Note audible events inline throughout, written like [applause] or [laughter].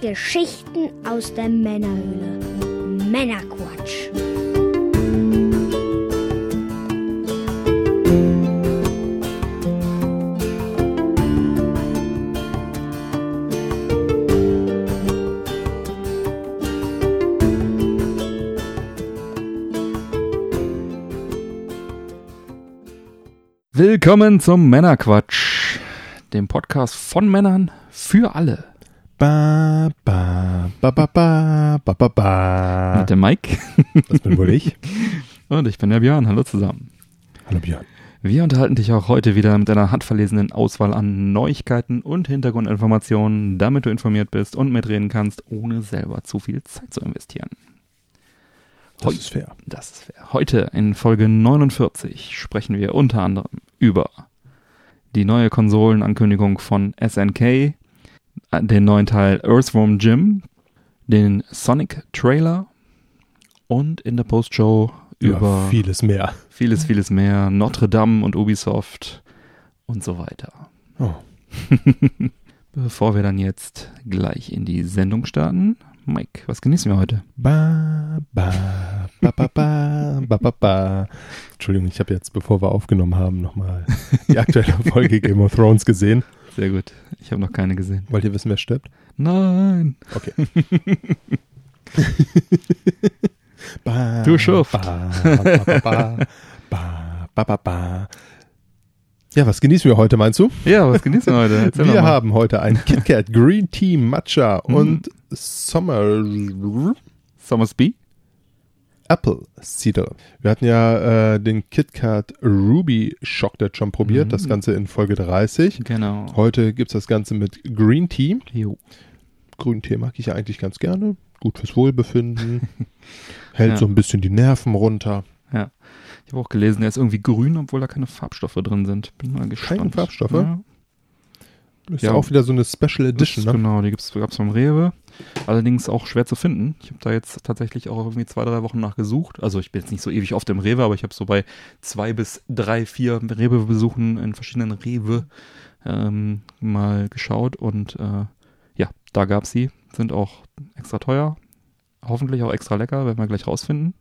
Geschichten aus der Männerhöhle. Männerquatsch. Willkommen zum Männerquatsch, dem Podcast von Männern für alle. Ba, ba, ba, ba, ba, ba, ba, ba. Mit dem Mike. Das bin wohl ich. [laughs] Und ich bin der Björn. Hallo zusammen. Hallo Björn. Wir unterhalten dich auch heute wieder mit einer handverlesenen Auswahl an Neuigkeiten und Hintergrundinformationen, damit du informiert bist und mitreden kannst, ohne selber zu viel Zeit zu investieren. Das Heu- ist fair. Das ist fair. Heute in Folge 49 sprechen wir unter anderem über die neue Konsolenankündigung von SNK, den neuen Teil Earthworm Jim, den Sonic Trailer und in der Postshow über Ja, vieles mehr. vieles, vieles mehr, Notre Dame und Ubisoft und so weiter. Oh. [laughs] Bevor wir dann jetzt gleich in die Sendung starten, Mike, was genießen wir heute? Ba, ba, ba, ba, ba, ba, ba, ba. Entschuldigung, ich habe jetzt, bevor wir aufgenommen haben, nochmal die aktuelle Folge [laughs] Game of Thrones gesehen. Sehr gut. Ich habe noch keine gesehen. Wollt ihr wissen, wer stirbt? Nein. Okay. [laughs] Ba, Du Schuft. Ba, ba. Ja, was genießen wir heute, meinst du? Ja, was genießen wir heute? Erzähl Wir haben heute ein [laughs] KitKat Green Tea Matcha Mhm. und Summer Somersby? Apple Cider. Wir hatten ja äh, den KitKat Ruby Chocolate schon probiert, Mhm. das Ganze in Folge 30. Genau. Heute gibt's das Ganze mit Green Tea. Jo. Grünen Tee mag ich ja eigentlich ganz gerne. Gut fürs Wohlbefinden. [laughs] Hält Ja. so ein bisschen die Nerven runter. Ich habe auch gelesen, er ist irgendwie grün, obwohl da keine Farbstoffe drin sind. Bin mal gespannt. Farbstoffe? Ja, Ist Ja. auch wieder so eine Special Edition, ne? genau, die gibt's gab's beim Rewe. Allerdings auch schwer zu finden. Ich habe da jetzt tatsächlich auch irgendwie zwei, drei Wochen nach gesucht. Also ich bin jetzt nicht so ewig oft im Rewe, aber ich habe so bei zwei bis drei, vier Rewe-Besuchen in verschiedenen Rewe ähm, mal geschaut und äh, ja, da gab's sie. Sind auch extra teuer. Hoffentlich auch extra lecker, werden wir gleich rausfinden.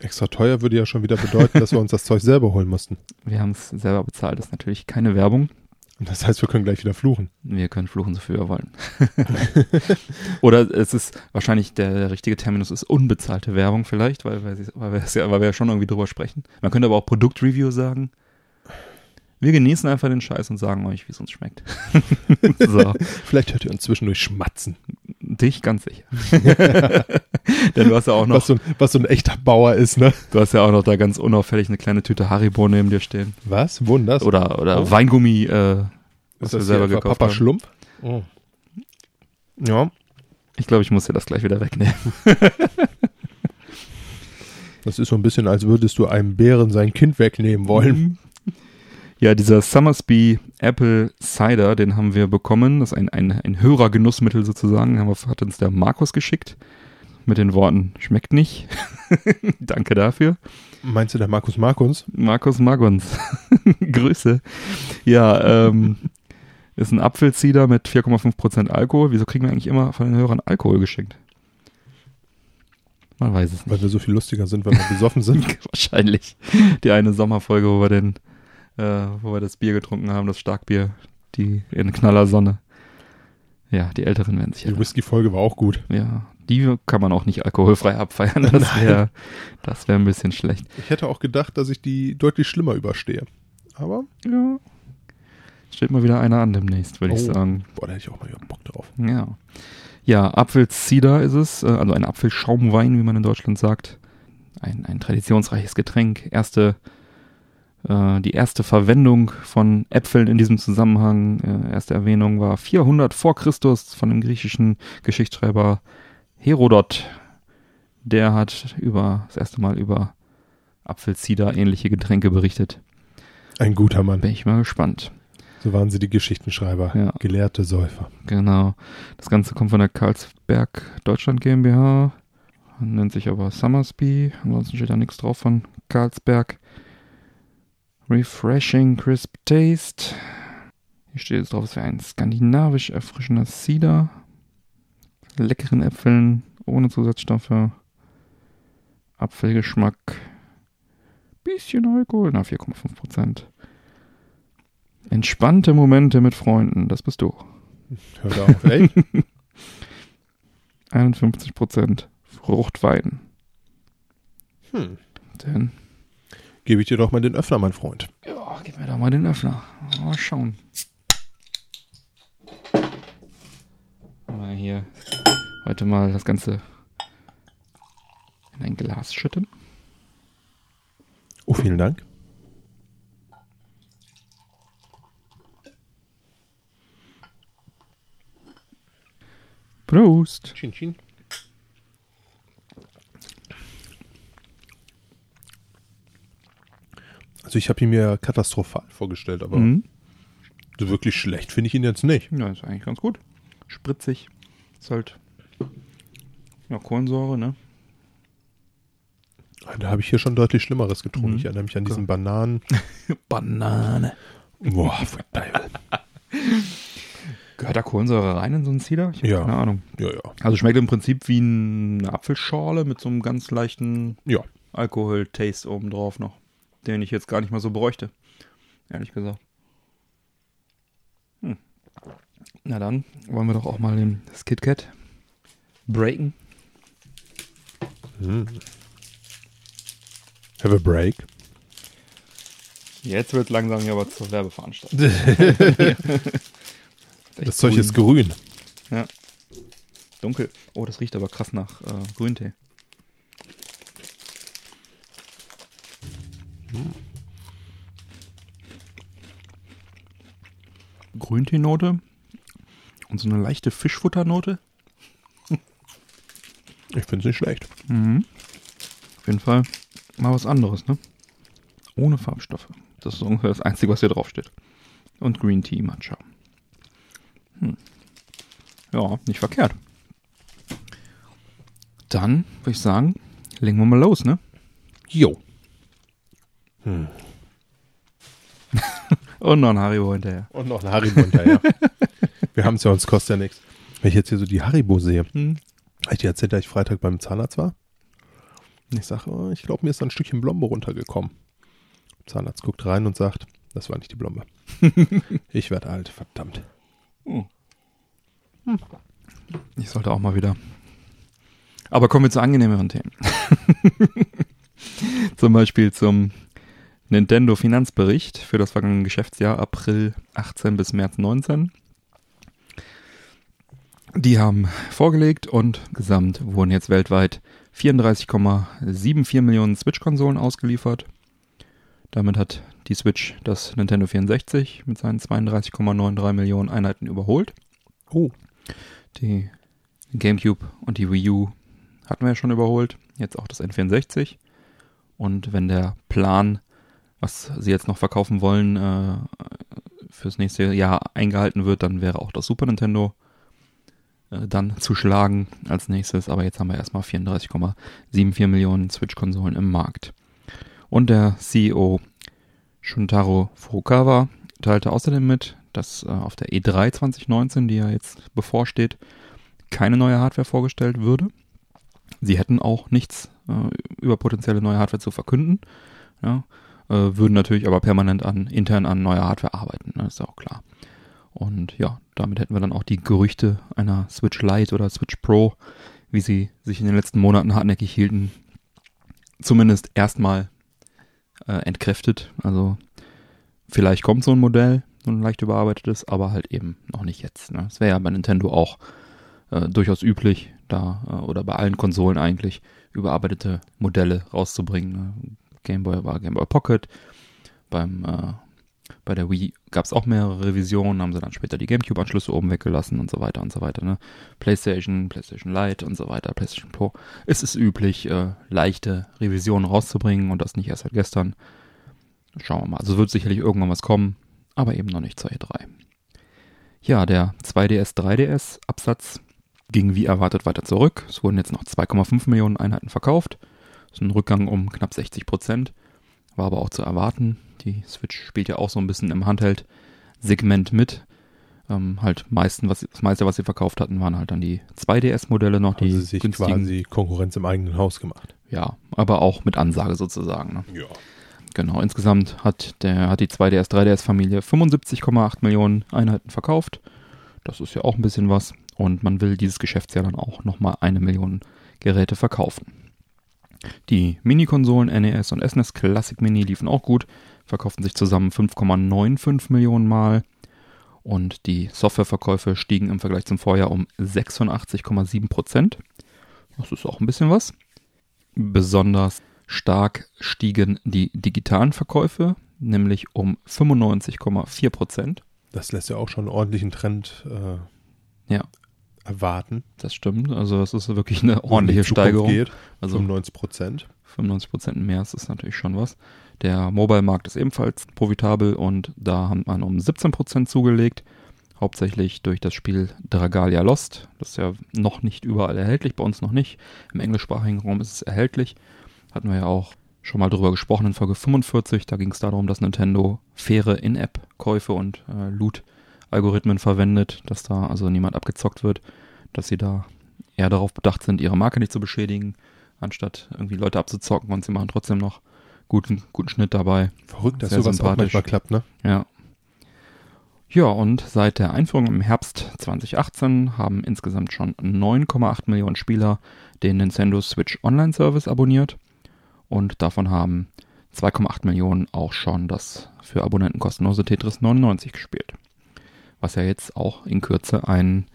Extra teuer würde ja schon wieder bedeuten, dass wir uns das Zeug selber holen mussten. Wir haben es selber bezahlt, das ist natürlich keine Werbung. [laughs] Das heißt, wir können gleich wieder fluchen. Wir können fluchen, so viel wir wollen. [laughs] Oder es ist wahrscheinlich der, richtige Terminus ist unbezahlte Werbung vielleicht, weil wir, weil, wir ja, weil wir ja schon irgendwie drüber sprechen. Man könnte aber auch Produktreview sagen. Wir genießen einfach den Scheiß und sagen euch, wie es uns schmeckt. [laughs] so, Vielleicht hört ihr uns zwischendurch schmatzen. Dich ganz sicher. [laughs] [laughs] Denn du hast ja auch noch, Was so, ein, was so ein echter Bauer ist, ne? du hast ja auch noch da ganz unauffällig eine kleine Tüte Haribo neben dir stehen. Was? Das? Oder, oder Oh. Weingummi, äh, was ist das selber gekauft Papa haben. Schlumpf? Oh. Ja, Ich glaube, ich muss dir das gleich wieder wegnehmen. [laughs] das ist so ein bisschen, als würdest du einem Bären sein Kind wegnehmen wollen. Ja, dieser Summersby Apple Cider, den haben wir bekommen. Das ist ein, ein, ein Hörergenussmittel sozusagen. Haben wir, hat uns der Markus geschickt. Mit den Worten, schmeckt nicht. [laughs] Danke dafür. Meinst du der Markus Markus? Markus mag uns. [laughs] Grüße. Ja, ähm, ist ein Apfelcider mit 4,5% Alkohol. Wieso kriegen wir eigentlich immer von den Hörern Alkohol geschickt? Man weiß es nicht. Weil wir so viel lustiger sind, wenn wir besoffen sind. [laughs] Wahrscheinlich. Die eine Sommerfolge, wo wir den, äh, wo wir das Bier getrunken haben, das Starkbier, die in knaller Sonne. Ja, die Älteren werden sich Die. Whisky-Folge war auch gut. Ja, die kann man auch nicht alkoholfrei abfeiern. Das wäre das wäre ein bisschen schlecht. Ich hätte auch gedacht, dass ich die deutlich schlimmer überstehe. Aber, Ja. Steht mal wieder einer an demnächst, würde ich Oh. sagen. boah, da hätte ich auch mal Bock drauf. Ja. Ja, Apfelcider ist es, äh, also ein Apfelschaumwein, wie man in Deutschland sagt. Ein, ein traditionsreiches Getränk. Erste, äh, die erste Verwendung von Äpfeln in diesem Zusammenhang, äh, erste Erwähnung war 400 vor Christus von dem griechischen Geschichtsschreiber Herodot. Der hat über, das erste Mal über Apfelcider ähnliche Getränke berichtet. Ein guter Mann. Bin ich mal gespannt. So waren sie die Geschichtenschreiber. Ja. Gelehrte Säufer. Genau. Das Ganze kommt von der Karlsberg Deutschland GmbH. Nennt sich aber Summersby. Ansonsten steht da nichts drauf von Karlsberg. Refreshing Crisp Taste. Hier steht jetzt drauf, es wäre ein skandinavisch erfrischender Cider. leckeren Äpfeln ohne Zusatzstoffe. Apfelgeschmack. Bisschen Alkohol. Na, 4,5 Prozent. Entspannte Momente mit Freunden. Das bist du. Hört auf, echt? [laughs] 51 Prozent. Fruchtwein. Hm. Denn, Gebe ich dir doch mal den Öffner, mein Freund. ja, gib mir doch mal den Öffner. Mal schauen. Mal hier heute mal das Ganze in ein Glas schütten. Oh, vielen Dank. Prost. Chin, chin. Also ich habe ihn mir katastrophal vorgestellt, aber Mhm. so wirklich schlecht finde ich ihn jetzt nicht. Ja, ist eigentlich ganz gut. Spritzig. Ist halt ja, Kohlensäure, ne? Da habe ich hier schon deutlich Schlimmeres getrunken. Mhm. Ich erinnere mich an diesen Bananen. [laughs] Banane. Boah, Teufel. [laughs] Gehört da Kohlensäure rein in so einen Cider? Ich hab Ja. keine Ahnung. Ja, ja. Also schmeckt im Prinzip wie eine Apfelschorle mit so einem ganz leichten Ja. Alkohol-Taste obendrauf noch, den ich jetzt gar nicht mal so bräuchte. Ehrlich gesagt. Hm. Na dann wollen wir doch auch mal den das KitKat breaken. Hm. Have a break. Jetzt wird langsam hier aber zur Werbeveranstaltung. [laughs] Das Zeug ist grün. Ja. Dunkel. Oh, das riecht aber krass nach äh, Grüntee. Grüntee-Note und so eine leichte Fischfutternote. Ich finde es nicht schlecht. Mhm. Auf jeden Fall mal was anderes, ne? Ohne Farbstoffe. Das ist ungefähr das Einzige, was hier draufsteht. Und Green Tea Matcha. Hm. Ja, nicht verkehrt. Dann würde ich sagen, legen wir mal los, ne? Jo. Hm. [laughs] Und noch ein Haribo hinterher. Und noch ein Haribo hinterher. [laughs] Wir haben es ja, uns kostet ja nichts. Wenn ich jetzt hier so die Haribo sehe, Hm. habe ich dir erzählt, dass ich Freitag beim Zahnarzt war? Ich sage, oh, ich glaube, mir ist da ein Stückchen Blombe runtergekommen. Zahnarzt guckt rein und sagt, das war nicht die Blombe. [laughs] ich werde alt, verdammt. Ich sollte auch mal wieder. Aber kommen wir zu angenehmeren Themen. zum Beispiel zum Nintendo Finanzbericht für das vergangene Geschäftsjahr April 18 bis März 19. Die haben vorgelegt und gesamt wurden jetzt weltweit 34,74 Millionen Switch-Konsolen ausgeliefert. Damit hat die Switch das Nintendo 64 mit seinen 32,93 Millionen Einheiten überholt. Oh, Die GameCube und die Wii U hatten wir ja schon überholt. Jetzt auch das N64. Und wenn der Plan, was sie jetzt noch verkaufen wollen, äh, fürs nächste Jahr eingehalten wird, dann wäre auch das Super Nintendo äh, dann zu schlagen als nächstes. Aber jetzt haben wir erstmal 34,74 Millionen Switch-Konsolen im Markt. Und der CEO Shuntaro Furukawa teilte außerdem mit, dass äh, auf der E3 2019, die ja jetzt bevorsteht, keine neue Hardware vorgestellt würde. Sie hätten auch nichts äh, über potenzielle neue Hardware zu verkünden. Ja, würden natürlich aber permanent an intern an neuer Hardware arbeiten, ne, ist auch klar. Und ja, damit hätten wir dann auch die Gerüchte einer Switch Lite oder Switch Pro, wie sie sich in den letzten Monaten hartnäckig hielten, zumindest erstmal äh, entkräftet. Also vielleicht kommt so ein Modell, so ein leicht überarbeitetes, aber halt eben noch nicht jetzt. Ne? Das wäre ja bei Nintendo auch äh, durchaus üblich, da äh, oder bei allen Konsolen eigentlich überarbeitete Modelle rauszubringen. Ne? Game Boy war Game Boy Pocket, beim äh, bei der Wii gab es auch mehrere Revisionen, haben sie dann später die GameCube-Anschlüsse oben weggelassen und so weiter und so weiter. Ne? PlayStation, PlayStation Lite und so weiter, PlayStation Pro. Es ist üblich, äh, leichte Revisionen rauszubringen und das nicht erst seit gestern. Schauen wir mal. Also wird sicherlich irgendwann was kommen, aber eben noch nicht zur E3. Ja, der 2DS, 3DS Absatz ging wie erwartet weiter zurück. Es wurden jetzt noch 2,5 Millionen Einheiten verkauft. Das ist ein Rückgang um knapp 60 Prozent. War aber auch zu erwarten. Die Switch spielt ja auch so ein bisschen im Handheld-Segment mit. Ähm, halt meisten, was, das meiste, was sie verkauft hatten, waren halt dann die 2DS-Modelle noch, Haben die sie sich günstigen. quasi Konkurrenz im eigenen Haus gemacht. Ja, aber auch mit Ansage sozusagen. Ne? Ja. Genau, insgesamt hat, der, hat die 2DS, 3DS-Familie 75,8 Millionen Einheiten verkauft. Das ist ja auch ein bisschen was. Und man will dieses Geschäftsjahr dann auch nochmal eine Million Geräte verkaufen. Die Mini-Konsolen NES und SNES Classic Mini liefen auch gut, verkauften sich zusammen 5,95 Millionen Mal. Und die Softwareverkäufe stiegen im Vergleich zum Vorjahr um 86,7 Prozent. Das ist auch ein bisschen was. Besonders stark stiegen die digitalen Verkäufe, nämlich um 95,4 Prozent. Das lässt ja auch schon einen ordentlichen Trend äh, Ja. Erwarten. Das stimmt. Also das ist wirklich eine ordentliche Steigerung. Geht. Also 95 Prozent. 95 Prozent mehr das ist natürlich schon was. Der Mobile-Markt ist ebenfalls profitabel und da hat man um 17 Prozent zugelegt. Hauptsächlich durch das Spiel Dragalia Lost. Das ist ja noch nicht überall erhältlich, bei uns noch nicht. Im englischsprachigen Raum ist es erhältlich. Hatten wir ja auch schon mal drüber gesprochen in Folge 45. Da ging es darum, dass Nintendo faire In-App-Käufe und äh, Loot-Algorithmen verwendet, dass da also niemand abgezockt wird, dass sie da eher darauf bedacht sind, ihre Marke nicht zu beschädigen, anstatt irgendwie Leute abzuzocken und sie machen trotzdem noch guten, guten Schnitt dabei. Verrückt, dass Sehr sowas auch sympathisch. manchmal klappt, ne? Ja. Ja, und seit der Einführung im Herbst 2018 haben insgesamt schon 9,8 Millionen Spieler den Nintendo Switch Online Service abonniert und davon haben 2,8 Millionen auch schon das für Abonnenten kostenlose Tetris 99 gespielt. Was ja jetzt auch in Kürze ein,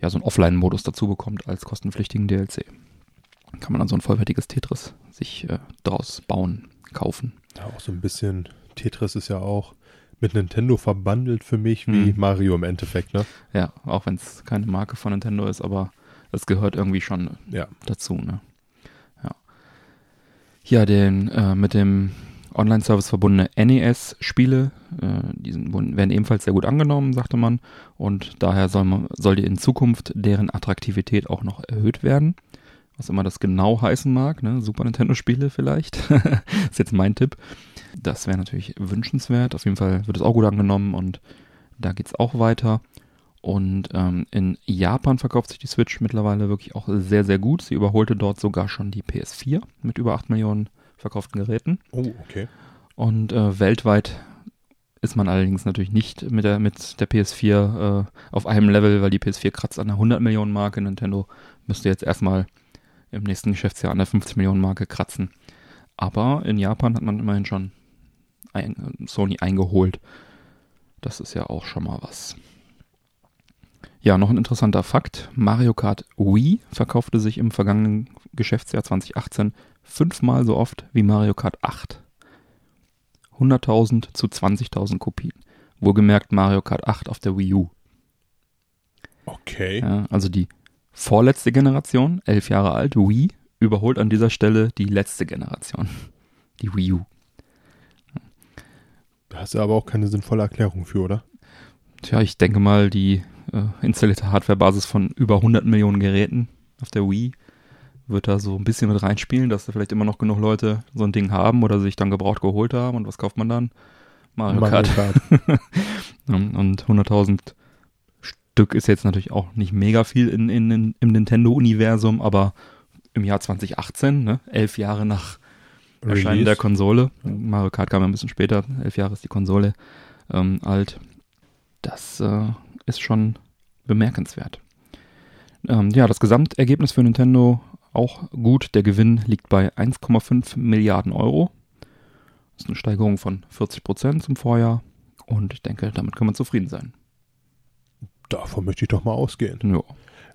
ja, so einen Offline-Modus dazu bekommt als kostenpflichtigen DLC. Kann man dann so ein vollwertiges Tetris sich äh, draus bauen, kaufen. Ja, auch so ein bisschen. Tetris ist ja auch mit Nintendo verbandelt für mich wie Mhm. Mario im Endeffekt, ne? Ja, auch wenn es keine Marke von Nintendo ist, aber es gehört irgendwie schon Ja. dazu, ne? Ja. Ja, den äh, mit dem Online-Service verbundene NES-Spiele, äh, die sind, werden ebenfalls sehr gut angenommen, sagte man. Und daher soll, man, soll die in Zukunft deren Attraktivität auch noch erhöht werden. Was immer das genau heißen mag, ne? Super Nintendo-Spiele vielleicht. [laughs] ist jetzt mein Tipp. Das wäre natürlich wünschenswert. Auf jeden Fall wird es auch gut angenommen und da geht's auch weiter. Und ähm, in Japan verkauft sich die Switch mittlerweile wirklich auch sehr, sehr gut. Sie überholte dort sogar schon die PS4 mit über 8 Millionen verkauften Geräten. Oh, okay. Und äh, weltweit ist man allerdings natürlich nicht mit der, mit der PS4 äh, auf einem Level, weil die PS4 kratzt an der 100 Millionen Marke. Nintendo müsste jetzt erstmal im nächsten Geschäftsjahr an der 50 Millionen Marke kratzen. Aber in Japan hat man immerhin schon ein, Sony eingeholt. Das ist ja auch schon mal was. Ja, noch ein interessanter Fakt. Mario Kart Wii verkaufte sich im vergangenen Geschäftsjahr 2018 fünfmal so oft wie Mario Kart 8. 100.000 zu 20.000 Kopien. Wohlgemerkt Mario Kart 8 auf der Wii U. Okay. Ja, also die vorletzte Generation, elf Jahre alt, Wii, überholt an dieser Stelle die letzte Generation, [laughs] die Wii U. Da hast du aber auch keine sinnvolle Erklärung für, oder? Tja, ich denke mal, die äh, installierte Hardwarebasis von über 100 Millionen Geräten auf der Wii wird da so ein bisschen mit reinspielen, dass da vielleicht immer noch genug Leute so ein Ding haben oder sich dann gebraucht geholt haben. Und was kauft man dann? Mario, Kart. Kart. [laughs] Und 100.000 Stück ist jetzt natürlich auch nicht mega viel in, in, in, im Nintendo-Universum, aber im Jahr 2018, ne, elf Jahre nach Erscheinen Release. der Konsole, Mario Kart kam ja ein bisschen später, elf Jahre ist die Konsole ähm, alt, das äh, ist schon bemerkenswert. Ähm, ja, das Gesamtergebnis für Nintendo auch gut. Der Gewinn liegt bei 1,5 Milliarden Euro. Das ist eine Steigerung von 40 Prozent zum Vorjahr. Und ich denke, damit kann man zufrieden sein. Davon möchte ich doch mal ausgehen. Ja.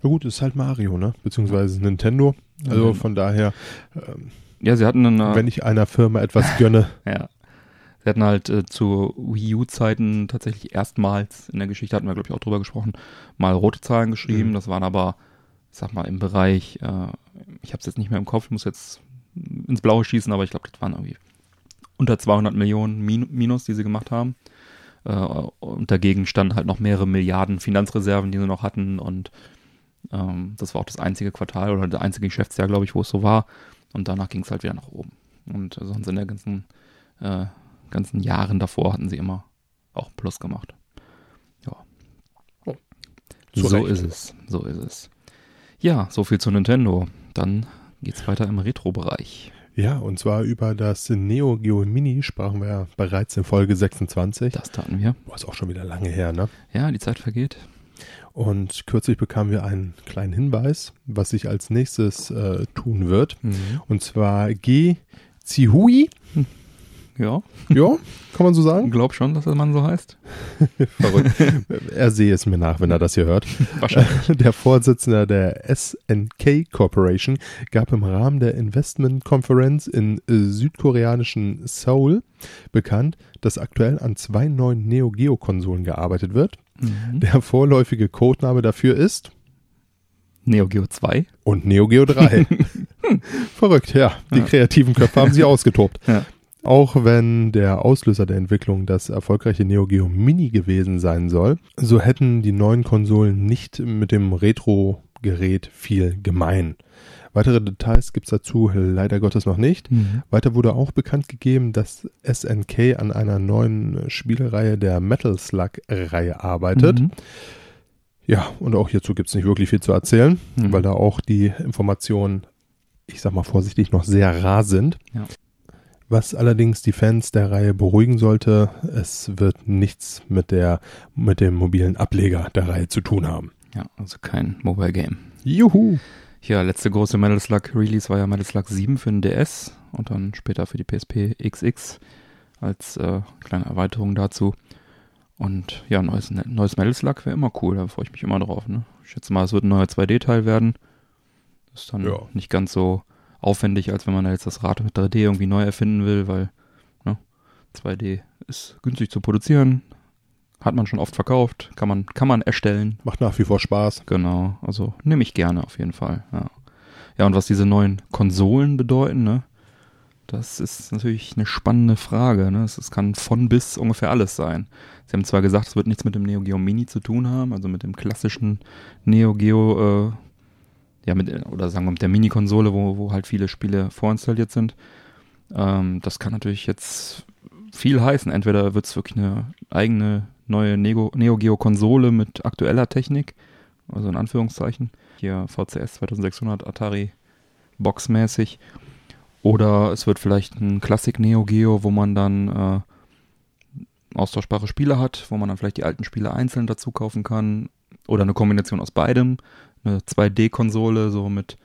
Ja gut, es ist halt Mario, ne? Beziehungsweise Nintendo. Also Mhm. von daher, ähm, Ja, sie hatten eine, wenn ich einer Firma etwas gönne, [laughs] Ja. Sie hatten halt äh, zu Wii U-Zeiten tatsächlich erstmals in der Geschichte, hatten wir glaube ich auch drüber gesprochen, mal rote Zahlen geschrieben. Mhm. Das waren aber, sag mal, im Bereich, äh, ich habe es jetzt nicht mehr im Kopf, ich muss jetzt ins Blaue schießen, aber ich glaube, das waren irgendwie unter 200 Millionen Min Minus, die sie gemacht haben. Äh, und dagegen standen halt noch mehrere Milliarden Finanzreserven, die sie noch hatten. Und ähm, das war auch das einzige Quartal oder das einzige Geschäftsjahr, glaube ich, wo es so war. Und danach ging es halt wieder nach oben. Und sonst in der ganzen, äh, ganzen Jahren davor hatten sie immer auch Plus gemacht. Ja. Zu so Recht. ist es. So ist es. Ja, so viel zu Nintendo. Dann geht's weiter im Retro-Bereich. Ja, und zwar über das Neo Geo Mini sprachen wir ja bereits in Folge 26. Das taten wir. Boah, ist auch schon wieder lange her, ne? Ja, die Zeit vergeht. Und kürzlich bekamen wir einen kleinen Hinweis, was sich als nächstes äh, tun wird. Und zwar G. Zihui. Ja, Ja, kann man so sagen? glaub schon, dass der Mann so heißt. [laughs] Verrückt. er sehe es mir nach, wenn er das hier hört. Wahrscheinlich. [laughs] Der Vorsitzende der SNK Corporation gab im Rahmen der Investment Conference in äh, südkoreanischen Seoul bekannt, dass aktuell an zwei neuen Neo Geo Konsolen gearbeitet wird. Mhm. Der vorläufige Codename dafür ist Neo Geo 2. und Neo Geo 3. Verrückt, ja. Die Ja. kreativen Köpfe haben sich [laughs] ausgetobt. Ja. Auch wenn der Auslöser der Entwicklung das erfolgreiche Neo Geo Mini gewesen sein soll, so hätten die neuen Konsolen nicht mit dem Retro-Gerät viel gemein. Weitere Details gibt's dazu leider Gottes noch nicht. Mhm. Weiter wurde auch bekannt gegeben, dass SNK an einer neuen Spielereihe der Metal Slug-Reihe arbeitet. Mhm. Ja, und auch hierzu gibt's nicht wirklich viel zu erzählen, Mhm. weil da auch die Informationen, ich sag mal vorsichtig, noch sehr rar sind. Ja. Was allerdings die Fans der Reihe beruhigen sollte, es wird nichts mit der mit dem mobilen Ableger der Reihe zu tun haben. Ja, also kein Mobile Game. Juhu! Ja, letzte große Metal Slug Release war ja Metal Slug 7 für den DS und dann später für die PSP XX als äh, kleine Erweiterung dazu. Und ja, neues, neues Metal Slug wäre immer cool, da freue ich mich immer drauf. Ne? Ich schätze mal, es wird ein neuer 2D-Teil werden. Das ist dann Ja. nicht ganz so aufwendig, als wenn man da jetzt das Rad mit 3D irgendwie neu erfinden will, weil ne, 2D ist günstig zu produzieren, hat man schon oft verkauft, kann man, kann man erstellen. Macht nach wie vor Spaß. Genau, also nehme ich gerne auf jeden Fall. Ja. ja, und was diese neuen Konsolen bedeuten, ne? Das ist natürlich eine spannende Frage. Ne? Es, kann von bis ungefähr alles sein. Sie haben zwar gesagt, es wird nichts mit dem Neo Geo Mini zu tun haben, also mit dem klassischen Neo Geo, äh, ja, mit, oder sagen wir mit der Mini-Konsole, wo, wo halt viele Spiele vorinstalliert sind. Ähm, das kann natürlich jetzt viel heißen. Entweder wird es wirklich eine eigene neue Neo Geo Konsole mit aktueller Technik, also in Anführungszeichen, hier VCS 2600 Atari Boxmäßig, oder es wird vielleicht ein Classic Neo Geo, wo man dann äh, austauschbare Spiele hat, wo man dann vielleicht die alten Spiele einzeln dazu kaufen kann, oder eine Kombination aus beidem, eine 2D-Konsole, so mit,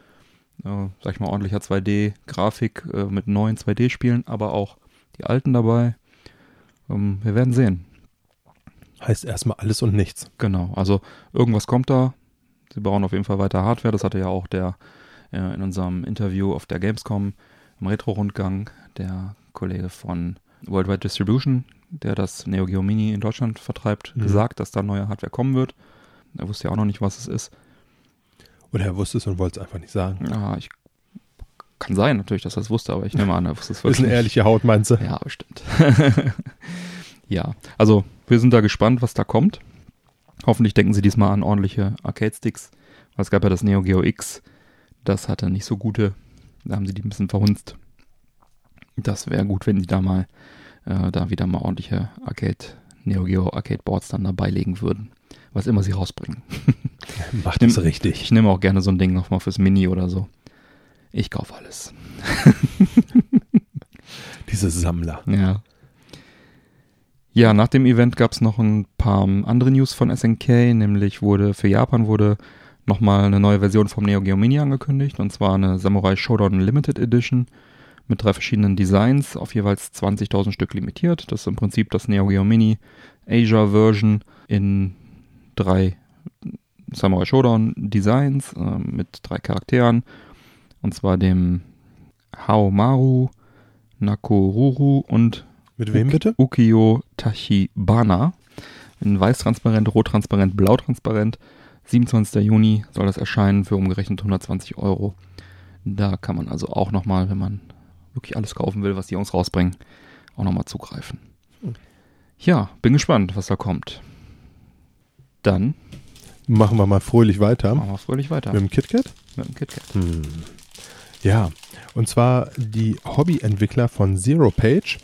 äh, sag ich mal, ordentlicher 2D-Grafik, äh, mit neuen 2D-Spielen, aber auch die alten dabei. Ähm, wir werden sehen. Heißt erstmal alles und nichts. Genau, also irgendwas kommt da. Sie bauen auf jeden Fall weiter Hardware. Das hatte ja auch der äh, in unserem Interview auf der Gamescom im Retro-Rundgang der Kollege von Worldwide Distribution, der das Neo Geo Mini in Deutschland vertreibt, Mhm. gesagt, dass da neue Hardware kommen wird. Er wusste ja auch noch nicht, was es ist. Oder er wusste es und wollte es einfach nicht sagen. Ja, ich kann sein natürlich, dass er es wusste, aber ich nehme an, er wusste es Ist wirklich eine nicht. ehrliche Haut, meinst du? Ja, bestimmt. [laughs] ja, also wir sind da gespannt, was da kommt. Hoffentlich denken sie diesmal an ordentliche Arcade-Sticks, weil es gab ja das Neo Geo X, das hatte nicht so gute, da haben sie die ein bisschen verhunzt. Das wäre gut, wenn die da mal, äh, da wieder mal ordentliche Arcade, Neo Geo Arcade Boards dann dabei legen würden, was immer sie rausbringen. [laughs] [laughs] Macht es richtig. Ich nehme auch gerne so ein Ding nochmal fürs Mini oder so. Ich kaufe alles. [laughs] Diese Sammler. Ja. Ja, nach dem Event gab es noch ein paar andere News von SNK, nämlich wurde für Japan wurde nochmal eine neue Version vom Neo Geo Mini angekündigt, und zwar eine Samurai Showdown Limited Edition mit drei verschiedenen Designs, auf jeweils 20.000 Stück limitiert. Das ist im Prinzip das Neo Geo Mini Asia Version in drei Samurai Showdown Designs äh, mit drei Charakteren, und zwar dem Haomaru, Nakoruru und Mit wem bitte? Ukiyo Tachibana. In weiß-transparent, rot-transparent, blau-transparent. 27. Juni soll das erscheinen für umgerechnet 120 Euro. Da kann man also auch nochmal, wenn man wirklich alles kaufen will, was die Jungs rausbringen, auch nochmal zugreifen. Ja, bin gespannt, was da kommt. Dann Machen wir mal fröhlich weiter. machen wir fröhlich weiter Mit dem KitKat? mit dem KitKat. Hm. Ja, und zwar die Hobbyentwickler von Zero Page.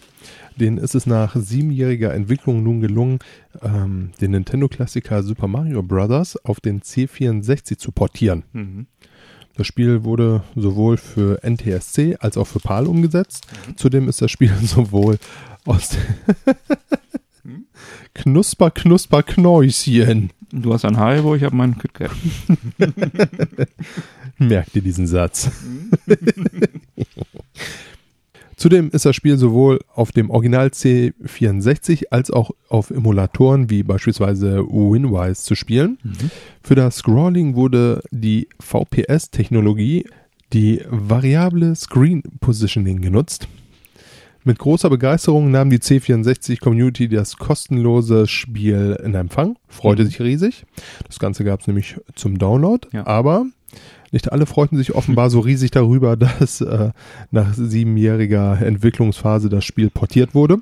denen ist es nach siebenjähriger Entwicklung nun gelungen, ähm, den Nintendo-Klassiker Super Mario Bros. auf den C64 zu portieren. Mhm. Das Spiel wurde sowohl für NTSC als auch für PAL umgesetzt. Zudem ist das Spiel [laughs] sowohl aus Knusper, Knusper, Knäuschen. Du hast ein Haribo, ich habe meinen KitKat. [laughs] Merkt ihr diesen Satz? [laughs] Zudem ist das Spiel sowohl auf dem Original C64 als auch auf Emulatoren wie beispielsweise Winwise zu spielen. Für das Scrolling wurde die VPS-Technologie, die variable Screen Positioning, genutzt. Mit großer Begeisterung nahm die C64-Community das kostenlose Spiel in Empfang, freute Mhm. sich riesig. Das Ganze gab es nämlich zum Download, Ja. aber nicht alle freuten sich offenbar so riesig darüber, [laughs] dass äh, nach siebenjähriger Entwicklungsphase das Spiel portiert wurde.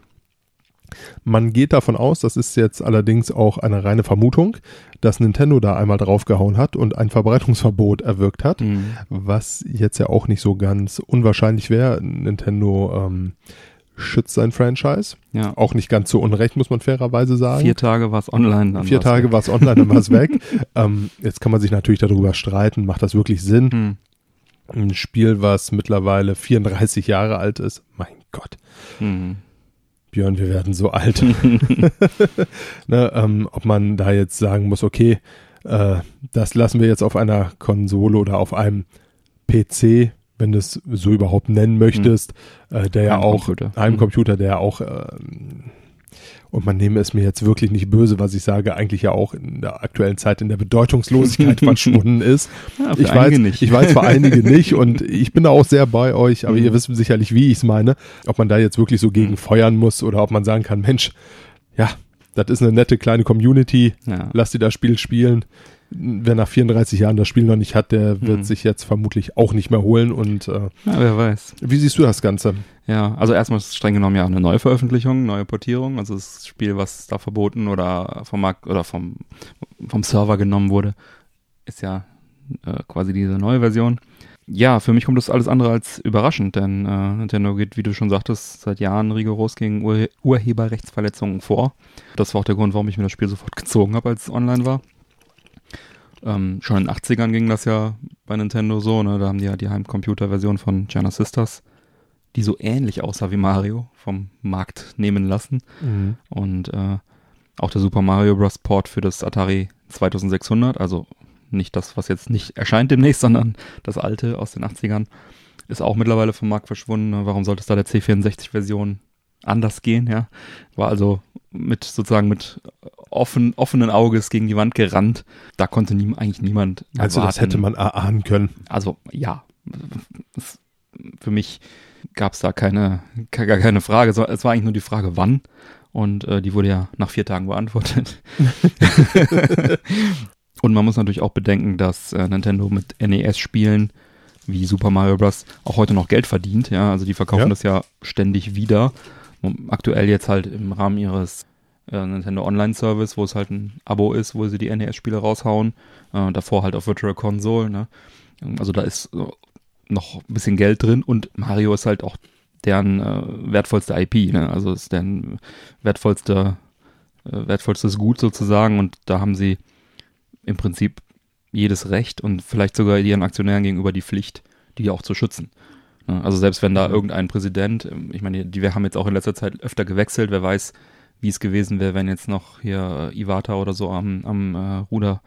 Man geht davon aus, das ist jetzt allerdings auch eine reine Vermutung, dass Nintendo da einmal draufgehauen hat und ein Verbreitungsverbot erwirkt hat, Mhm. was jetzt ja auch nicht so ganz unwahrscheinlich wäre. Nintendo ähm, schützt sein Franchise. Ja. Auch nicht ganz so unrecht, muss man fairerweise sagen. Vier Tage war es online. Dann Vier Tage war es online, dann war es [laughs] weg. ähm, jetzt kann man sich natürlich darüber streiten, macht das wirklich Sinn? Hm. Ein Spiel, was mittlerweile 34 Jahre alt ist. Mein Gott. Hm. Björn, wir werden so alt. [laughs] [laughs] ne, ähm, ob man da jetzt sagen muss, okay, äh, das lassen wir jetzt auf einer Konsole oder auf einem PC, wenn du es so überhaupt nennen möchtest, äh, der ja auch einem Computer, der ja auch ähm, und man nehme es mir jetzt wirklich nicht böse, was ich sage, eigentlich ja auch in der aktuellen Zeit in der Bedeutungslosigkeit [laughs] verschwunden ist. Ja, für ich weiß, nicht. ich weiß für einige [laughs] nicht und ich bin da auch sehr bei euch, aber Mhm. ihr wisst sicherlich, wie ich es meine. Ob man da jetzt wirklich so gegen Mhm. feuern muss oder ob man sagen kann, Mensch, ja, das ist eine nette kleine Community, Ja. lass die das Spiel spielen. Wer nach 34 Jahren das Spiel noch nicht hat, der wird Mhm. sich jetzt vermutlich auch nicht mehr holen. Und äh, ja, wer weiß. wie siehst du das Ganze? Ja, also erstmal ist es streng genommen ja eine Neuveröffentlichung, neue Portierung. Also das Spiel, was da verboten oder vom Markt oder vom, vom Server genommen wurde, ist ja äh, quasi diese neue Version. Ja, für mich kommt das alles andere als überraschend, denn äh, Nintendo geht, wie du schon sagtest, seit Jahren rigoros gegen Ur Urheberrechtsverletzungen vor. Das war auch der Grund, warum ich mir das Spiel sofort [laughs] gezogen habe, als es online war. Ähm, schon in den 80ern ging das ja bei Nintendo so, ne? Da haben die ja die Heimcomputer-Version von Gianna Sisters, die so ähnlich aussah wie Mario, vom Markt nehmen lassen. Und äh, auch der Super Mario Bros. Port für das Atari 2600, also nicht das, was jetzt nicht erscheint demnächst, [laughs] sondern das alte aus den 80ern, ist auch mittlerweile vom Markt verschwunden. ne? Warum sollte es da der C64-Version anders gehen, ja? War also mit sozusagen mit offen, offenen Auges gegen die Wand gerannt. Da konnte nie, eigentlich niemand Also das erwarten. hätte man erahnen können. Also ja, für mich gab es da keine, ke- gar keine Frage. Es war eigentlich nur die Frage, wann. Und äh, die wurde ja nach vier Tagen beantwortet. [laughs] Und man muss natürlich auch bedenken, dass äh, Nintendo mit NES-Spielen wie Super Mario Bros. auch heute noch Geld verdient. Ja, also die verkaufen Ja. das ja ständig wieder. Aktuell jetzt halt im Rahmen ihres äh, Nintendo Online Service, wo es halt ein Abo ist, wo sie die NES-Spiele raushauen. Äh, davor halt auf Virtual Console. Ne? Also da ist äh, noch ein bisschen Geld drin und Mario ist halt auch deren äh, wertvollste IP. Ne? Also ist deren wertvollste, äh, wertvollstes Gut sozusagen und da haben sie im Prinzip jedes Recht und vielleicht sogar ihren Aktionären gegenüber die Pflicht, die auch zu schützen. Ne? Also selbst wenn da Mhm. irgendein Präsident, ähm, ich meine, die wir haben jetzt auch in letzter Zeit öfter gewechselt, wer weiß, wie es gewesen wäre, wenn jetzt noch hier äh, Iwata oder so am, am äh, Ruder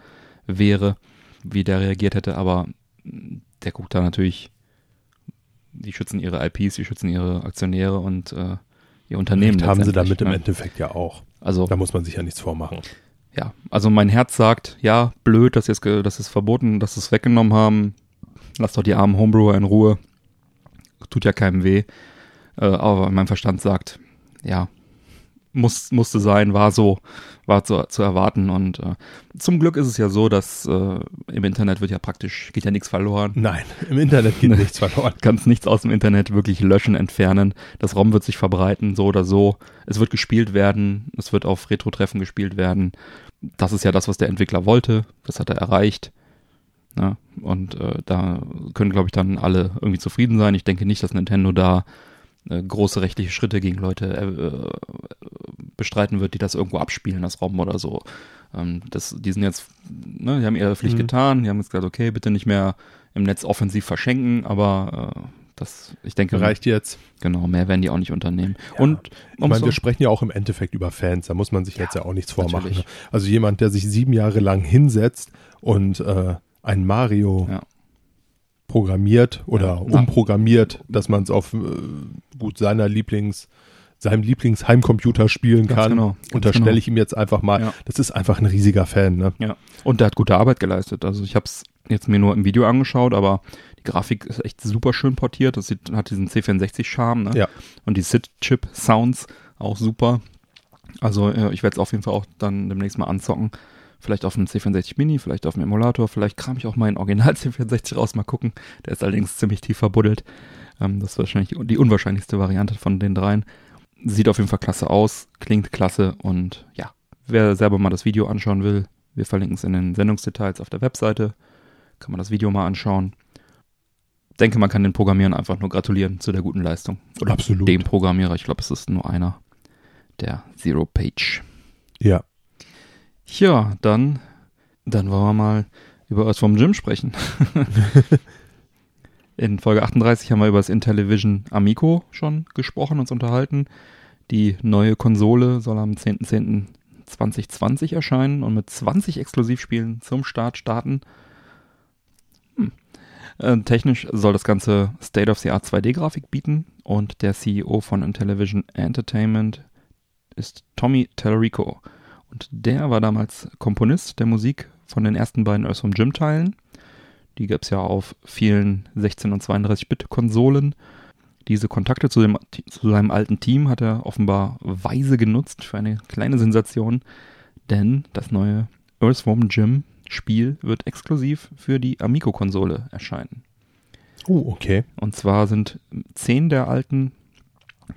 wäre, wie der reagiert hätte, aber mh, der guckt da natürlich, die schützen ihre IPs, die schützen ihre Aktionäre und äh, ihr Unternehmen. Recht haben sie damit im ne? Endeffekt ja auch. Also Da muss man sich ja nichts vormachen. ja, also mein Herz sagt, ja, blöd, dass sie es, dass sie es verboten, dass sie es weggenommen haben. Lass doch die armen Homebrewer in Ruhe. Tut ja keinem weh. Äh, aber mein Verstand sagt, ja, muss, musste sein, war so, war zu, zu erwarten. Und äh, zum Glück ist es ja so, dass äh, im Internet wird ja praktisch, geht ja nichts verloren. Nein, im Internet geht [laughs] nichts verloren. kannst nichts aus dem Internet wirklich löschen, entfernen. Das ROM wird sich verbreiten, so oder so. Es wird gespielt werden, es wird auf Retro-Treffen gespielt werden. Das ist ja das, was der Entwickler wollte. Das hat er erreicht. Ja, und äh, da können, glaube ich, dann alle irgendwie zufrieden sein. Ich denke nicht, dass Nintendo da äh, große rechtliche Schritte gegen Leute äh, äh, bestreiten wird, die das irgendwo abspielen, das ROM oder so. Ähm, das, die sind jetzt, ne, die haben ihre Pflicht Mhm. getan, die haben jetzt gesagt, okay, bitte nicht mehr im Netz offensiv verschenken, aber äh, das, ich denke, Reicht jetzt. genau, mehr werden die auch nicht unternehmen. Und Ich meine, so, wir sprechen ja auch im Endeffekt über Fans, da muss man sich jetzt ja auch nichts vormachen. natürlich. ne? Also jemand, der sich sieben Jahre lang hinsetzt und äh, ein Mario Ja. programmiert oder Ja. umprogrammiert, dass man es auf äh, gut seiner Lieblings seinem Lieblingsheimcomputer spielen Ganz kann. genau, Unterstelle genau. ich ihm jetzt einfach mal. Ja. Das ist einfach ein riesiger Fan. Ne? Ja. Und der hat gute Arbeit geleistet. Also ich habe es jetzt mir nur im Video angeschaut, aber die Grafik ist echt super schön portiert. Das sieht, hat diesen C64-Charme. Ne? Ja. Und die SID-Chip-Sounds auch super. Also ich werde es auf jeden Fall auch dann demnächst mal anzocken. Vielleicht auf einem C64 Mini, vielleicht auf dem Emulator, vielleicht kram ich auch meinen Original [laughs] C64 raus, mal gucken. Der ist allerdings ziemlich tief verbuddelt. Ähm, das ist wahrscheinlich die unwahrscheinlichste Variante von den dreien. Sieht auf jeden Fall klasse aus, klingt klasse und ja, wer selber mal das Video anschauen will, wir verlinken es in den Sendungsdetails auf der Webseite. Kann man das Video mal anschauen. Denke, man kann den Programmierern einfach nur gratulieren zu der guten Leistung. Oder Absolut. dem Programmierer. Ich glaube, es ist nur einer. Der Zero Page. Ja. Ja, dann, dann wollen wir mal über Earth vom Gym sprechen. [laughs] In Folge 38 haben wir über das Intellivision Amico schon gesprochen, uns unterhalten. Die neue Konsole soll am 10.10.2020 erscheinen und mit 20 Exklusivspielen zum Start starten. Hm. Äh, technisch soll das Ganze State-of-the-Art 2D-Grafik bieten und der CEO von Intellivision Entertainment ist Tommy Tallarico. Und der war damals Komponist der Musik von den ersten beiden Earthworm Jim Teilen. Die gab es ja auf vielen 16- und 32-Bit-Konsolen. Diese Kontakte zu, dem, zu seinem alten Team hat er offenbar weise genutzt für eine kleine Sensation, denn das neue Earthworm Jim Spiel wird exklusiv für die Amico-Konsole erscheinen. Oh, okay. Und zwar sind zehn der alten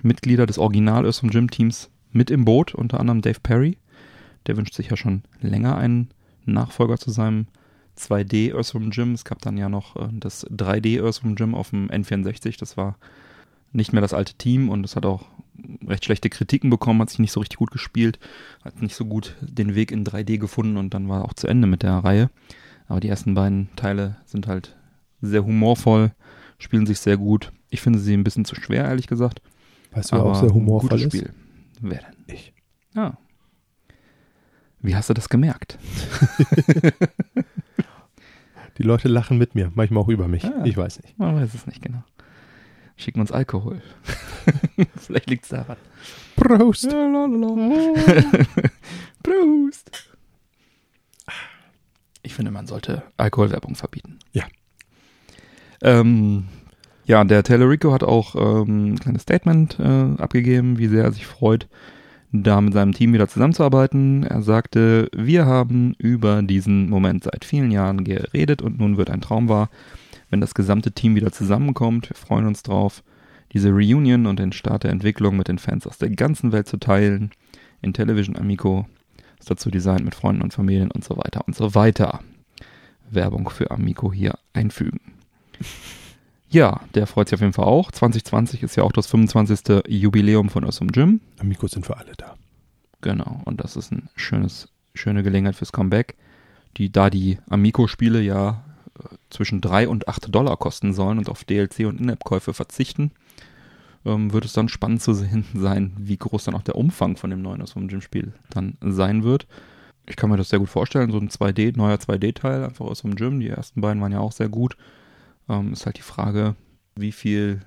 Mitglieder des Original Earthworm Jim Teams mit im Boot, unter anderem Dave Perry. Der wünscht sich ja schon länger einen Nachfolger zu seinem 2D Earthworm Jim. Es gab dann ja noch äh, das 3D Earthworm Jim auf dem N64. Das war nicht mehr das alte Team und es hat auch recht schlechte Kritiken bekommen, hat sich nicht so richtig gut gespielt, hat nicht so gut den Weg in 3D gefunden und dann war auch zu Ende mit der Reihe. Aber die ersten beiden Teile sind halt sehr humorvoll, spielen sich sehr gut. Ich finde sie ein bisschen zu schwer, ehrlich gesagt. Weißt du, wer auch sehr humorvoll gutes ist? Spiel. Wer denn? Ich. Ah. Wie hast du das gemerkt? [laughs] Die Leute lachen mit mir, manchmal auch über mich. Ah. Ich weiß nicht. Man weiß es nicht genau. Schicken uns Alkohol. [laughs] Vielleicht liegt es daran. Prost! [laughs] Prost! Ich finde, man sollte Alkoholwerbung verbieten. Ja. Ähm, ja, der Tellerico hat auch ähm, ein kleines Statement äh, abgegeben, wie sehr er sich freut, da mit seinem Team wieder zusammenzuarbeiten. Er sagte, wir haben über diesen Moment seit vielen Jahren geredet und nun wird ein Traum wahr, wenn das gesamte Team wieder zusammenkommt. Wir freuen uns drauf, diese Reunion und den Start der Entwicklung mit den Fans aus der ganzen Welt zu teilen. In Television Amico ist dazu designt mit Freunden und Familien und so weiter und so weiter. Werbung für Amico hier einfügen. Ja, der freut sich auf jeden Fall auch. 2020 ist ja auch das 25. Jubiläum von Awesome Gym. Amigos sind für alle da. Genau, und das ist ein schönes, schöne Gelegenheit fürs Comeback. Die, da die Amico-Spiele ja äh, zwischen 3 und 8 Dollar kosten sollen und auf DLC und In-App-Käufe verzichten, ähm, wird es dann spannend zu sehen [laughs] sein, wie groß dann auch der Umfang von dem neuen vom Gym-Spiel dann sein wird. Ich kann mir das sehr gut vorstellen, so ein 2D, neuer 2D-Teil einfach aus dem Gym. Die ersten beiden waren ja auch sehr gut. Ähm, ist halt die Frage, wie viel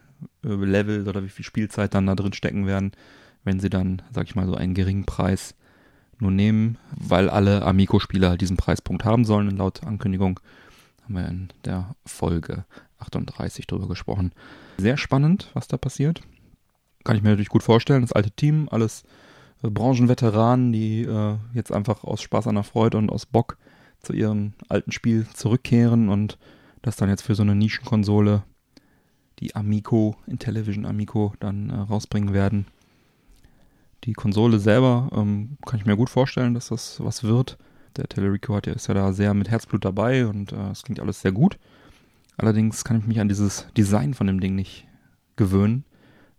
äh, Level oder wie viel Spielzeit dann da drin stecken werden, wenn sie dann, sag ich mal, so einen geringen Preis nur nehmen, weil alle Amico-Spieler halt diesen Preispunkt haben sollen. Laut Ankündigung haben wir in der Folge 38 drüber gesprochen. Sehr spannend, was da passiert. Kann ich mir natürlich gut vorstellen. Das alte Team, alles äh, Branchenveteranen, die äh, jetzt einfach aus Spaß an der Freude und aus Bock zu ihrem alten Spiel zurückkehren und das dann jetzt für so eine Nischenkonsole, die Amico, Intellivision Amico, dann äh, rausbringen werden. Die Konsole selber ähm, kann ich mir gut vorstellen, dass das was wird. Der Telerico hat ja, ist ja da sehr mit Herzblut dabei und äh, es klingt alles sehr gut. Allerdings kann ich mich an dieses Design von dem Ding nicht gewöhnen.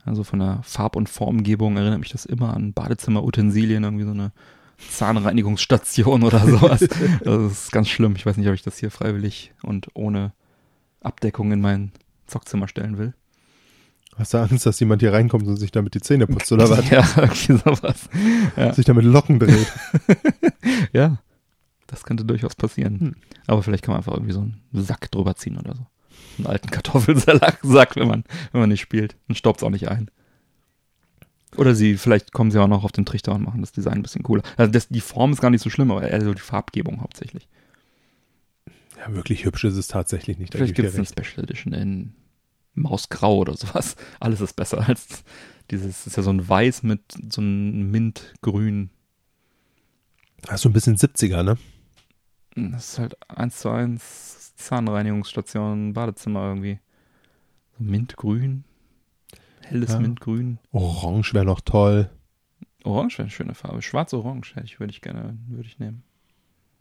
Also von der Farb- und Formgebung erinnert mich das immer an Badezimmerutensilien, irgendwie so eine Zahnreinigungsstation oder [laughs] sowas. das ist ganz schlimm. Ich weiß nicht, ob ich das hier freiwillig und ohne Abdeckung in mein Zockzimmer stellen will. Hast du Angst, dass jemand hier reinkommt und sich damit die Zähne putzt oder was? [laughs] Ja, irgendwie sowas. Ja. Sich damit Locken dreht. [laughs] ja, das könnte durchaus passieren. Hm. Aber vielleicht kann man einfach irgendwie so einen Sack drüber ziehen oder so. Einen alten Kartoffelsack, wenn man, wenn man nicht spielt. Dann staubt es auch nicht ein. Oder sie, vielleicht kommen sie auch noch auf den Trichter und machen das Design ein bisschen cooler. Also das, die Form ist gar nicht so schlimm, aber eher so die Farbgebung hauptsächlich. Ja, wirklich hübsch ist es tatsächlich nicht. Vielleicht gibt es eine Special Edition in Mausgrau oder sowas. [laughs] Alles ist besser als dieses, ist ja so ein Weiß mit so einem Mintgrün. Das ist so ein bisschen 70er, ne? Das ist halt eins zu eins Zahnreinigungsstation, Badezimmer irgendwie. So Mintgrün. Helles Ja. Mintgrün. Orange wäre noch toll. Orange wäre eine schöne Farbe. Schwarz-Orange hätte ich, würde ich gerne, würde ich nehmen.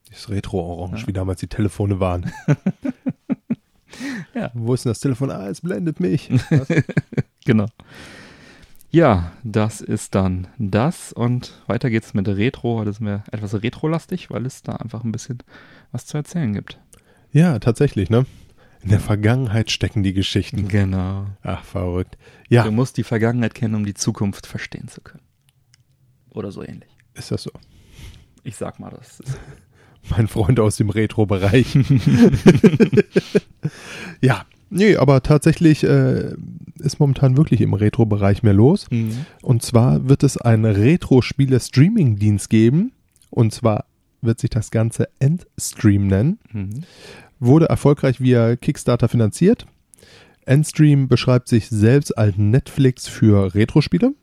Das Retro-Orange, Ja. wie damals die Telefone waren. [laughs] Ja. Wo ist denn das Telefon? Ah, es blendet mich. [laughs] Genau. Ja, das ist dann das und weiter geht's mit Retro. Das ist mir etwas retrolastig, weil es da einfach ein bisschen was zu erzählen gibt. ja, tatsächlich, ne? In der Vergangenheit stecken die Geschichten. Genau. Ach, verrückt. Ja, Du musst die Vergangenheit kennen, um die Zukunft verstehen zu können. Oder so ähnlich. ist das so. Ich sag mal, das ist [laughs] Mein Freund aus dem Retro-Bereich. [laughs] [laughs] ja, nee, aber tatsächlich äh, ist momentan wirklich im Retro-Bereich mehr los. Und zwar wird es einen Retro-Spiele-Streaming-Dienst geben. Und zwar wird sich das Ganze Endstream nennen. Mhm. Wurde erfolgreich via Kickstarter finanziert. Endstream beschreibt sich selbst als Netflix für Retro-Spiele.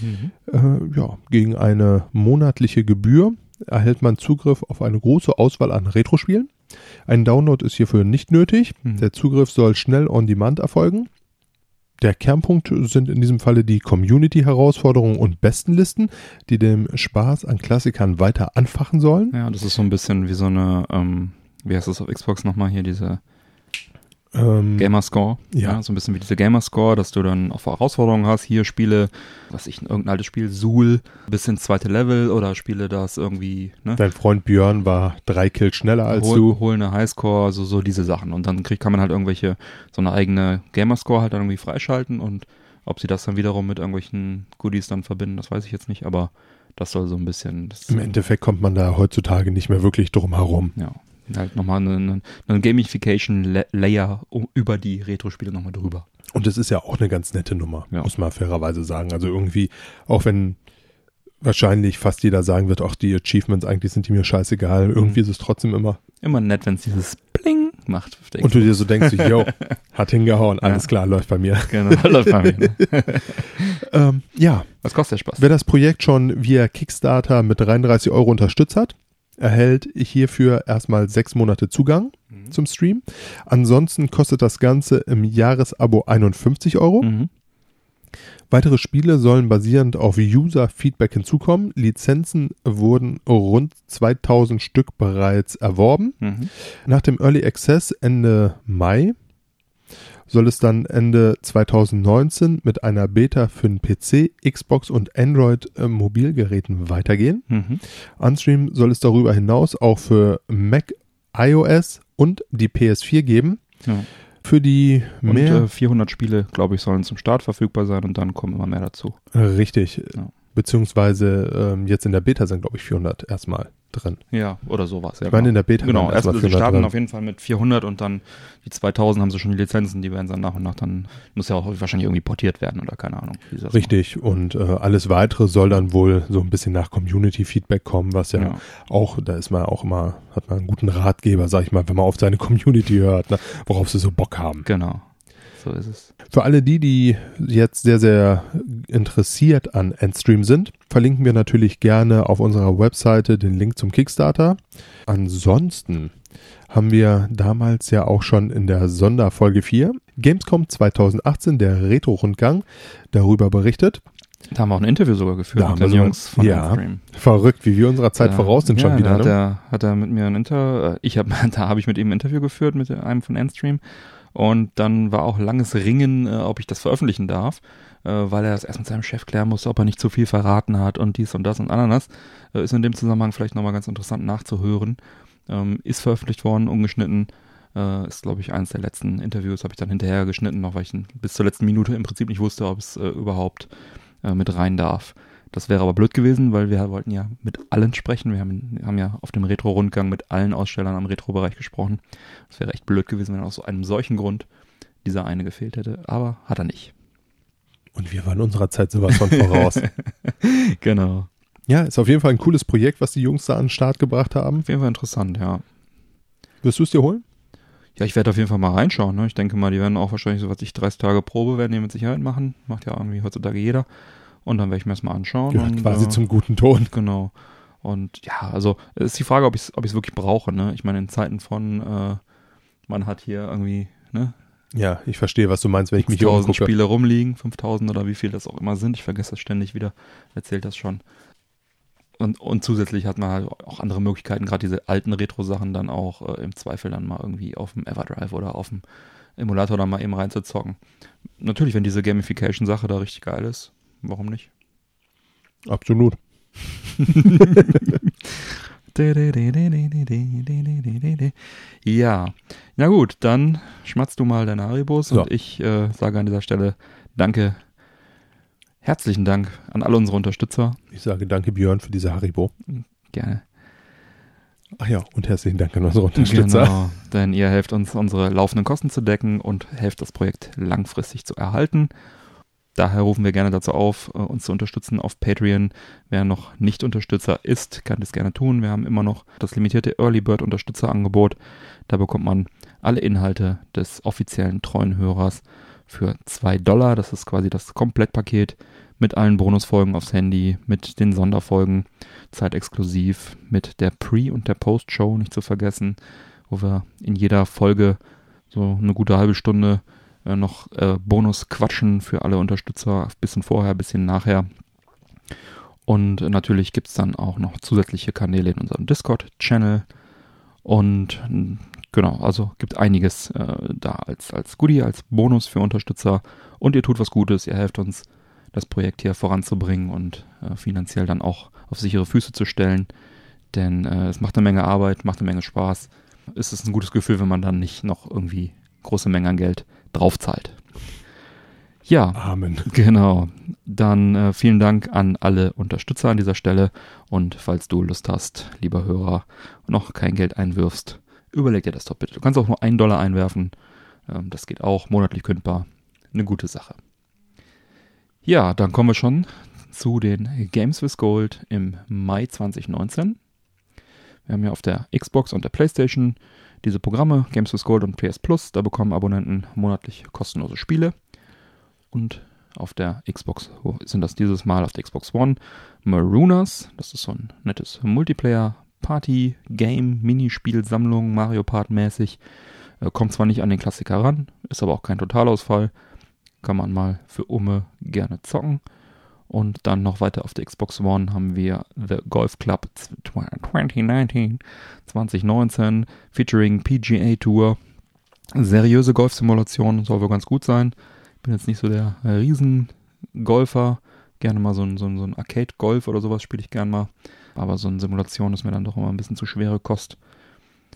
Mhm. Äh, ja, gegen eine monatliche Gebühr erhält man Zugriff auf eine große Auswahl an Retro-Spielen. Ein Download ist hierfür nicht nötig. Mhm. Der Zugriff soll schnell on demand erfolgen. Der Kernpunkt sind in diesem Falle die Community-Herausforderungen und Bestenlisten, die dem Spaß an Klassikern weiter anfachen sollen. Ja, das ist so ein bisschen wie so eine, ähm, wie heißt das auf Xbox nochmal hier, diese Ähm, Gamerscore. Ja. So ein bisschen wie diese Gamerscore, dass du dann auch Herausforderungen hast. Hier spiele, was ich, irgendein altes Spiel, Suhl, bis ins zweite Level oder spiele das irgendwie, ne? Dein Freund Björn war drei Kills schneller als hol, du. hol eine Highscore, also so diese Sachen. Und dann kriegt, kann man halt irgendwelche, so eine eigene Gamerscore halt dann irgendwie freischalten und ob sie das dann wiederum mit irgendwelchen Goodies dann verbinden, das weiß ich jetzt nicht, aber das soll so ein bisschen, Im Endeffekt kommt man da heutzutage nicht mehr wirklich drum herum. ja, halt nochmal eine, eine, eine Gamification-Layer über die Retro-Spiele nochmal drüber. Und es ist ja auch eine ganz nette Nummer, Ja. muss man fairerweise sagen. Also irgendwie, auch wenn wahrscheinlich fast jeder sagen wird, auch die Achievements, eigentlich sind die mir scheißegal. Irgendwie ist es trotzdem immer. Immer nett, wenn es dieses Bling macht. Und du dir so denkst, [laughs] yo, hat hingehauen, alles Ja. klar, läuft bei mir. Genau, [laughs] läuft bei mir. Ne? [laughs] Ähm, ja, Was kostet der Spaß? wer das Projekt schon via Kickstarter mit 33 Euro unterstützt hat, erhält hierfür erstmal sechs Monate Zugang Mhm. zum Stream. Ansonsten kostet das Ganze im Jahresabo 51 Euro. Mhm. Weitere Spiele sollen basierend auf User-Feedback hinzukommen. Lizenzen wurden rund 2000 Stück bereits erworben. Mhm. Nach dem Early Access Ende Mai soll es dann Ende 2019 mit einer Beta für den PC, Xbox und Android äh, Mobilgeräten weitergehen. Mhm. Unstream soll es darüber hinaus auch für Mac, iOS und die PS4 geben. Ja. Für die Und mehr äh, 400 Spiele, glaube ich, sollen zum Start verfügbar sein und dann kommen immer mehr dazu. Richtig. Ja. Beziehungsweise ähm, jetzt in der Beta sind, glaube ich, 400 erstmal drin. Ja, oder sowas. Ja, Ich meine, in der Beta Genau, waren erst sie 400 starten drin. auf jeden Fall mit 400 und dann die 2000 haben sie schon die Lizenzen, die werden dann nach und nach dann, muss ja auch wahrscheinlich irgendwie portiert werden oder keine Ahnung. Richtig. Und äh, alles weitere soll dann wohl so ein bisschen nach Community-Feedback kommen, was ja. Ja. auch, da ist man auch immer, hat man einen guten Ratgeber, sag ich mal, wenn man auf seine Community hört, ne, worauf sie so Bock haben. Genau, so ist es. Für alle die, die jetzt sehr, sehr interessiert an Endstream sind, verlinken wir natürlich gerne auf unserer Webseite den Link zum Kickstarter. Ansonsten haben wir damals ja auch schon in der Sonderfolge 4 Gamescom 2018, der Retro-Rundgang, darüber berichtet. Da haben wir auch ein Interview sogar geführt Da mit den Jungs von ja. Endstream. Verrückt, wie wir unserer Zeit Da- voraus sind schon ja, wieder. Da hat, Ne? er, hat er mit mir ein Inter, äh, ich habe, [laughs] da habe ich mit ihm ein Interview geführt mit einem von Endstream Und dann war auch langes Ringen, äh, ob ich das veröffentlichen darf, äh, weil er das erst mit seinem Chef klären musste, ob er nicht zu viel verraten hat und dies und das und Ananas. Äh, ist in dem Zusammenhang vielleicht nochmal ganz interessant nachzuhören. Ähm, ist veröffentlicht worden, ungeschnitten. Äh, ist, glaube ich, eines der letzten Interviews, habe ich dann hinterher geschnitten, noch weil ich bis zur letzten Minute im Prinzip nicht wusste, ob es äh, überhaupt äh, mit rein darf. Das wäre aber blöd gewesen, weil wir wollten ja mit allen sprechen. Wir haben, haben ja auf dem Retro-Rundgang mit allen Ausstellern am Retro-Bereich gesprochen. Es wäre echt blöd gewesen, wenn aus einem solchen Grund dieser eine gefehlt hätte. Aber hat er nicht. Und wir waren unserer Zeit sowas von voraus. [laughs] genau. Ja, ist auf jeden Fall ein cooles Projekt, was die Jungs da an den Start gebracht haben. Auf jeden Fall interessant, ja. Wirst du es dir holen? Ja, ich werde auf jeden Fall mal reinschauen. Ne? Ich denke mal, die werden auch wahrscheinlich so was ich 30 Tage Probe werden die mit Sicherheit machen. Macht ja irgendwie heutzutage jeder. Und dann werde ich mir das mal anschauen. Gehört und, quasi äh, zum guten Ton. Genau. Und ja, also ist die Frage, ob ich es ob ich's wirklich brauche. Ne? Ich meine, in Zeiten von, äh, man hat hier irgendwie ne, Ja, ich verstehe, was du meinst, wenn ich mich hier 1000 umgucke. Spiele rumliegen, 5000 oder wie viel das auch immer sind. Ich vergesse das ständig wieder. Erzählt das schon. Und, und zusätzlich hat man halt auch andere Möglichkeiten, gerade diese alten Retro-Sachen dann auch äh, im Zweifel dann mal irgendwie auf dem Everdrive oder auf dem Emulator dann mal eben reinzuzocken. Natürlich, wenn diese Gamification-Sache da richtig geil ist, warum nicht? Absolut. [laughs] Ja, na gut, dann schmatzt du mal deine Haribos So. und ich äh, sage an dieser Stelle Danke, herzlichen Dank an alle unsere Unterstützer. Ich sage danke Björn für diese Haribo. Gerne. Ach ja, und herzlichen Dank an unsere Unterstützer. Genau, denn ihr helft uns, unsere laufenden Kosten zu decken und helft das Projekt langfristig zu erhalten. Daher rufen wir gerne dazu auf, äh, uns zu unterstützen auf Patreon. Wer noch nicht Unterstützer ist, kann das gerne tun. Wir haben immer noch das limitierte Early Bird Unterstützerangebot. Da bekommt man alle Inhalte des offiziellen treuen Hörers für 2 Dollar. Das ist quasi das Komplettpaket mit allen Bonusfolgen aufs Handy, mit den Sonderfolgen, zeitexklusiv, mit der Pre- und der Post-Show nicht zu vergessen, wo wir in jeder Folge so eine gute halbe Stunde äh, noch äh, Bonus quatschen für alle Unterstützer, ein bisschen vorher, ein bisschen nachher. Und natürlich gibt es dann auch noch zusätzliche Kanäle in unserem Discord-Channel. Und genau, also gibt einiges äh, da als, als Goodie, als Bonus für Unterstützer. Und ihr tut was Gutes, ihr helft uns, das Projekt hier voranzubringen und äh, finanziell dann auch auf sichere Füße zu stellen. Denn äh, es macht eine Menge Arbeit, macht eine Menge Spaß. Es ist ein gutes Gefühl, wenn man dann nicht noch irgendwie große Mengen an Geld draufzahlt. Ja, Amen. [laughs] Genau. Dann äh, vielen Dank an alle Unterstützer an dieser Stelle. Und falls du Lust hast, lieber Hörer, noch kein Geld einwirfst, überleg dir das doch bitte. Du kannst auch nur einen Dollar einwerfen. Ähm, das geht auch, monatlich kündbar. Eine gute Sache. Ja, dann kommen wir schon zu den Games with Gold im Mai 2019. Wir haben ja auf der Xbox und der PlayStation diese Programme, Games with Gold und PS Plus. Da bekommen Abonnenten monatlich kostenlose Spiele. Und auf der Xbox wo sind das dieses Mal auf der Xbox One Marooners. Das ist so ein nettes Multiplayer-Party-Game, Minispiel-Sammlung, Mario Part-mäßig. Äh, kommt zwar nicht an den Klassiker ran, ist aber auch kein Totalausfall. Kann man mal für Umme gerne zocken. Und dann noch weiter auf der Xbox One haben wir The Golf Club 2019, 2019, featuring PGA Tour. Seriöse Golfsimulation, soll wohl ganz gut sein. Bin jetzt nicht so der Riesengolfer. Gerne mal so ein, so ein, so ein Arcade-Golf oder sowas spiele ich gern mal. Aber so eine Simulation ist mir dann doch immer ein bisschen zu schwere Kost.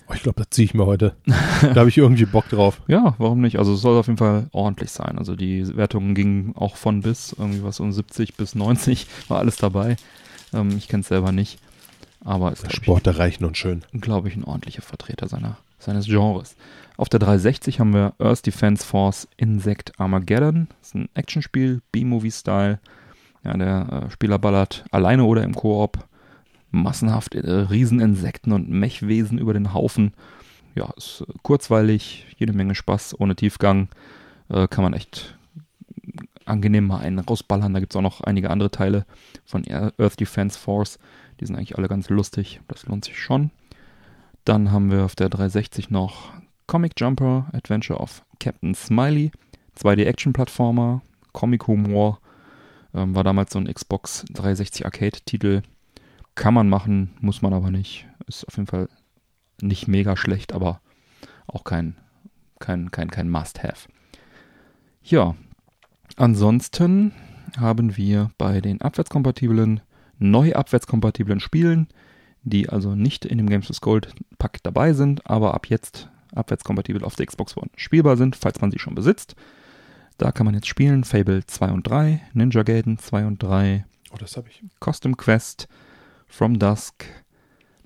Oh, ich glaube, das ziehe ich mir heute. da habe ich irgendwie Bock drauf. [laughs] Ja, warum nicht? Also es soll auf jeden Fall ordentlich sein. Also die Wertungen gingen auch von bis, irgendwie was um 70 bis 90, war alles dabei. Ähm, ich kenne es selber nicht. Aber ist, Der glaube Sport, der reicht nun schön. ich, glaub ich, ein ordentlicher Vertreter seiner, seines Genres. Auf der 360 haben wir Earth Defense Force Insect Armageddon. Das ist ein Actionspiel, B-Movie-Style. Ja, der äh, Spieler ballert alleine oder im Koop massenhaft äh, Rieseninsekten und Mechwesen über den Haufen. Ja, ist äh, kurzweilig, jede Menge Spaß, ohne Tiefgang. Äh, kann man echt angenehm mal einen rausballern. Da gibt es auch noch einige andere Teile von Earth Defense Force. Die sind eigentlich alle ganz lustig. Das lohnt sich schon. Dann haben wir auf der 360 noch Comic Jumper Adventure of Captain Smiley. 2D-Action-Plattformer, Comic-Humor. Ähm, war damals so ein Xbox 360 Arcade-Titel. Kann man machen, muss man aber nicht. Ist auf jeden Fall nicht mega schlecht, aber auch kein, kein, kein, kein Must-Have. Ja, ansonsten haben wir bei den abwärtskompatiblen, neu abwärtskompatiblen Spielen, die also nicht in dem Games with Gold Pack dabei sind, aber ab jetzt abwärtskompatibel auf der Xbox One spielbar sind, falls man sie schon besitzt. Da kann man jetzt spielen Fable 2 und 3, Ninja Gaiden 2 und 3, Oh, das habe ich. Custom Quest, From Dusk,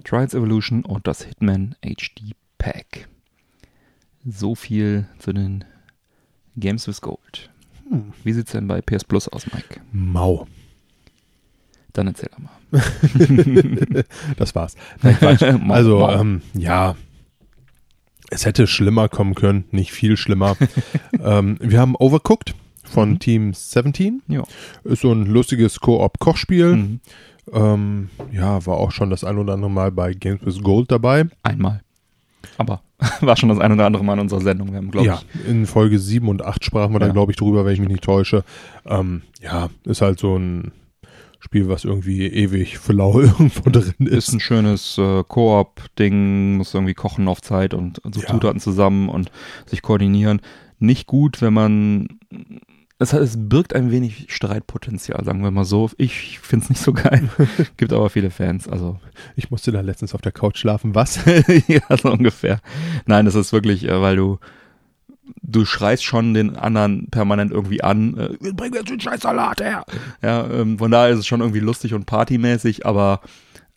Trials Evolution und das Hitman HD Pack. So viel zu den Games with Gold. Hm. Wie sieht's denn bei PS Plus aus, Mike? Mau. Dann erzähl doch mal. [laughs] Das war's. Nein. [laughs] Mau, Also, mau. ähm, ja. Es hätte schlimmer kommen können, nicht viel schlimmer. [laughs] ähm, wir haben Overcooked von Mhm. Team 17. Ja. Ist so ein lustiges Koop-Kochspiel. Mhm. Ähm, ja, war auch schon das ein oder andere Mal bei Games with Gold dabei. Einmal. Aber [laughs] war schon das ein oder andere Mal in unserer Sendung. Wir haben, glaube ja, in Folge 7 und 8 sprachen wir Ja. da, glaube ich, drüber, wenn ich mich nicht täusche. Ähm, ja, ist halt so ein Spiel, was irgendwie ewig flau [laughs] irgendwo drin ich, ist ist. ein schönes äh, Koop-Ding, muss irgendwie kochen auf Zeit und so Ja. Zutaten zusammen und sich koordinieren. Nicht gut, wenn man es, es birgt ein wenig Streitpotenzial, sagen wir mal so. Ich finde es nicht so geil. [laughs] Gibt aber viele Fans, also Ich musste da letztens auf der Couch schlafen. Was? [laughs] ja, so ungefähr. Nein, das ist wirklich, äh, weil du du schreist schon den anderen permanent irgendwie an, äh, bring mir jetzt den scheiß Salat her. Ja, ähm, von daher ist es schon irgendwie lustig und partymäßig, aber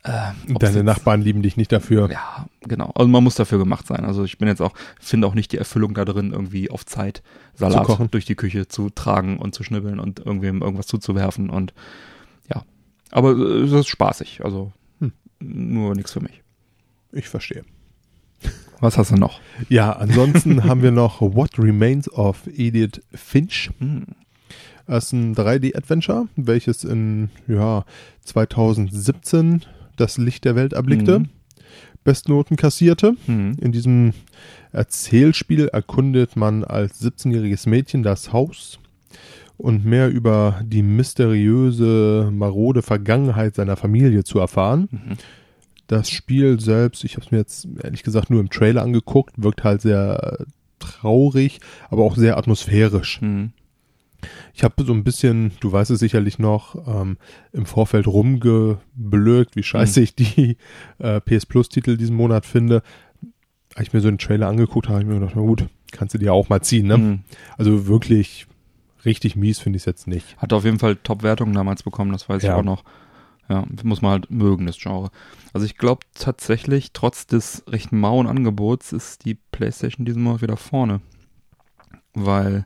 äh, Deine Nachbarn lieben dich nicht dafür. Ja, genau. Also man muss dafür gemacht sein. Also ich bin jetzt auch, finde auch nicht die Erfüllung da drin, irgendwie auf Zeit Salat durch die Küche zu tragen und zu schnibbeln und irgendwem irgendwas zuzuwerfen und ja. Aber äh, es ist spaßig. Also Hm. nur nichts für mich. Ich verstehe. Was hast du noch? Ja, ansonsten [laughs] haben wir noch What Remains of Edith Finch. Hm. Das ist ein 3D-Adventure, welches in ja, 2017 das Licht der Welt erblickte, Mhm. Bestnoten kassierte. Hm. In diesem Erzählspiel erkundet man als 17-jähriges Mädchen das Haus und mehr über die mysteriöse, marode Vergangenheit seiner Familie zu erfahren. Mhm. Das Spiel selbst, ich habe es mir jetzt ehrlich gesagt nur im Trailer angeguckt, wirkt halt sehr traurig, aber auch sehr atmosphärisch. Hm. Ich habe so ein bisschen, du weißt es sicherlich noch, ähm, im Vorfeld rumgeblökt, wie scheiße ich die [laughs] äh, PS Plus Titel diesen Monat finde. Als ich mir so einen Trailer angeguckt habe, habe ich mir gedacht, na gut, kannst du dir auch mal ziehen. Ne? Hm. Also wirklich richtig mies finde ich es jetzt nicht. Hat auf jeden Fall Top-Wertungen damals bekommen, das weiß Ja. ich auch noch. Ja, muss man halt mögen, das Genre. Also ich glaube tatsächlich, trotz des recht mauen Angebots ist die Playstation diesen Monat wieder vorne. Weil,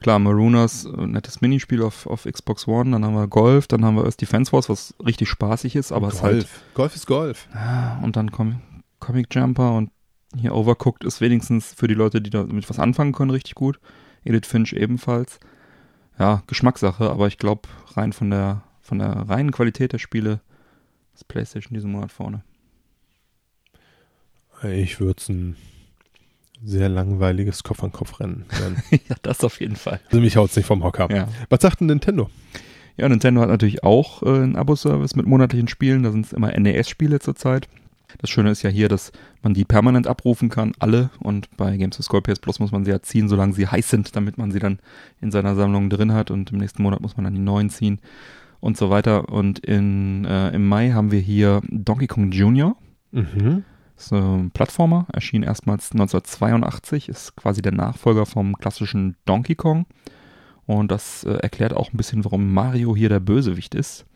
klar, Marooners, äh, nettes Minispiel auf, auf Xbox One, dann haben wir Golf, dann haben wir erst Defense Force, was richtig spaßig ist, aber es ist halt, Golf ist Golf. Ah, und dann Com Comic Jumper und hier Overcooked ist wenigstens für die Leute, die damit was anfangen können, richtig gut. Edith Finch ebenfalls. Ja, Geschmackssache, aber ich glaube, rein von der, von der reinen Qualität der Spiele ist PlayStation diesen Monat vorne. Ich würde es ein sehr langweiliges Kopf-an-Kopf-Rennen nennen. [laughs] ja, das auf jeden Fall. also mich haut's nicht vom Hocker. Ja. Was sagt denn Nintendo? Ja, Nintendo hat natürlich auch äh, einen Abo-Service mit monatlichen Spielen. Da sind es immer NES-Spiele zurzeit. Das Schöne ist ja hier, dass man die permanent abrufen kann, alle. Und bei Games of Gold PS Plus muss man sie ja ziehen, solange sie heiß sind, damit man sie dann in seiner Sammlung drin hat. Und im nächsten Monat muss man dann die neuen ziehen und so weiter. Und in, äh, im Mai haben wir hier Donkey Kong Jr. Mhm. Ist ein Plattformer, erschien erstmals 1982, ist quasi der Nachfolger vom klassischen Donkey Kong. Und das äh, erklärt auch ein bisschen, warum Mario hier der Bösewicht ist.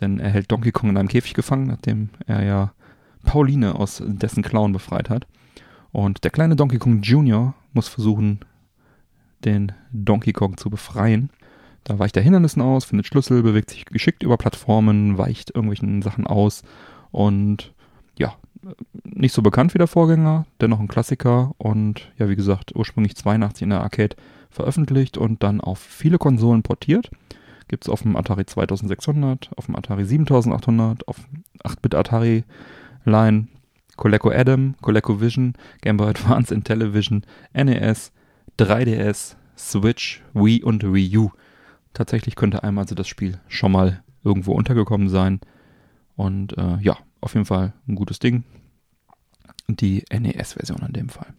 Denn er hält Donkey Kong in einem Käfig gefangen, nachdem er ja Pauline aus dessen Clown befreit hat. Und der kleine Donkey Kong Jr. muss versuchen, den Donkey Kong zu befreien. Da weicht er Hindernissen aus, findet Schlüssel, bewegt sich geschickt über Plattformen, weicht irgendwelchen Sachen aus und ja, nicht so bekannt wie der Vorgänger, dennoch ein Klassiker und ja, wie gesagt, ursprünglich 82 in der Arcade veröffentlicht und dann auf viele Konsolen portiert. Gibt es auf dem Atari 2600, auf dem Atari 7800, auf 8-Bit Atari Line, Coleco Adam, Coleco Vision, Game Boy Advance, Intellivision, NES, 3DS, Switch, Wii und Wii U. Tatsächlich könnte einem also das Spiel schon mal irgendwo untergekommen sein. Und äh, ja, auf jeden Fall ein gutes Ding. Die NES-Version in dem Fall.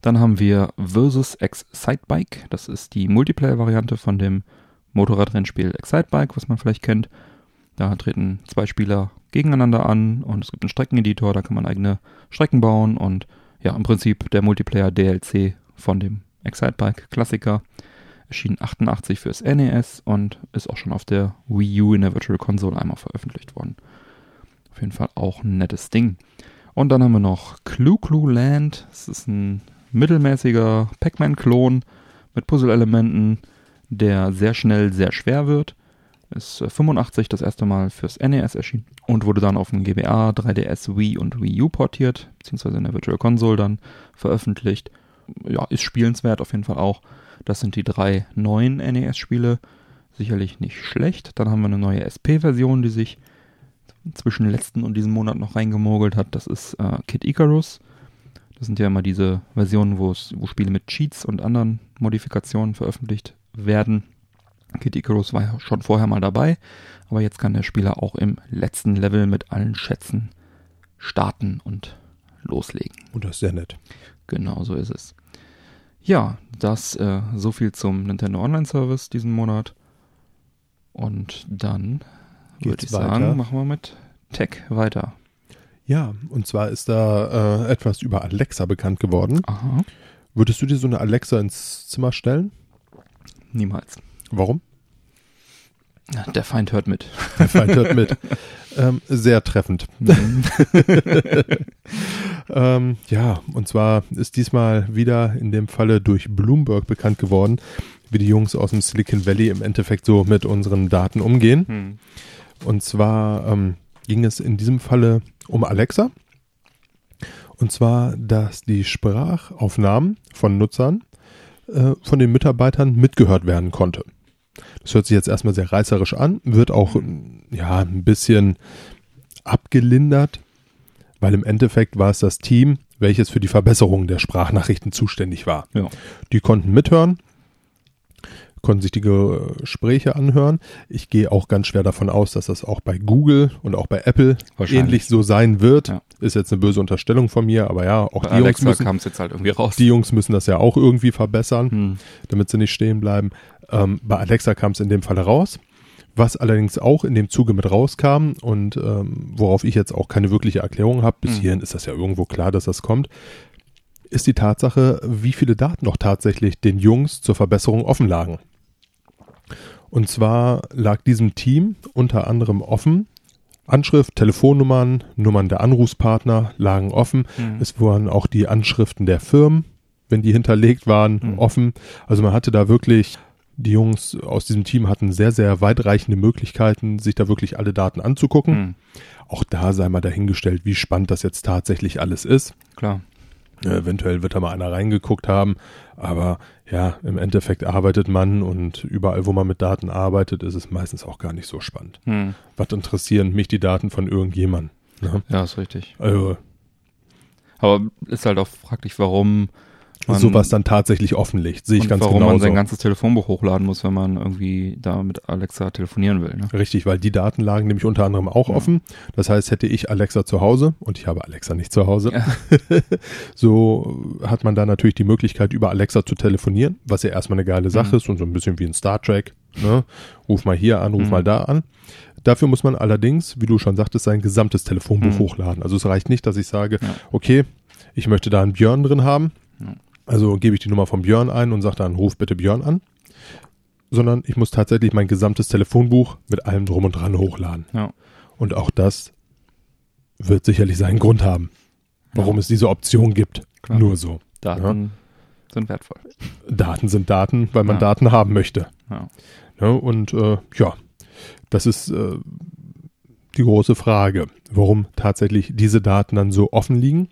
Dann haben wir Versus X Sidebike. Das ist die Multiplayer-Variante von dem Motorradrennspiel Excitebike, was man vielleicht kennt. Da treten zwei Spieler gegeneinander an und es gibt einen Streckeneditor, da kann man eigene Strecken bauen und ja, im Prinzip der Multiplayer DLC von dem Excitebike Klassiker. Erschien 88 fürs NES und ist auch schon auf der Wii U in der Virtual Console einmal veröffentlicht worden. Auf jeden Fall auch ein nettes Ding. Und dann haben wir noch Clue Clue Land. Das ist ein mittelmäßiger Pac-Man-Klon mit Puzzle-Elementen, der sehr schnell sehr schwer wird. Ist 85 äh, das erste Mal fürs NES erschienen und wurde dann auf dem GBA, 3DS, Wii und Wii U portiert, beziehungsweise in der Virtual Console dann veröffentlicht. Ja, ist spielenswert auf jeden Fall auch. Das sind die drei neuen NES-Spiele. Sicherlich nicht schlecht. Dann haben wir eine neue SP-Version, die sich zwischen letzten und diesem Monat noch reingemogelt hat. Das ist äh, Kid Icarus. Das sind ja immer diese Versionen, wo Spiele mit Cheats und anderen Modifikationen veröffentlicht werden. Kid Icarus war ja schon vorher mal dabei, aber jetzt kann der Spieler auch im letzten Level mit allen Schätzen starten und loslegen. Und das ist sehr nett. Genau so ist es. Ja, das äh, so viel zum Nintendo Online Service diesen Monat. Und dann würde ich weiter. sagen, machen wir mit Tech weiter. Ja, und zwar ist da äh, etwas über Alexa bekannt geworden. Aha. Würdest du dir so eine Alexa ins Zimmer stellen? Niemals. Warum? Der Feind hört mit. Der Feind hört mit. [laughs] ähm, sehr treffend. Mhm. [laughs] ähm, ja, und zwar ist diesmal wieder in dem Falle durch Bloomberg bekannt geworden, wie die Jungs aus dem Silicon Valley im Endeffekt so mit unseren Daten umgehen. Mhm. Und zwar ähm, ging es in diesem Falle um Alexa. Und zwar, dass die Sprachaufnahmen von Nutzern äh, von den Mitarbeitern mitgehört werden konnte. Das hört sich jetzt erstmal sehr reißerisch an, wird auch ja ein bisschen abgelindert, weil im Endeffekt war es das Team, welches für die Verbesserung der Sprachnachrichten zuständig war. Ja. Die konnten mithören, konnten sich die Gespräche anhören. Ich gehe auch ganz schwer davon aus, dass das auch bei Google und auch bei Apple ähnlich so sein wird. Ja. Ist jetzt eine böse Unterstellung von mir, aber ja, auch bei die Alexa Jungs müssen jetzt halt irgendwie raus. Die Jungs müssen das ja auch irgendwie verbessern, hm. damit sie nicht stehen bleiben. Ähm, bei Alexa kam es in dem Falle raus. Was allerdings auch in dem Zuge mit rauskam und ähm, worauf ich jetzt auch keine wirkliche Erklärung habe, bis hm. hierhin ist das ja irgendwo klar, dass das kommt, ist die Tatsache, wie viele Daten noch tatsächlich den Jungs zur Verbesserung offen lagen. Und zwar lag diesem Team unter anderem offen, Anschrift, Telefonnummern, Nummern der Anrufspartner lagen offen. Mhm. Es wurden auch die Anschriften der Firmen, wenn die [laughs] hinterlegt waren, mhm. offen. Also man hatte da wirklich, die Jungs aus diesem Team hatten sehr, sehr weitreichende Möglichkeiten, sich da wirklich alle Daten anzugucken. Mhm. Auch da sei mal dahingestellt, wie spannend das jetzt tatsächlich alles ist. Klar. Ja, eventuell wird da mal einer reingeguckt haben, aber ja, im Endeffekt arbeitet man und überall, wo man mit Daten arbeitet, ist es meistens auch gar nicht so spannend. Hm. Was interessieren mich die Daten von irgendjemandem? Ne? Ja, ist richtig. Also, aber ist halt auch fraglich, warum man, sowas dann tatsächlich offenlegt. Sehe ich ganz warum genau. Warum man sein ganzes Telefonbuch hochladen muss, wenn man irgendwie da mit Alexa telefonieren will. Ne? Richtig, weil die Daten lagen nämlich unter anderem auch ja. offen. Das heißt, hätte ich Alexa zu Hause und ich habe Alexa nicht zu Hause, ja. [laughs] so hat man da natürlich die Möglichkeit, über Alexa zu telefonieren, was ja erstmal eine geile Sache mhm. ist und so ein bisschen wie ein Star Trek. Ne? Ruf mal hier an, ruf mhm. mal da an. Dafür muss man allerdings, wie du schon sagtest, sein gesamtes Telefonbuch mhm. hochladen. Also es reicht nicht, dass ich sage, ja. okay, ich möchte da einen Björn drin haben. Also gebe ich die Nummer von Björn ein und sage dann, ruf bitte Björn an. Sondern ich muss tatsächlich mein gesamtes Telefonbuch mit allem drum und dran hochladen. Ja. Und auch das wird sicherlich seinen Grund haben, warum ja. es diese Option gibt. Klar. Nur so. Daten ja. sind wertvoll. Daten sind Daten, weil man. Daten haben möchte. Ja. und äh, ja, das ist äh, die große Frage, warum tatsächlich diese Daten dann so offen liegen.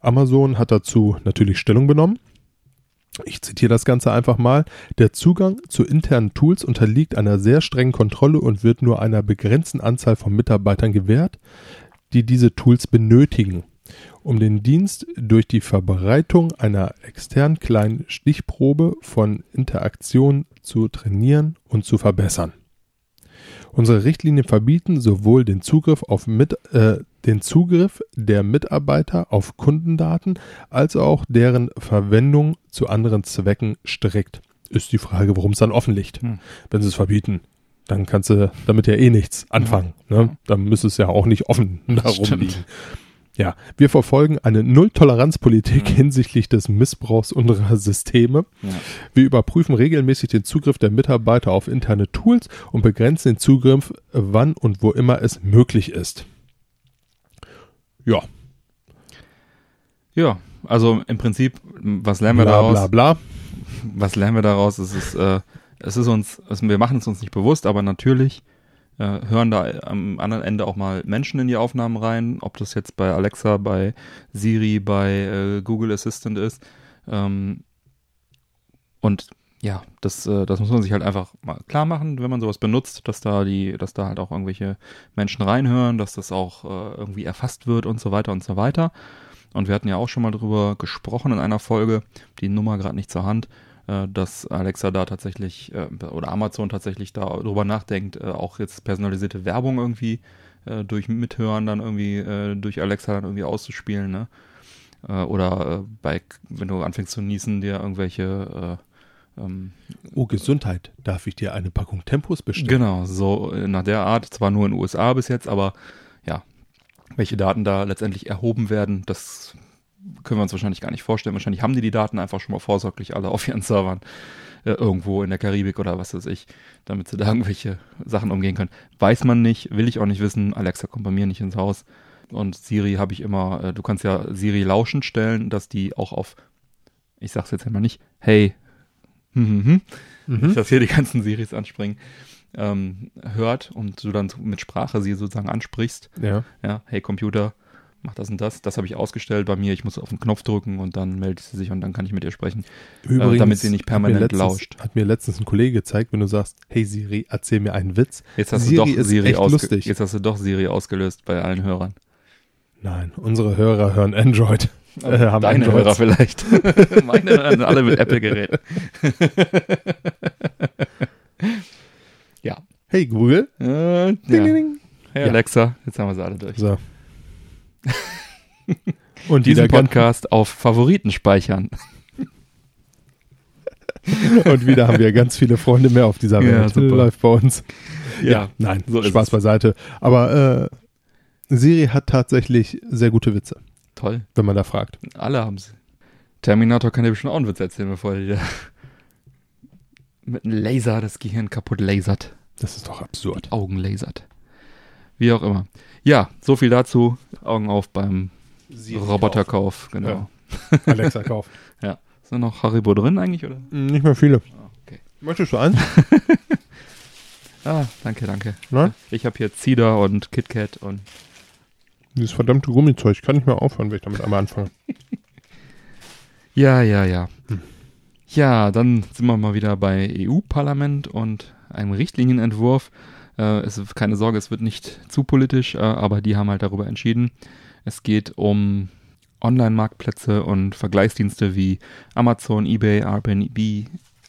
Amazon hat dazu natürlich Stellung benommen ich zitiere das Ganze einfach mal. Der Zugang zu internen Tools unterliegt einer sehr strengen Kontrolle und wird nur einer begrenzten Anzahl von Mitarbeitern gewährt, die diese Tools benötigen, um den Dienst durch die Verbreitung einer externen kleinen Stichprobe von Interaktionen zu trainieren und zu verbessern. Unsere Richtlinien verbieten sowohl den Zugriff auf mit, äh, den Zugriff der Mitarbeiter auf Kundendaten als auch deren Verwendung zu anderen Zwecken strikt. Ist die Frage, warum es dann offen liegt. Hm. Wenn sie es verbieten, dann kannst du damit ja eh nichts anfangen. Ne? Dann müsste es ja auch nicht offen [laughs] darum liegen. Ja, wir verfolgen eine Null-Toleranz-Politik Mhm. hinsichtlich des Missbrauchs unserer Systeme. Ja. Wir überprüfen regelmäßig den Zugriff der Mitarbeiter auf interne Tools und begrenzen den Zugriff, wann und wo immer es möglich ist. Ja, ja, also im Prinzip, was lernen wir bla daraus? bla bla. was lernen wir daraus? Es ist, äh, es ist uns, es, wir machen es uns nicht bewusst, aber natürlich äh, hören da am anderen Ende auch mal Menschen in die Aufnahmen rein, ob das jetzt bei Alexa, bei Siri, bei äh, Google Assistant ist. Ähm, und ja, das, äh, das muss man sich halt einfach mal klar machen, wenn man sowas benutzt, dass da die, dass da halt auch irgendwelche Menschen reinhören, dass das auch äh, irgendwie erfasst wird und so weiter und so weiter. Und wir hatten ja auch schon mal drüber gesprochen in einer Folge, die Nummer gerade nicht zur Hand, dass Alexa da tatsächlich äh, oder Amazon tatsächlich darüber nachdenkt, äh, auch jetzt personalisierte Werbung irgendwie äh, durch Mithören dann irgendwie äh, durch Alexa dann irgendwie auszuspielen, ne? Äh, oder äh, bei, wenn du anfängst zu niesen, dir irgendwelche äh, ähm, Oh, Gesundheit. Darf ich dir eine Packung Tempos bestellen? Genau, so äh, nach der Art, zwar nur in den USA bis jetzt, aber ja, welche Daten da letztendlich erhoben werden, das können wir uns wahrscheinlich gar nicht vorstellen. Wahrscheinlich haben die die Daten einfach schon mal vorsorglich alle auf ihren Servern äh, irgendwo in der Karibik oder was weiß ich, damit sie da irgendwelche Sachen umgehen können. Weiß man nicht, will ich auch nicht wissen. Alexa kommt bei mir nicht ins Haus. Und Siri habe ich immer, äh, du kannst ja Siri lauschend stellen, dass die auch auf, ich sag's jetzt einmal nicht, hey, hm, hm, hm, Mhm. nicht, dass hier die ganzen Siris anspringen, ähm, hört und du dann mit Sprache sie sozusagen ansprichst. Ja. Ja, hey Computer, mach das und das. Das habe ich ausgestellt bei mir. Ich muss auf den Knopf drücken und dann meldet sie sich und dann kann ich mit ihr sprechen. Übrigens, damit sie nicht permanent hat letztens, lauscht. Hat mir letztens ein Kollege gezeigt, wenn du sagst, hey Siri, erzähl mir einen Witz. Jetzt hast Siri du doch Siri lustig. Jetzt hast du doch Siri ausgelöst bei allen Hörern. Nein, unsere Hörer hören Android. [laughs] Äh, haben Deine Androids. Hörer vielleicht. [laughs] Meine hören alle mit Apple-Geräten. [laughs] ja. Hey Google. Äh, Ding, ja. ding, ding. Hey Ja. Alexa, jetzt haben wir sie alle durch. So. [laughs] Und Diesen Podcast auf Favoriten speichern. [laughs] und wieder haben wir ganz viele Freunde mehr auf dieser Ja, Welt. super. Läuft bei uns. Ja, nein, so Spaß beiseite. Aber äh, Siri hat tatsächlich sehr gute Witze, Toll. wenn man da fragt. Alle haben sie. Terminator kann dir bestimmt auch einen Witz erzählen, bevor er dir mit einem Laser das Gehirn kaputt lasert. Das ist doch absurd. Augen lasert. Wie auch immer. Ja, so viel dazu. Augen auf beim Roboterkauf. Genau. [laughs] Alexa kauft. Ist da noch Haribo drin eigentlich, oder? Nicht mehr viele. Ah, okay. Möchtest du eins? [laughs] Ah, danke, danke. Nein? Ich habe hier Cider und KitKat und Dieses verdammte Gummizeug. Ich kann nicht mehr aufhören, wenn ich damit einmal anfange. [laughs] Ja, ja, ja. Ja, dann sind wir mal wieder bei EU-Parlament und einem Richtlinienentwurf. Äh, es ist keine Sorge, es wird nicht zu politisch, äh, aber die haben halt darüber entschieden. Es geht um Online-Marktplätze und Vergleichsdienste wie Amazon, eBay, Airbnb,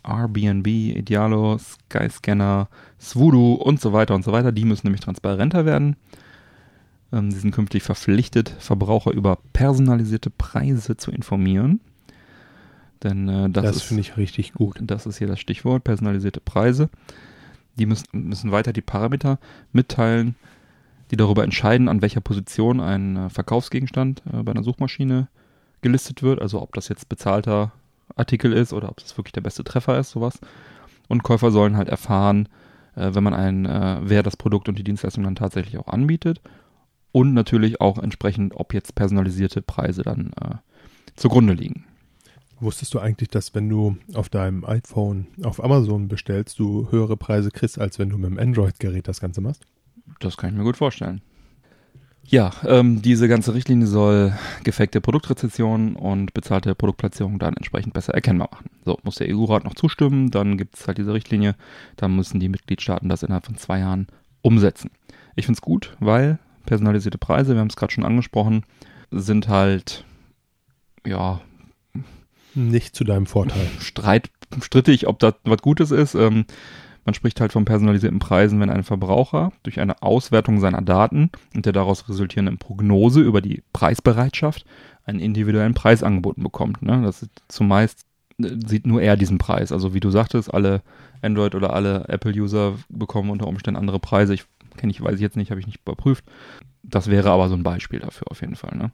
Airbnb, Idealo, Skyscanner, Swoodoo und so weiter und so weiter. Die müssen nämlich transparenter werden. Ähm, sie sind künftig verpflichtet, Verbraucher über personalisierte Preise zu informieren. Denn äh, das, Das, finde ich richtig gut. das ist hier das Stichwort, personalisierte Preise. Die müssen, müssen weiter die Parameter mitteilen, die darüber entscheiden, an welcher Position ein äh, Verkaufsgegenstand äh, bei einer Suchmaschine gelistet wird. Also ob das jetzt bezahlter Artikel ist oder ob das wirklich der beste Treffer ist, sowas. Und Käufer sollen halt erfahren, äh, wenn man ein, wer das Produkt und die Dienstleistung dann tatsächlich auch anbietet. Und natürlich auch entsprechend, ob jetzt personalisierte Preise dann äh, zugrunde liegen. Wusstest du eigentlich, dass wenn du auf deinem iPhone auf Amazon bestellst, du höhere Preise kriegst, als wenn du mit dem Android-Gerät das Ganze machst? Das kann ich mir gut vorstellen. Ja, ähm, diese ganze Richtlinie soll gefakte Produktrezessionen und bezahlte Produktplatzierungen dann entsprechend besser erkennbar machen. So, muss der EU-Rat noch zustimmen, dann gibt es halt diese Richtlinie, dann müssen die Mitgliedstaaten das innerhalb von zwei Jahren umsetzen. Ich finde es gut, weil personalisierte Preise, wir haben es gerade schon angesprochen, sind halt, ja, Nicht zu deinem Vorteil. Streit, strittig, ob das was Gutes ist. Ähm, Man spricht halt von personalisierten Preisen, wenn ein Verbraucher durch eine Auswertung seiner Daten und der daraus resultierenden Prognose über die Preisbereitschaft einen individuellen Preis angeboten bekommt. Ne? Das ist zumeist äh, sieht nur er diesen Preis. Also wie du sagtest, alle Android- oder alle Apple-User bekommen unter Umständen andere Preise. Ich kenne ich, weiß ich jetzt nicht, habe ich nicht überprüft. Das wäre aber so ein Beispiel dafür auf jeden Fall. Ne?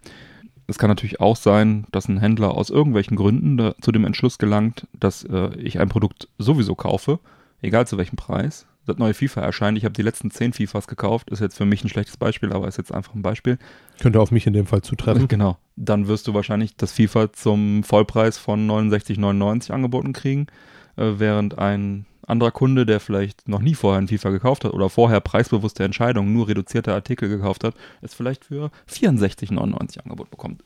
Es kann natürlich auch sein, dass ein Händler aus irgendwelchen Gründen da, zu dem Entschluss gelangt, dass äh, ich ein Produkt sowieso kaufe, egal zu welchem Preis. Das neue FIFA erscheint. Ich habe die letzten zehn FIFAs gekauft. Ist jetzt für mich ein schlechtes Beispiel, aber ist jetzt einfach ein Beispiel. Könnte auf mich in dem Fall zutreffen. [laughs] Genau. Dann wirst du wahrscheinlich das FIFA zum Vollpreis von 69,99 angeboten kriegen, äh, während ein anderer Kunde, der vielleicht noch nie vorher ein FIFA gekauft hat oder vorher preisbewusste Entscheidungen, nur reduzierte Artikel gekauft hat, es vielleicht für 64,99 Angebot bekommt.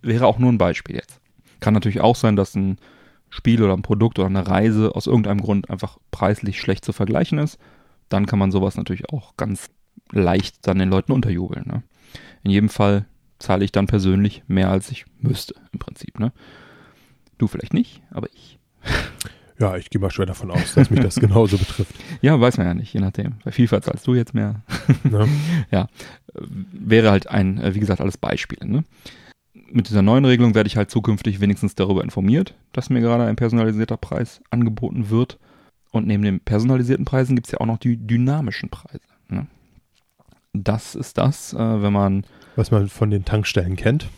Wäre auch nur ein Beispiel jetzt. Kann natürlich auch sein, dass ein Spiel oder ein Produkt oder eine Reise aus irgendeinem Grund einfach preislich schlecht zu vergleichen ist. Dann kann man sowas natürlich auch ganz leicht dann den Leuten unterjubeln. Ne? In jedem Fall zahle ich dann persönlich mehr, als ich müsste, im Prinzip. Ne? Du vielleicht nicht, aber ich. [laughs] Ja, ich gehe mal schwer davon aus, dass mich das [laughs] genauso betrifft. Ja, weiß man ja nicht, je nachdem. Bei FIFA zahlst du jetzt mehr. Ne? [laughs] ja, wäre halt ein, äh, wie gesagt, alles Beispiele. Ne? Mit dieser neuen Regelung werde ich halt zukünftig wenigstens darüber informiert, dass mir gerade ein personalisierter Preis angeboten wird. Und neben den personalisierten Preisen gibt es ja auch noch die dynamischen Preise. Ne? Das ist das, äh, wenn man Was man von den Tankstellen kennt.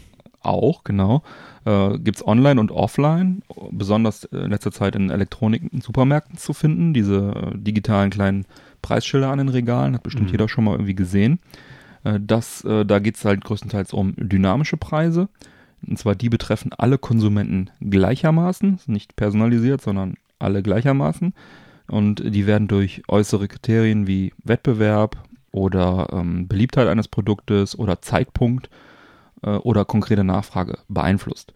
auch, genau. Äh, Gibt es online und offline, besonders in letzter Zeit in Elektronik Supermärkten zu finden. Diese äh, digitalen kleinen Preisschilder an den Regalen, hat bestimmt Mhm. jeder schon mal irgendwie gesehen. Äh, das, äh, da geht es halt größtenteils um dynamische Preise. Und zwar die betreffen alle Konsumenten gleichermaßen, nicht personalisiert, sondern alle gleichermaßen. Und die werden durch äußere Kriterien wie Wettbewerb oder ähm, Beliebtheit eines Produktes oder Zeitpunkt äh, oder konkrete Nachfrage beeinflusst.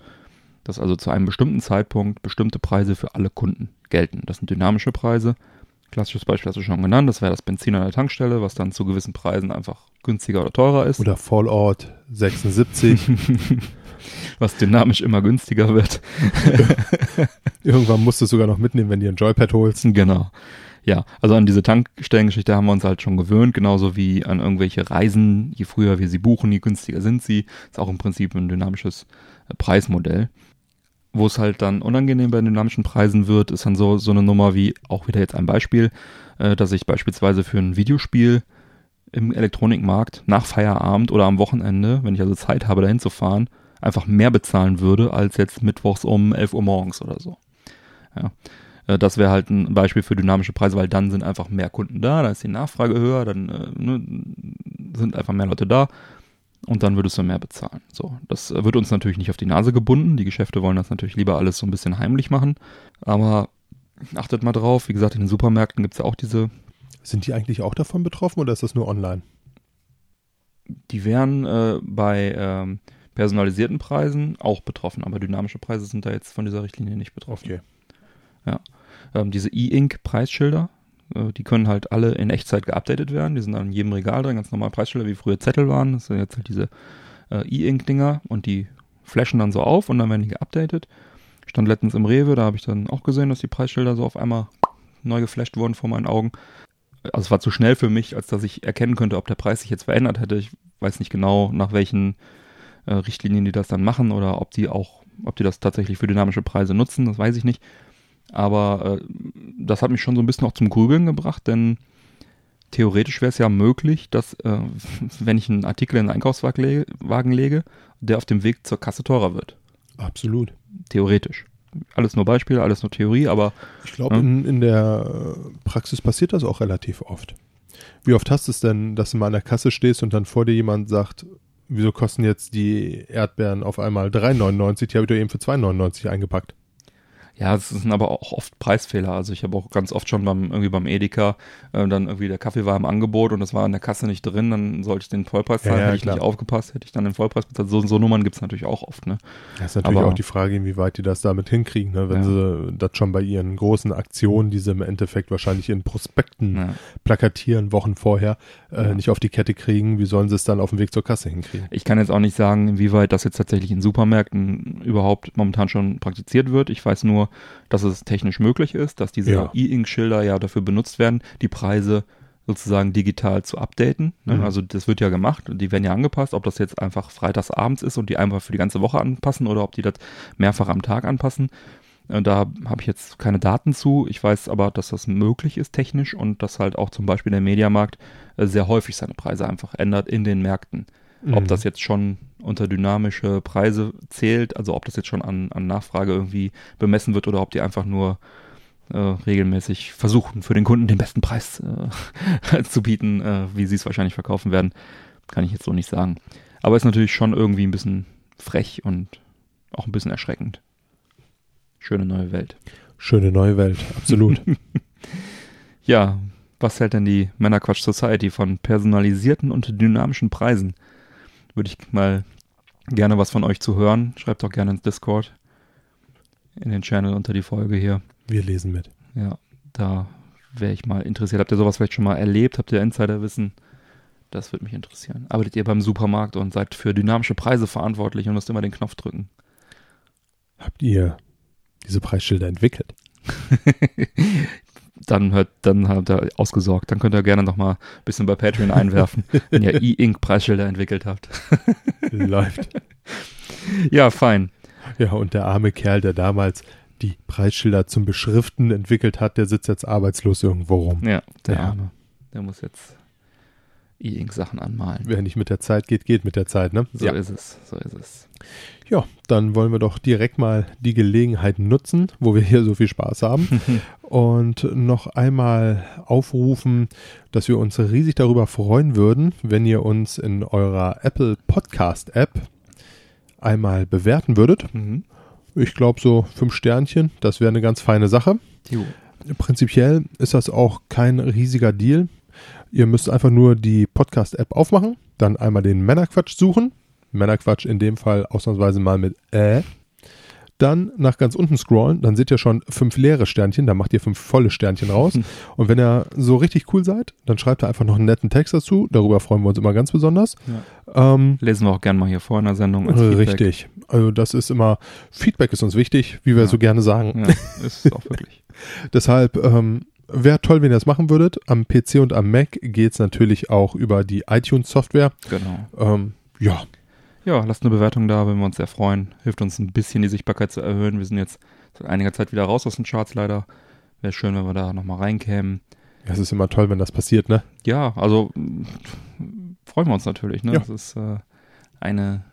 Dass also zu einem bestimmten Zeitpunkt bestimmte Preise für alle Kunden gelten. Das sind dynamische Preise. Klassisches Beispiel hast du schon genannt, das wäre das Benzin an der Tankstelle, was dann zu gewissen Preisen einfach günstiger oder teurer ist. Oder Fallout 76. [laughs] was dynamisch immer günstiger wird. [laughs] Irgendwann musst du es sogar noch mitnehmen, wenn du ein Joypad holst. Genau. Ja, also an diese Tankstellengeschichte haben wir uns halt schon gewöhnt, genauso wie an irgendwelche Reisen. Je früher wir sie buchen, je günstiger sind sie. Ist auch im Prinzip ein dynamisches äh, Preismodell. Wo es halt dann unangenehm bei dynamischen Preisen wird, ist dann so, so eine Nummer wie, auch wieder jetzt ein Beispiel, äh, dass ich beispielsweise für ein Videospiel im Elektronikmarkt nach Feierabend oder am Wochenende, wenn ich also Zeit habe, dahin zu fahren, einfach mehr bezahlen würde, als jetzt mittwochs um 11 Uhr morgens oder so. Ja. Äh, Das wäre halt ein Beispiel für dynamische Preise, weil dann sind einfach mehr Kunden da, da ist die Nachfrage höher, dann äh, ne, sind einfach mehr Leute da und dann würdest du mehr bezahlen. So, das wird uns natürlich nicht auf die Nase gebunden. Die Geschäfte wollen das natürlich lieber alles so ein bisschen heimlich machen, aber achtet mal drauf. Wie gesagt, in den Supermärkten gibt es ja auch diese, Sind die eigentlich auch davon betroffen oder ist das nur online? die wären äh, bei ähm, personalisierten Preisen auch betroffen, aber dynamische Preise sind da jetzt von dieser Richtlinie nicht betroffen. Okay. Ähm, diese E-Ink-Preisschilder, äh, die können halt alle in Echtzeit geupdatet werden. Die sind in jedem Regal drin, ganz normal Preisschilder, wie früher Zettel waren. Das sind jetzt halt diese äh, E-Ink-Dinger und die flashen dann so auf und dann werden die geupdatet. Stand letztens im Rewe, da habe ich dann auch gesehen, dass die Preisschilder so auf einmal neu geflasht wurden vor meinen Augen. Also es war zu schnell für mich, als dass ich erkennen könnte, ob der Preis sich jetzt verändert hätte. Ich weiß nicht genau, nach welchen äh, Richtlinien die das dann machen oder ob die auch, ob die das tatsächlich für dynamische Preise nutzen, das weiß ich nicht. Aber äh, das hat mich schon so ein bisschen auch zum Grübeln gebracht, denn theoretisch wäre es ja möglich, dass, äh, [laughs] wenn ich einen Artikel in den Einkaufswagen lege, Wagen lege, der auf dem Weg zur Kasse teurer wird. Absolut. Theoretisch. Alles nur Beispiele, alles nur Theorie, aber Ich glaube, Ja. in, in der äh, Praxis passiert das auch relativ oft. Wie oft hast du es denn, dass du mal an der Kasse stehst und dann vor dir jemand sagt, wieso kosten jetzt die Erdbeeren auf einmal 3,99, die habe ich doch eben für 2,99 eingepackt. Ja, es sind aber auch oft Preisfehler. Also ich habe auch ganz oft schon beim irgendwie beim Edeka äh, dann irgendwie der Kaffee war im Angebot und das war in der Kasse nicht drin, dann sollte ich den Vollpreis Ja, zahlen. ja, hätte ich klar. nicht aufgepasst, hätte ich dann den Vollpreis bezahlt. So, so Nummern gibt's natürlich auch oft, ne? Das ist natürlich Aber- auch die Frage, inwieweit die das damit hinkriegen, ne? wenn Ja. sie das schon bei ihren großen Aktionen, die sie im Endeffekt wahrscheinlich in Prospekten Ja. plakatieren, Wochen vorher, äh, Ja. nicht auf die Kette kriegen, wie sollen sie es dann auf dem Weg zur Kasse hinkriegen? Ich kann jetzt auch nicht sagen, inwieweit das jetzt tatsächlich in Supermärkten überhaupt momentan schon praktiziert wird. Ich weiß nur, dass es technisch möglich ist, dass diese Ja. E-Ink-Schilder ja dafür benutzt werden, die Preise sozusagen digital zu updaten. Ne? Mhm. Also das wird ja gemacht und die werden ja angepasst, ob das jetzt einfach freitags abends ist und die einfach für die ganze Woche anpassen oder ob die das mehrfach am Tag anpassen. Äh, Da habe ich jetzt keine Daten zu. Ich weiß aber, dass das möglich ist technisch und dass halt auch zum Beispiel der Mediamarkt äh, sehr häufig seine Preise einfach ändert in den Märkten. Ob Mhm. das jetzt schon unter dynamische Preise zählt, also ob das jetzt schon an, an Nachfrage irgendwie bemessen wird oder ob die einfach nur äh, regelmäßig versuchen, für den Kunden den besten Preis äh, [laughs] zu bieten, äh, wie sie es wahrscheinlich verkaufen werden, kann ich jetzt so nicht sagen. Aber ist natürlich schon irgendwie ein bisschen frech und auch ein bisschen erschreckend. Schöne neue Welt. Schöne neue Welt, absolut. [laughs] Ja, was hält denn die Männerquatsch Society von personalisierten und dynamischen Preisen? Würde ich mal gerne was von euch zu hören. Schreibt doch gerne ins Discord. In den Channel unter die Folge hier. Wir lesen mit. Ja, da wäre ich mal interessiert. Habt ihr sowas vielleicht schon mal erlebt? Habt ihr Insiderwissen? Das würde mich interessieren. Arbeitet ihr beim Supermarkt und seid für dynamische Preise verantwortlich und müsst immer den Knopf drücken? Habt ihr diese Preisschilder entwickelt? [laughs] dann hört, dann habt ihr ausgesorgt. Dann könnt ihr gerne noch mal ein bisschen bei Patreon einwerfen, [laughs] wenn ihr E-Ink Preisschilder entwickelt habt. [laughs] Läuft. Ja, fein. Ja, und der arme Kerl, der damals die Preisschilder zum Beschriften entwickelt hat, der sitzt jetzt arbeitslos irgendwo rum. Ja, der Ja. Arme. Der muss jetzt E-Ink Sachen anmalen. Wer nicht mit der Zeit geht, geht mit der Zeit, ne? So ist es, so ist es. Ja, dann wollen wir doch direkt mal die Gelegenheit nutzen, wo wir hier so viel Spaß haben [laughs] und noch einmal aufrufen, dass wir uns riesig darüber freuen würden, wenn ihr uns in eurer Apple Podcast App einmal bewerten würdet. Mhm. Ich glaube so fünf Sternchen, das wäre eine ganz feine Sache. Jo. Prinzipiell ist das auch kein riesiger Deal. Ihr müsst einfach nur die Podcast-App aufmachen, dann einmal den Männerquatsch suchen. Männerquatsch in dem Fall ausnahmsweise mal mit Ä. Dann nach ganz unten scrollen, dann seht ihr schon fünf leere Sternchen, da macht ihr fünf volle Sternchen raus. Und wenn ihr so richtig cool seid, dann schreibt ihr einfach noch einen netten Text dazu. Darüber freuen wir uns immer ganz besonders. Ähm, Lesen wir auch gerne mal hier vor in der Sendung. als richtig. Also das ist immer, Feedback ist uns wichtig, wie wir Ja. so gerne sagen. Ja, ist auch wirklich. [laughs] Deshalb ähm, wäre toll, wenn ihr das machen würdet. Am PC und am Mac geht's natürlich auch über die iTunes-Software. Genau. Ähm, ja, Ja, lasst eine Bewertung da, würden wir uns sehr freuen. Hilft uns ein bisschen die Sichtbarkeit zu erhöhen. Wir sind jetzt seit einiger Zeit wieder raus aus den Charts leider. Wäre schön, wenn wir da nochmal reinkämen. es ist immer toll, wenn das passiert, ne? Ja, also freuen wir uns natürlich. Ne? Ja. Das ist äh, eine,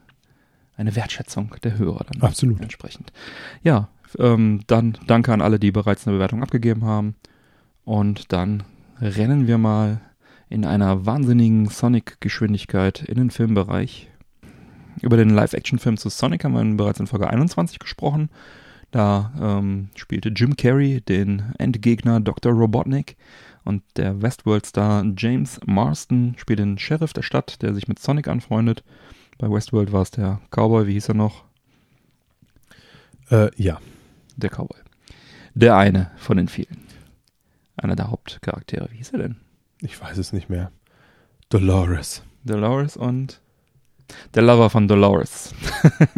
eine Wertschätzung der Hörer dann Absolut. entsprechend. Ja, ähm, dann danke an alle, die bereits eine Bewertung abgegeben haben. Und dann rennen wir mal in einer wahnsinnigen Sonic-Geschwindigkeit in den Filmbereich. Über den Live-Action-Film zu Sonic haben wir bereits in Folge 21 gesprochen. Da ähm, spielte Jim Carrey den Endgegner Dr. Robotnik und der Westworld-Star James Marston spielt den Sheriff der Stadt, der sich mit Sonic anfreundet. Bei Westworld war es der Cowboy, wie hieß er noch? Äh, ja, Der Cowboy. Der eine von den vielen. Einer der Hauptcharaktere. Wie hieß er denn? ich weiß es nicht mehr. Dolores. Dolores und der Lover von Dolores.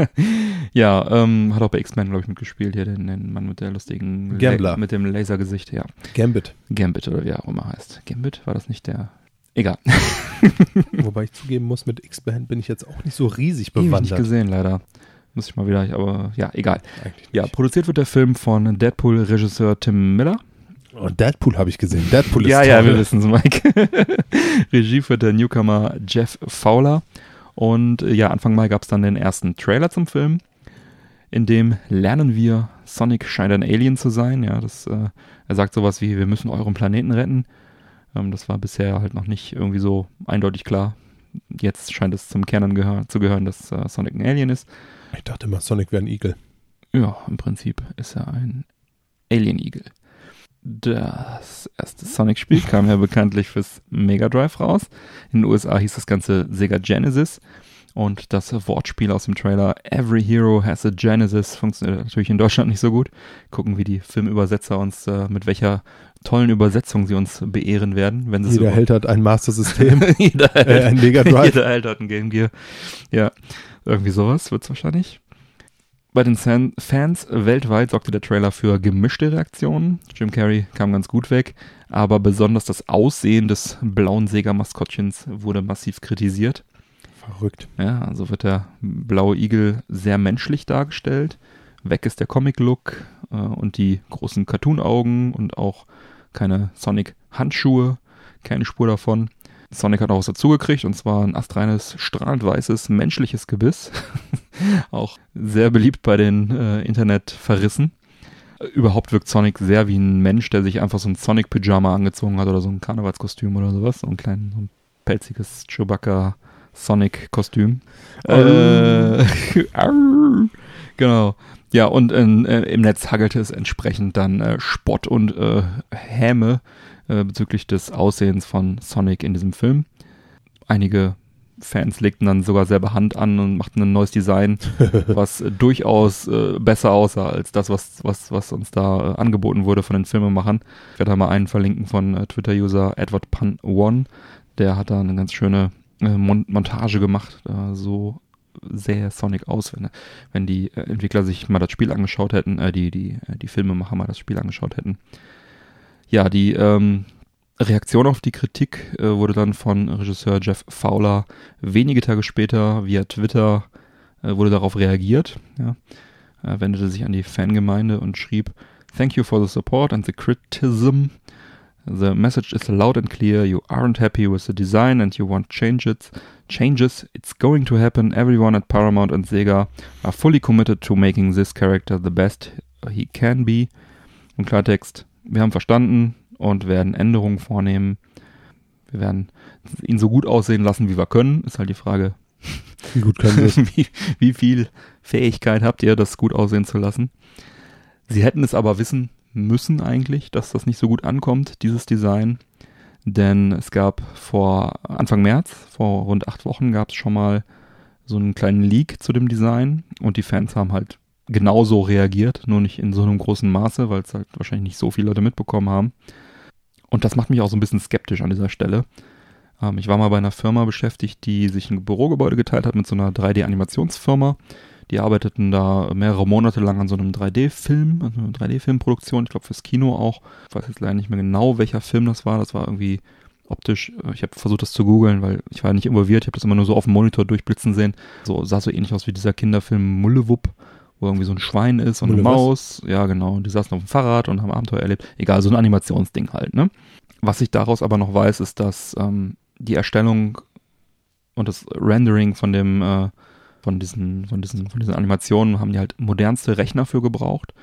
[laughs] ja, ähm, hat auch bei X-Men, glaube ich, mitgespielt. Hier den, den Mann mit der lustigen Gambler. La mit dem Lasergesicht, ja. Gambit. Gambit oder wie er auch immer heißt. Gambit, war das nicht der? Egal. [laughs] [laughs] Wobei ich zugeben muss, mit X-Band bin ich jetzt auch nicht so riesig Ewig nicht bewandert. gesehen, leider. Muss ich mal wieder, aber ja, egal. Ja, nicht. produziert wird der Film von Deadpool-Regisseur Tim Miller. Und Deadpool habe ich gesehen. Deadpool ist ja, toll. ja, wir wissen es, Mike. [laughs] Regie führt der Newcomer Jeff Fowler. Und äh, ja, Anfang Mai gab es dann den ersten Trailer zum Film. In dem lernen wir, Sonic scheint ein Alien zu sein. Ja, das, äh, er sagt sowas wie, wir müssen euren Planeten retten. Ähm, das war bisher halt noch nicht irgendwie so eindeutig klar. Jetzt scheint es zum Kern gehör zu gehören, dass äh, Sonic ein Alien ist. Ich dachte immer, Sonic wäre ein Igel. Ja, im Prinzip ist er ein Alien-Igel. Das erste Sonic-Spiel kam ja bekanntlich fürs Mega Drive raus. In den USA hieß das Ganze Sega Genesis. Und das Wortspiel aus dem Trailer Every Hero has a Genesis funktioniert natürlich in Deutschland nicht so gut. Gucken, wie die Filmübersetzer uns, äh, mit welcher tollen Übersetzung sie uns beehren werden, wenn sie es Jeder über- Held hat ein Master-System. [laughs] jeder, Held, äh, ein Mega Drive. jeder Held hat ein Game Gear. Ja, irgendwie sowas wird's wahrscheinlich. Bei den Fans weltweit sorgte der Trailer für gemischte Reaktionen. Jim Carrey kam ganz gut weg, aber besonders das Aussehen des blauen Sega-Maskottchens wurde massiv kritisiert. Verrückt. Ja, also wird der blaue Igel sehr menschlich dargestellt. Weg ist der Comic-Look äh, und die großen Cartoon-Augen und auch keine Sonic-Handschuhe, keine Spur davon. Sonic hat auch was dazugekriegt und zwar ein astreines, strahlend weißes, menschliches Gebiss. [laughs] auch sehr beliebt bei den äh, Internetverrissen. Überhaupt wirkt Sonic sehr wie ein Mensch, der sich einfach so ein Sonic-Pyjama angezogen hat oder so ein Karnevalskostüm oder sowas. So ein kleines, so ein pelziges Chewbacca-Sonic-Kostüm. Äh, [laughs] genau. Ja, und in, äh, im Netz hagelte es entsprechend dann äh, Spott und äh, Häme äh, bezüglich des Aussehens von Sonic in diesem Film. Einige Fans legten dann sogar selber Hand an und machten ein neues Design, [laughs] was äh, durchaus äh, besser aussah als das, was, was, was uns da äh, angeboten wurde von den Filmemachern. Ich werde da mal einen verlinken von äh, Twitter-User Edward Pan One. Der hat da eine ganz schöne äh, Mon Montage gemacht. So sähe Sonic aus, wenn, wenn die Entwickler sich mal das Spiel angeschaut hätten, die, die, äh, die Filmemacher mal das Spiel angeschaut hätten. Ja, die ähm, Reaktion auf die Kritik äh, wurde dann von Regisseur Jeff Fowler wenige Tage später via Twitter äh, wurde darauf reagiert. Ja. Er wendete sich an die Fangemeinde und schrieb Thank you for the support and the criticism. The message is loud and clear. You aren't happy with the design and you want changes. Changes. It's going to happen. Everyone at Paramount and Sega are fully committed to making this character the best he can be. Im Klartext, wir haben verstanden und werden Änderungen vornehmen. Wir werden ihn so gut aussehen lassen, wie wir können. Ist halt die Frage, [laughs] Wie gut können wir [laughs] wie, wie viel Fähigkeit habt ihr, das gut aussehen zu lassen? Sie hätten es aber wissen müssen eigentlich, dass das nicht so gut ankommt, dieses Design. Denn es gab vor Anfang März, vor rund acht Wochen, gab es schon mal so einen kleinen Leak zu dem Design und die Fans haben halt genauso reagiert, nur nicht in so einem großen Maße, weil es halt wahrscheinlich nicht so viele Leute mitbekommen haben. Und das macht mich auch so ein bisschen skeptisch an dieser Stelle. Ähm, ich war mal bei einer Firma beschäftigt, die sich ein Bürogebäude geteilt hat mit so einer 3D-Animationsfirma. Die arbeiteten da mehrere Monate lang an so einem 3D-Film, also eine 3D-Filmproduktion, ich glaube fürs Kino auch. Ich weiß jetzt leider nicht mehr genau, welcher Film das war. Das war irgendwie optisch, äh, ich habe versucht das zu googeln, weil ich war nicht involviert, ich habe das immer nur so auf dem Monitor durchblitzen sehen. So sah so ähnlich aus wie dieser Kinderfilm Mullewupp, wo irgendwie so ein Schwein ist und eine was? Maus. Ja, genau. Und die saßen auf dem Fahrrad und haben Abenteuer erlebt. Egal, so ein Animationsding halt, ne? Was ich daraus aber noch weiß, ist, dass ähm, die Erstellung und das Rendering von dem, äh, von diesen, von diesen, von diesen Animationen haben die halt modernste Rechner für gebraucht.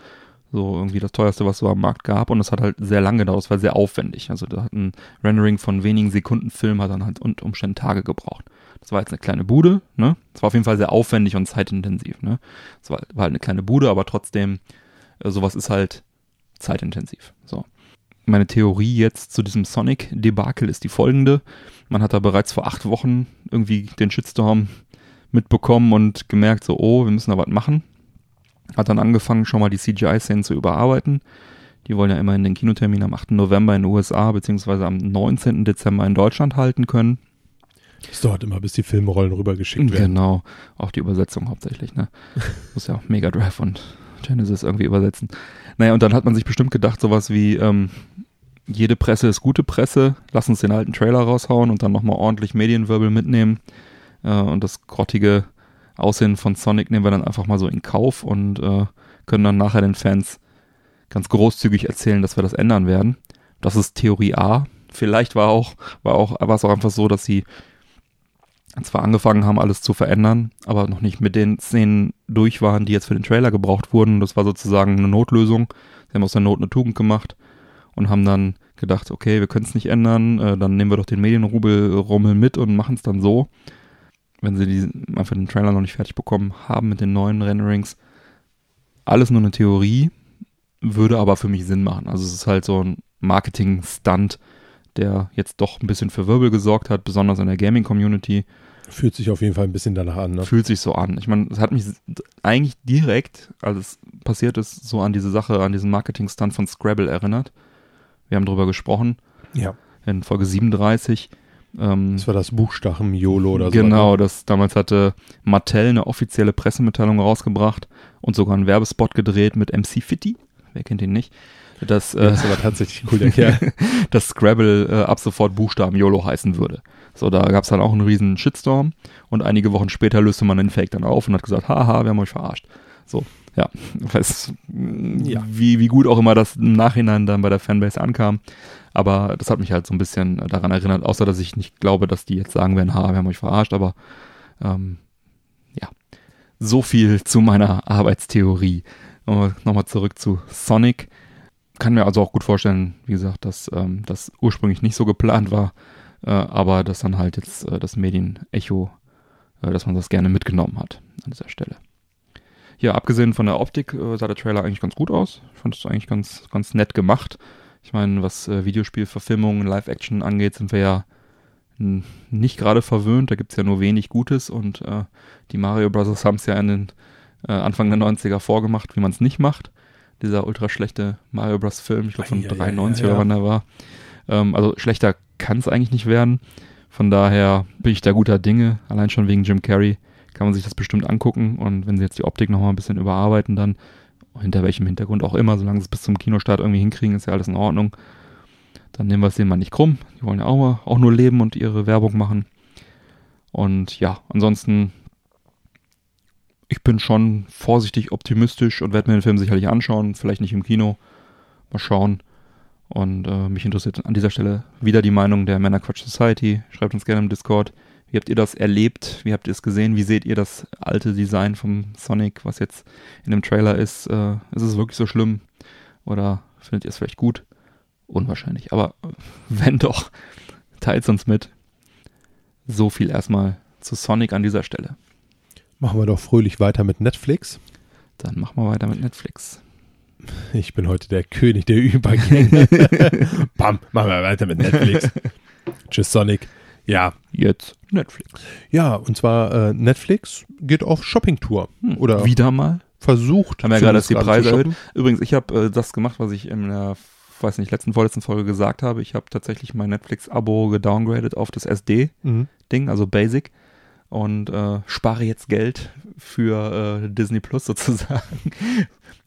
So irgendwie das teuerste, was es so am Markt gab. Und das hat halt sehr lange gedauert. Es war sehr aufwendig. Also da hat ein Rendering von wenigen Sekunden Film hat dann halt unter Umständen Tage gebraucht. Das war jetzt eine kleine Bude, ne? Es war auf jeden Fall sehr aufwendig und zeitintensiv, ne? Es war, war halt eine kleine Bude, aber trotzdem, äh, sowas ist halt zeitintensiv. So. Meine Theorie jetzt zu diesem Sonic-Debakel ist die folgende. Man hat da bereits vor acht Wochen irgendwie den Shitstorm mitbekommen und gemerkt, so, oh, wir müssen da was machen. Hat dann angefangen, schon mal die CGI-Szenen zu überarbeiten. Die wollen ja immerhin den Kinotermin am 8. November in den USA beziehungsweise am 19. Dezember in Deutschland halten können. Das dauert immer, bis die Filmrollen rübergeschickt werden. Genau, auch die Übersetzung hauptsächlich, ne? [laughs] Muss ja auch Mega Drive und Genesis irgendwie übersetzen. Naja, und dann hat man sich bestimmt gedacht, sowas wie, ähm, jede Presse ist gute Presse, lass uns den alten Trailer raushauen und dann nochmal ordentlich Medienwirbel mitnehmen. Äh, und das grottige Aussehen von Sonic nehmen wir dann einfach mal so in Kauf und äh, können dann nachher den Fans ganz großzügig erzählen, dass wir das ändern werden. Das ist Theorie A. Vielleicht war auch, war auch, war es auch einfach so, dass sie zwar angefangen haben, alles zu verändern, aber noch nicht mit den Szenen durch waren, die jetzt für den Trailer gebraucht wurden. Das war sozusagen eine Notlösung. Sie haben aus der Not eine Tugend gemacht und haben dann gedacht, okay, wir können es nicht ändern, äh, dann nehmen wir doch den Medienrummel mit und machen es dann so. Wenn sie die, einfach den Trailer noch nicht fertig bekommen haben mit den neuen Renderings. Alles nur eine Theorie, würde aber für mich Sinn machen. Also es ist halt so ein Marketing-Stunt, der jetzt doch ein bisschen für Wirbel gesorgt hat, besonders in der Gaming-Community. Fühlt sich auf jeden Fall ein bisschen danach an. Ne? Fühlt sich so an. Ich meine, es hat mich eigentlich direkt, als es passiert ist, so an diese Sache, an diesen Marketing-Stunt von Scrabble erinnert. Wir haben drüber gesprochen Ja. in Folge 37. Ähm, Das war das Buchstaben YOLO oder so. genau, das damals hatte Mattel eine offizielle Pressemitteilung rausgebracht und sogar einen Werbespot gedreht mit MC Fitty. Wer kennt ihn nicht? Das, äh, das ist aber tatsächlich cool, der Kerl. [laughs] dass Scrabble äh, ab sofort Buchstaben YOLO heißen würde. So, da gab es dann auch einen riesen Shitstorm und einige Wochen später löste man den Fake dann auf und hat gesagt, haha, wir haben euch verarscht. So, ja, [laughs] weiß, Ja. Wie, wie gut auch immer das im Nachhinein dann bei der Fanbase ankam. Aber das hat mich halt so ein bisschen daran erinnert, außer dass ich nicht glaube, dass die jetzt sagen werden, haha, wir haben euch verarscht, aber ähm, ja, so viel zu meiner Arbeitstheorie. Nochmal nochmal zurück zu Sonic kann mir also auch gut vorstellen, wie gesagt, dass ähm, das ursprünglich nicht so geplant war, äh, aber dass dann halt jetzt äh, das Medienecho, äh, dass man das gerne mitgenommen hat an dieser Stelle. Ja, abgesehen von der Optik äh, sah der Trailer eigentlich ganz gut aus. Ich fand es eigentlich ganz, ganz nett gemacht. Ich meine, was äh, Videospielverfilmungen, Live-Action angeht, sind wir ja nicht gerade verwöhnt. Da gibt's ja nur wenig Gutes und äh, die Mario Brothers haben es ja in den Anfang der 90er vorgemacht, wie man es nicht macht dieser ultra schlechte Mario Bros. Film, ich glaube von Ja, ja, ja, 93 ja. oder wann der war. Ähm, also schlechter kann es eigentlich nicht werden. Von daher bin ich da guter Dinge. Allein schon wegen Jim Carrey kann man sich das bestimmt angucken. Und wenn sie jetzt die Optik nochmal ein bisschen überarbeiten, dann hinter welchem Hintergrund auch immer, solange sie es bis zum Kinostart irgendwie hinkriegen, ist ja alles in Ordnung. Dann nehmen wir es denen mal nicht krumm. Die wollen ja auch, mal, auch nur leben und ihre Werbung machen. Und ja, ansonsten ich bin schon vorsichtig optimistisch und werde mir den Film sicherlich anschauen, vielleicht nicht im Kino. Mal schauen. Und äh, mich interessiert an dieser Stelle wieder die Meinung der Männerquatsch Society. Schreibt uns gerne im Discord. Wie habt ihr das erlebt? Wie habt ihr es gesehen? Wie seht ihr das alte Design vom Sonic, was jetzt in dem Trailer ist? Äh, ist es wirklich so schlimm? Oder findet ihr es vielleicht gut? Unwahrscheinlich. Aber [laughs] wenn doch, teilt uns mit. So viel erstmal zu Sonic an dieser Stelle. Machen wir doch fröhlich weiter mit Netflix. Dann machen wir weiter mit Netflix. Ich bin heute der König der Übergänge. [laughs] Bam, machen wir weiter mit Netflix. Tschüss, Sonic. Ja, Jetzt Netflix. ja, und zwar äh, Netflix geht auf Shoppingtour. Hm. Oder Wieder mal. versucht. Haben wir ja gerade zumindest die Preise erhöht. Übrigens, ich habe äh, das gemacht, was ich in der, weiß nicht, letzten, vorletzten Folge gesagt habe. Ich habe tatsächlich mein Netflix-Abo gedowngradet auf das SD-Ding, Mhm. also Basic. Und äh, spare jetzt Geld für äh, Disney Plus sozusagen.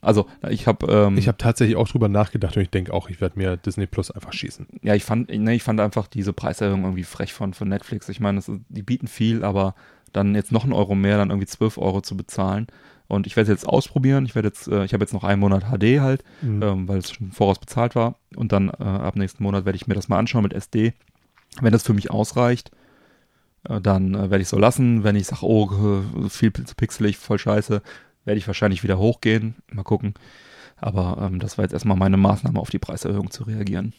Also, ich habe ähm, Ich habe tatsächlich auch drüber nachgedacht und ich denke auch, ich werde mir Disney Plus einfach schießen. Ja, ich fand, ne, ich fand einfach diese Preiserhöhung irgendwie frech von, von Netflix. Ich meine, die bieten viel, aber dann jetzt noch einen Euro mehr, dann irgendwie 12 Euro zu bezahlen. Und ich werde es jetzt ausprobieren. Ich werde jetzt, äh, ich habe jetzt noch einen Monat HD halt, Mhm. ähm, weil es schon voraus bezahlt war. Und dann äh, ab nächsten Monat werde ich mir das mal anschauen mit SD. Wenn das für mich ausreicht, äh, dann äh, werde ich so lassen. Wenn ich sage, oh, äh, viel zu pixelig, voll scheiße, werde ich wahrscheinlich wieder hochgehen. Mal gucken. Aber ähm, das war jetzt erstmal meine Maßnahme, auf die Preiserhöhung zu reagieren.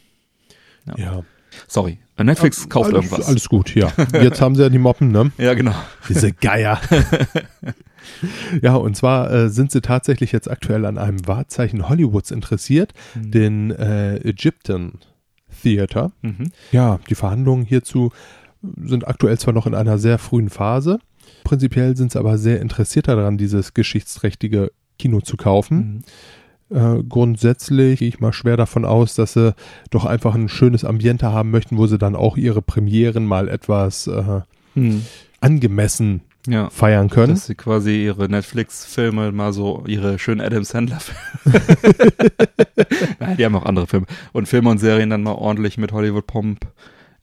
ja. Sorry. Äh, Netflix kauft alles, irgendwas. Alles gut, ja. [laughs] Jetzt haben sie ja die Moppen, ne? Ja, genau. Diese Geier. [laughs] ja, und zwar äh, sind sie tatsächlich jetzt aktuell an einem Wahrzeichen Hollywoods interessiert, den äh, Egyptian Theater. Mhm. Ja, die Verhandlungen hierzu sind aktuell zwar noch in einer sehr frühen Phase. Prinzipiell sind sie aber sehr interessiert daran, dieses geschichtsträchtige Kino zu kaufen. Mhm. Äh, grundsätzlich gehe ich mal schwer davon aus, dass sie doch einfach ein schönes Ambiente haben möchten, wo sie dann auch ihre Premieren mal etwas äh, Mhm. angemessen Ja. feiern können. Dass sie quasi ihre Netflix-Filme mal so, ihre schönen Adam Sandler-Filme. [laughs] [laughs] Die haben auch andere Filme. Und Filme und Serien dann mal ordentlich mit Hollywood-Pomp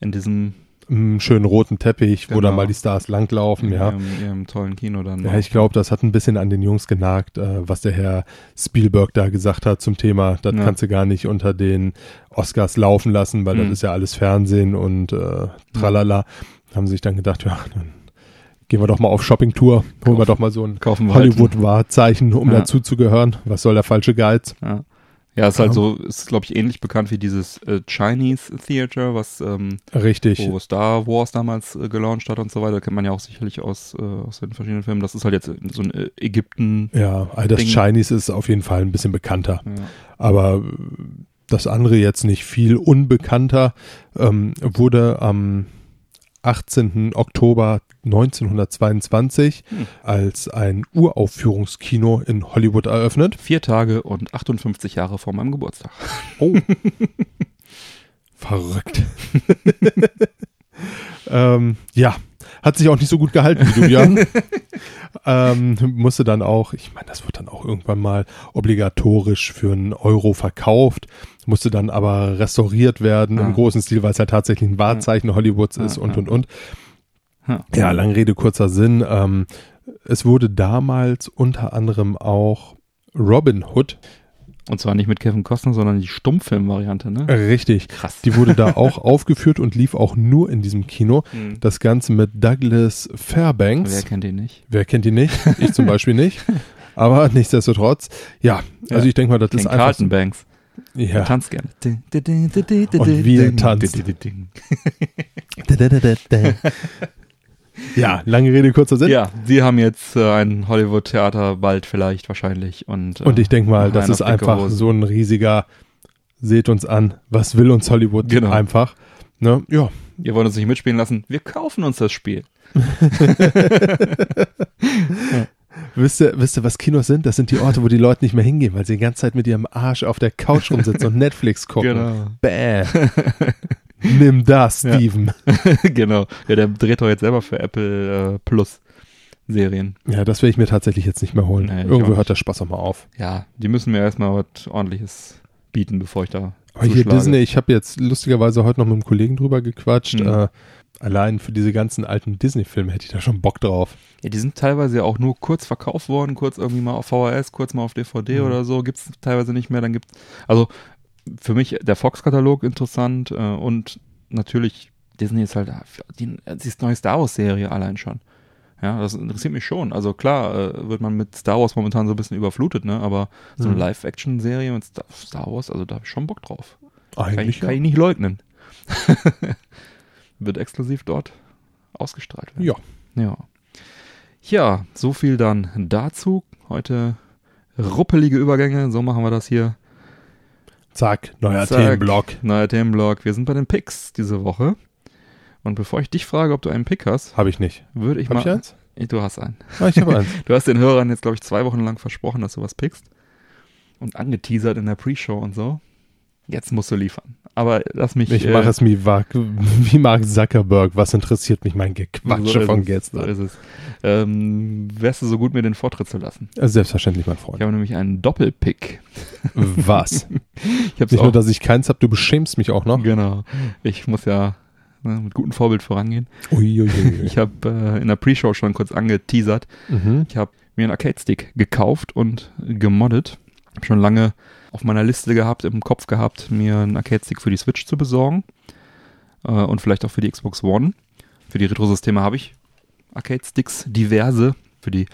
in diesem Einen schönen roten Teppich, wo Genau. dann mal die Stars langlaufen, ja. ihrem, ihrem tollen Kino dann. Ja, mal. ich glaube, das hat ein bisschen an den Jungs genagt, äh, was der Herr Spielberg da gesagt hat zum Thema. Das Ja. kannst du gar nicht unter den Oscars laufen lassen, weil Mhm. das ist ja alles Fernsehen und äh, tralala. Haben sie sich dann gedacht, ja, dann gehen wir doch mal auf Shoppingtour, holen wir doch mal so ein halt Hollywood-Wahrzeichen, um Ja. dazu zu gehören. Was soll der falsche Geiz? Ja. Ja, ist halt Ja. so, ist glaube ich ähnlich bekannt wie dieses äh, Chinese Theater, was ähm, Richtig. wo Star Wars damals äh, gelauncht hat und so weiter, kennt man ja auch sicherlich aus, äh, aus den verschiedenen Filmen. Das ist halt jetzt so ein äh, Ägypten. Ja, all das Ding. Chinese ist auf jeden Fall ein bisschen bekannter. Ja. aber äh, das andere jetzt nicht viel unbekannter, ähm, wurde am 18. Oktober 1922 Hm. als ein Uraufführungskino in Hollywood eröffnet. Vier Tage und 58 Jahre vor meinem Geburtstag. Oh. [laughs] Verrückt. [laughs] ähm, ja, hat sich auch nicht so gut gehalten wie du, Jan. [laughs] ähm, musste dann auch, ich meine, das wird dann auch irgendwann mal obligatorisch für einen Euro verkauft, musste dann aber restauriert werden Ja. im großen Stil, weil es ja tatsächlich ein Wahrzeichen Hollywoods ist Ja, und, ja. und, und. Ja. Ja, lange Rede, kurzer Sinn. Ähm, es wurde damals unter anderem auch Robin Hood, Und zwar nicht mit Kevin Costner, sondern die Stummfilm-Variante, ne? richtig, Krass. die wurde da [laughs] auch aufgeführt und lief auch nur in diesem Kino. Mhm. Das Ganze mit Douglas Fairbanks. Wer kennt ihn nicht? Wer kennt ihn nicht? Ich zum Beispiel nicht. [laughs] Aber nichtsdestotrotz, ja, also Ja. ich denke mal, das Ken ist einfach. Carlton Banks. Ja. tanzt gerne. Und wie er tanzt. Ja, lange Rede, kurzer Sinn. Ja, sie haben jetzt äh, ein Hollywood-Theater bald vielleicht wahrscheinlich. Und, äh, Und ich denke mal, das ist einfach Hose. so ein riesiger, seht uns an, was will uns Hollywood Genau. einfach. Ne? Ja, Ihr wollt uns nicht mitspielen lassen? Wir kaufen uns das Spiel. [laughs] wisst ihr, wisst ihr, was Kinos sind? Das sind die Orte, wo die Leute nicht mehr hingehen, weil sie die ganze Zeit mit ihrem Arsch auf der Couch rumsitzen und Netflix gucken. Genau. Bäh. [laughs] Nimm das, Ja. Steven. [laughs] genau. Ja, der dreht doch jetzt selber für Apple äh, Plus Serien. Ja, das will ich mir tatsächlich jetzt nicht mehr holen. Nee, Irgendwo hört der Spaß auch mal auf. Ja, die müssen mir erstmal was ordentliches bieten, bevor ich da Aber hier. Disney, ich habe jetzt lustigerweise heute noch mit einem Kollegen drüber gequatscht. Mhm. Äh, allein für diese ganzen alten Disney-Filme hätte ich da schon Bock drauf. Ja, die sind teilweise ja auch nur kurz verkauft worden, kurz irgendwie mal auf VHS, kurz mal auf DVD Mhm. oder so. Gibt's teilweise nicht mehr. Dann gibt's also für mich der Fox-Katalog interessant äh, und natürlich Disney ist halt die, die neue Star Wars-Serie allein schon. Ja, das interessiert mich schon. Also klar äh, wird man mit Star Wars momentan so ein bisschen überflutet, ne? Aber so eine Mhm. Live-Action-Serie mit Star, Star Wars, also da habe ich schon Bock drauf. Kann ich, Eigentlich kann ich nicht leugnen. [laughs] Wird exklusiv dort ausgestrahlt werden. ja. Ja. Ja, so viel dann dazu. Heute ruppelige Übergänge, so machen wir das hier. Zack, neuer Zack. Themenblock. Neuer Themenblock. Wir sind bei den Picks diese Woche. Und bevor ich dich frage, ob du einen Pick hast, Habe ich nicht. würde ich Hab mal. ich eins? Du hast einen. Ah, ich habe eins. [laughs] Du hast den Hörern jetzt, glaube ich, zwei Wochen lang versprochen, dass du was pickst. Und angeteasert in der Pre-Show und so. Jetzt musst du liefern. Aber lass mich. Ich äh, mache es wie, [laughs] wie Mark Zuckerberg. Was interessiert mich mein Gequatsche so von es, gestern? So ist es. Ähm, wärst du so gut, mir den Vortritt zu lassen? Äh, Selbstverständlich, mein Ich Freund. habe nämlich einen Doppelpick. [laughs] Was? [laughs] Ich habe Nicht nur, dass ich keins habe, du beschämst mich auch noch. Genau. Ich muss ja ne, mit gutem Vorbild vorangehen. Uiuiui. Ich habe äh, in der Pre-Show schon kurz angeteasert. mhm. Ich habe mir einen Arcade-Stick gekauft und gemoddet. Habe schon lange auf meiner Liste gehabt, im Kopf gehabt, mir einen Arcade-Stick für die Switch zu besorgen. Äh, und vielleicht auch für die Xbox One. Für die Retro-Systeme habe ich Arcade-Sticks, diverse. Für die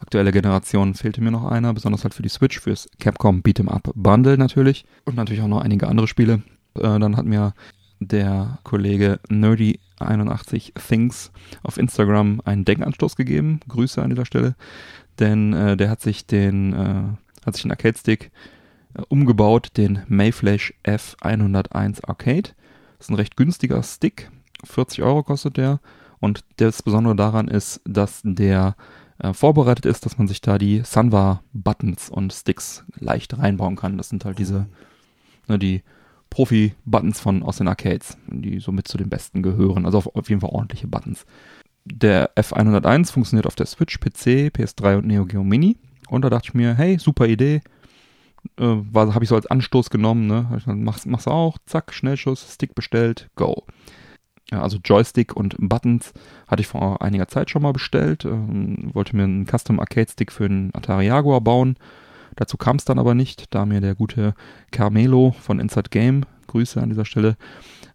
aktuelle Generation fehlte mir noch einer, besonders halt für die Switch, fürs Capcom Beat'em Up Bundle natürlich. Und natürlich auch noch einige andere Spiele. Äh, dann hat mir der Kollege Nerdy81 Things auf Instagram einen Denkanstoß gegeben. Grüße an dieser Stelle. Denn äh, der hat sich den, äh, hat sich einen Arcade-Stick umgebaut, den Mayflash F101 Arcade. Das ist ein recht günstiger Stick. 40 Euro kostet der. Und das Besondere daran ist, dass der äh, vorbereitet ist, dass man sich da die Sunvar-Buttons und Sticks leicht reinbauen kann. Das sind halt diese, ne, die Profi-Buttons von aus den Arcades, die somit zu den besten gehören. Also auf, auf jeden Fall ordentliche Buttons. Der F101 funktioniert auf der Switch, PC, PS3 und Neo Geo Mini. Und da dachte ich mir, hey, super Idee. Äh, habe ich so als Anstoß genommen, ne? Mach's, mach's auch, zack, Schnellschuss, Stick bestellt, go. Ja, also Joystick und Buttons hatte ich vor einiger Zeit schon mal bestellt. Ähm, wollte mir einen Custom Arcade Stick für den Atari Jaguar bauen. Dazu kam es dann aber nicht, da mir der gute Carmelo von Inside Game, Grüße an dieser Stelle,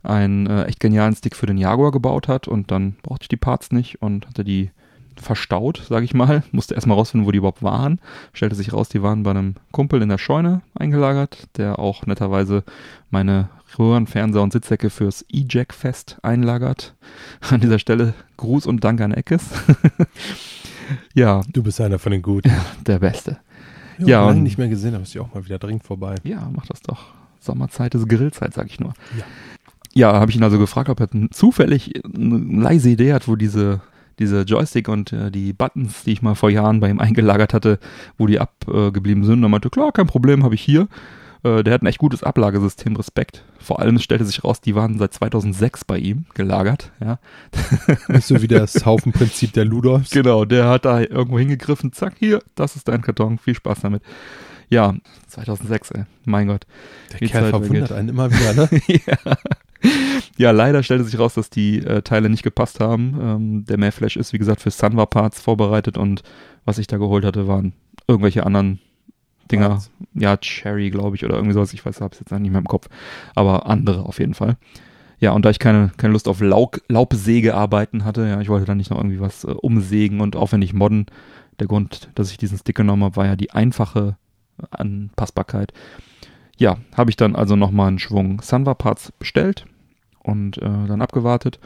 einen äh, echt genialen Stick für den Jaguar gebaut hat und dann brauchte ich die Parts nicht und hatte die verstaut, sage ich mal. Musste erstmal rausfinden, wo die überhaupt waren. Stellte sich raus, die waren bei einem Kumpel in der Scheune eingelagert, der auch netterweise meine Röhren, Fernseher und Sitzsäcke fürs E-Jack-Fest einlagert. [laughs] An dieser Stelle Gruß und Dank an Eckes. [laughs] ja, Du bist einer von den Guten. der Beste. Ja, Ja, lange nicht mehr gesehen, aber ist ja auch mal wieder dringend vorbei. Ja, mach das doch. Sommerzeit ist Grillzeit, sag ich nur. Ja. Ja, habe ich ihn also gefragt, ob er zufällig eine leise Idee hat, wo diese, diese Joystick und äh, die Buttons, die ich mal vor Jahren bei ihm eingelagert hatte, wo die abgeblieben sind. Und er meinte, klar, kein Problem, habe ich hier. Äh, der hat ein echt gutes Ablagesystem, Respekt. Vor allem stellte sich raus, die waren seit 2006 bei ihm gelagert. Ja. [laughs] Nicht so wie das Haufenprinzip der Ludolfs. Genau, der hat da irgendwo hingegriffen, zack, hier, das ist dein Karton, viel Spaß damit. Ja, 2006, ey, mein Gott. Der Kerl Zeit verwundert einen immer wieder, ne? [laughs] ja. [laughs] ja, leider stellte sich raus, dass die äh, Teile nicht gepasst haben. Ähm, der Mayflash ist, wie gesagt, für Sunwa Parts vorbereitet und was ich da geholt hatte, waren irgendwelche anderen Dinger. Parts. Ja, Cherry, glaube ich, oder irgendwie sowas. Ich weiß, hab's jetzt nicht mehr im Kopf. Aber andere auf jeden Fall. Ja, und da ich keine, keine Lust auf Laub, Laubsägearbeiten hatte, ja, ich wollte dann nicht noch irgendwie was äh, umsägen und aufwendig modden. Der Grund, dass ich diesen Stick genommen habe, war ja die einfache Anpassbarkeit. Ja, habe ich dann also nochmal einen Schwung Sunwa Parts bestellt und äh, dann abgewartet.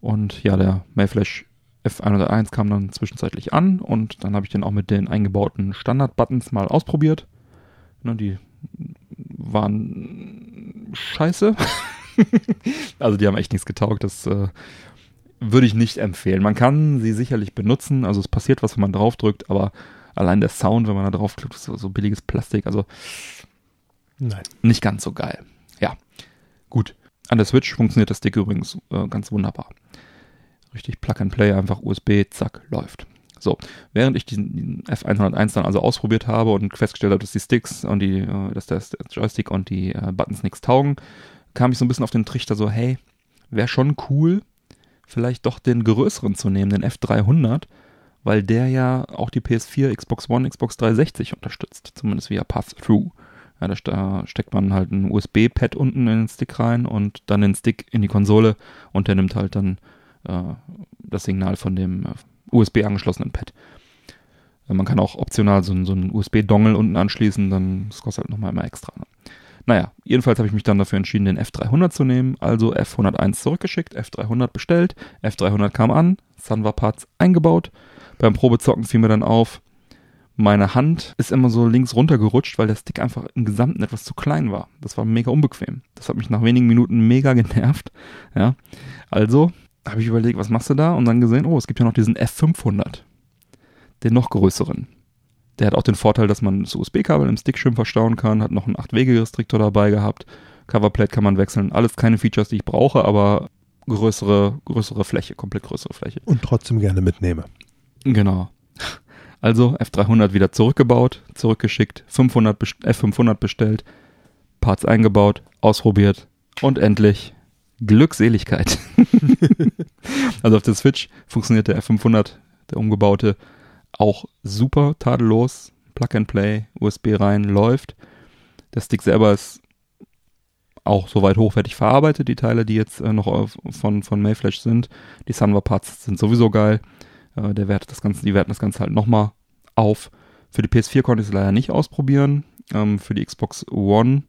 Und ja, der Mayflash F101 kam dann zwischenzeitlich an und dann habe ich den auch mit den eingebauten Standard-Buttons mal ausprobiert. Ne, die waren scheiße. [laughs] also die haben echt nichts getaugt. Das äh, würde ich nicht empfehlen. Man kann sie sicherlich benutzen. Also es passiert was, wenn man draufdrückt, aber allein der Sound, wenn man da draufklickt, ist so, so billiges Plastik. Also Nein. nicht ganz so geil. Ja, gut. An der Switch funktioniert das Stick übrigens äh, ganz wunderbar. Richtig Plug and Play, einfach USB, zack, läuft. So, während ich diesen diesen F101 dann also ausprobiert habe und festgestellt habe, dass die Sticks und die, äh, dass der der Joystick und die äh, Buttons nichts taugen, kam ich so ein bisschen auf den Trichter so, hey, wäre schon cool, vielleicht doch den größeren zu nehmen, den F300, weil der ja auch die PS4, Xbox One, Xbox 360 unterstützt, zumindest via Path-Through. Ja, da ste- da steckt man halt ein USB-Pad unten in den Stick rein und dann den Stick in die Konsole und der nimmt halt dann äh, das Signal von dem äh, USB angeschlossenen Pad. Äh, Man kann auch optional so, einen- so einen USB-Dongle unten anschließen, dann das kostet halt nochmal immer extra. Ne? Naja, jedenfalls habe ich mich dann dafür entschieden, den F300 zu nehmen, also F101 zurückgeschickt, F300 bestellt, F300 kam an, Sunwa Parts eingebaut. Beim Probezocken fiel mir dann auf, meine Hand ist immer so links runtergerutscht, weil der Stick einfach im Gesamten etwas zu klein war. Das war mega unbequem. Das hat mich nach wenigen Minuten mega [laughs] genervt. Ja, also habe ich überlegt, was machst du da? Und dann gesehen, oh, es gibt ja noch diesen F500, den noch größeren. Der hat auch den Vorteil, dass man das USB-Kabel im Stick schön verstauen kann, hat noch einen 8-Wege-Restriktor dabei gehabt, Coverplate kann man wechseln, alles keine Features, die ich brauche, aber größere, größere Fläche, komplett größere Fläche. Und trotzdem gerne mitnehme. Genau. Also F300 wieder zurückgebaut, zurückgeschickt, 500 best- F500 bestellt, Parts eingebaut, ausprobiert und endlich Glückseligkeit. [laughs] also auf der Switch funktioniert der F500, der umgebaute, auch super tadellos. Plug and Play, USB rein, läuft. Der Stick selber ist auch soweit hochwertig verarbeitet, die Teile, die jetzt äh, noch auf, von, von Mayflash sind. Die Sunwa Parts sind sowieso geil. Äh, der wertet das Ganze, die werten das Ganze halt nochmal auf. Für die PS4 konnte ich es leider nicht ausprobieren. Ähm, für die Xbox One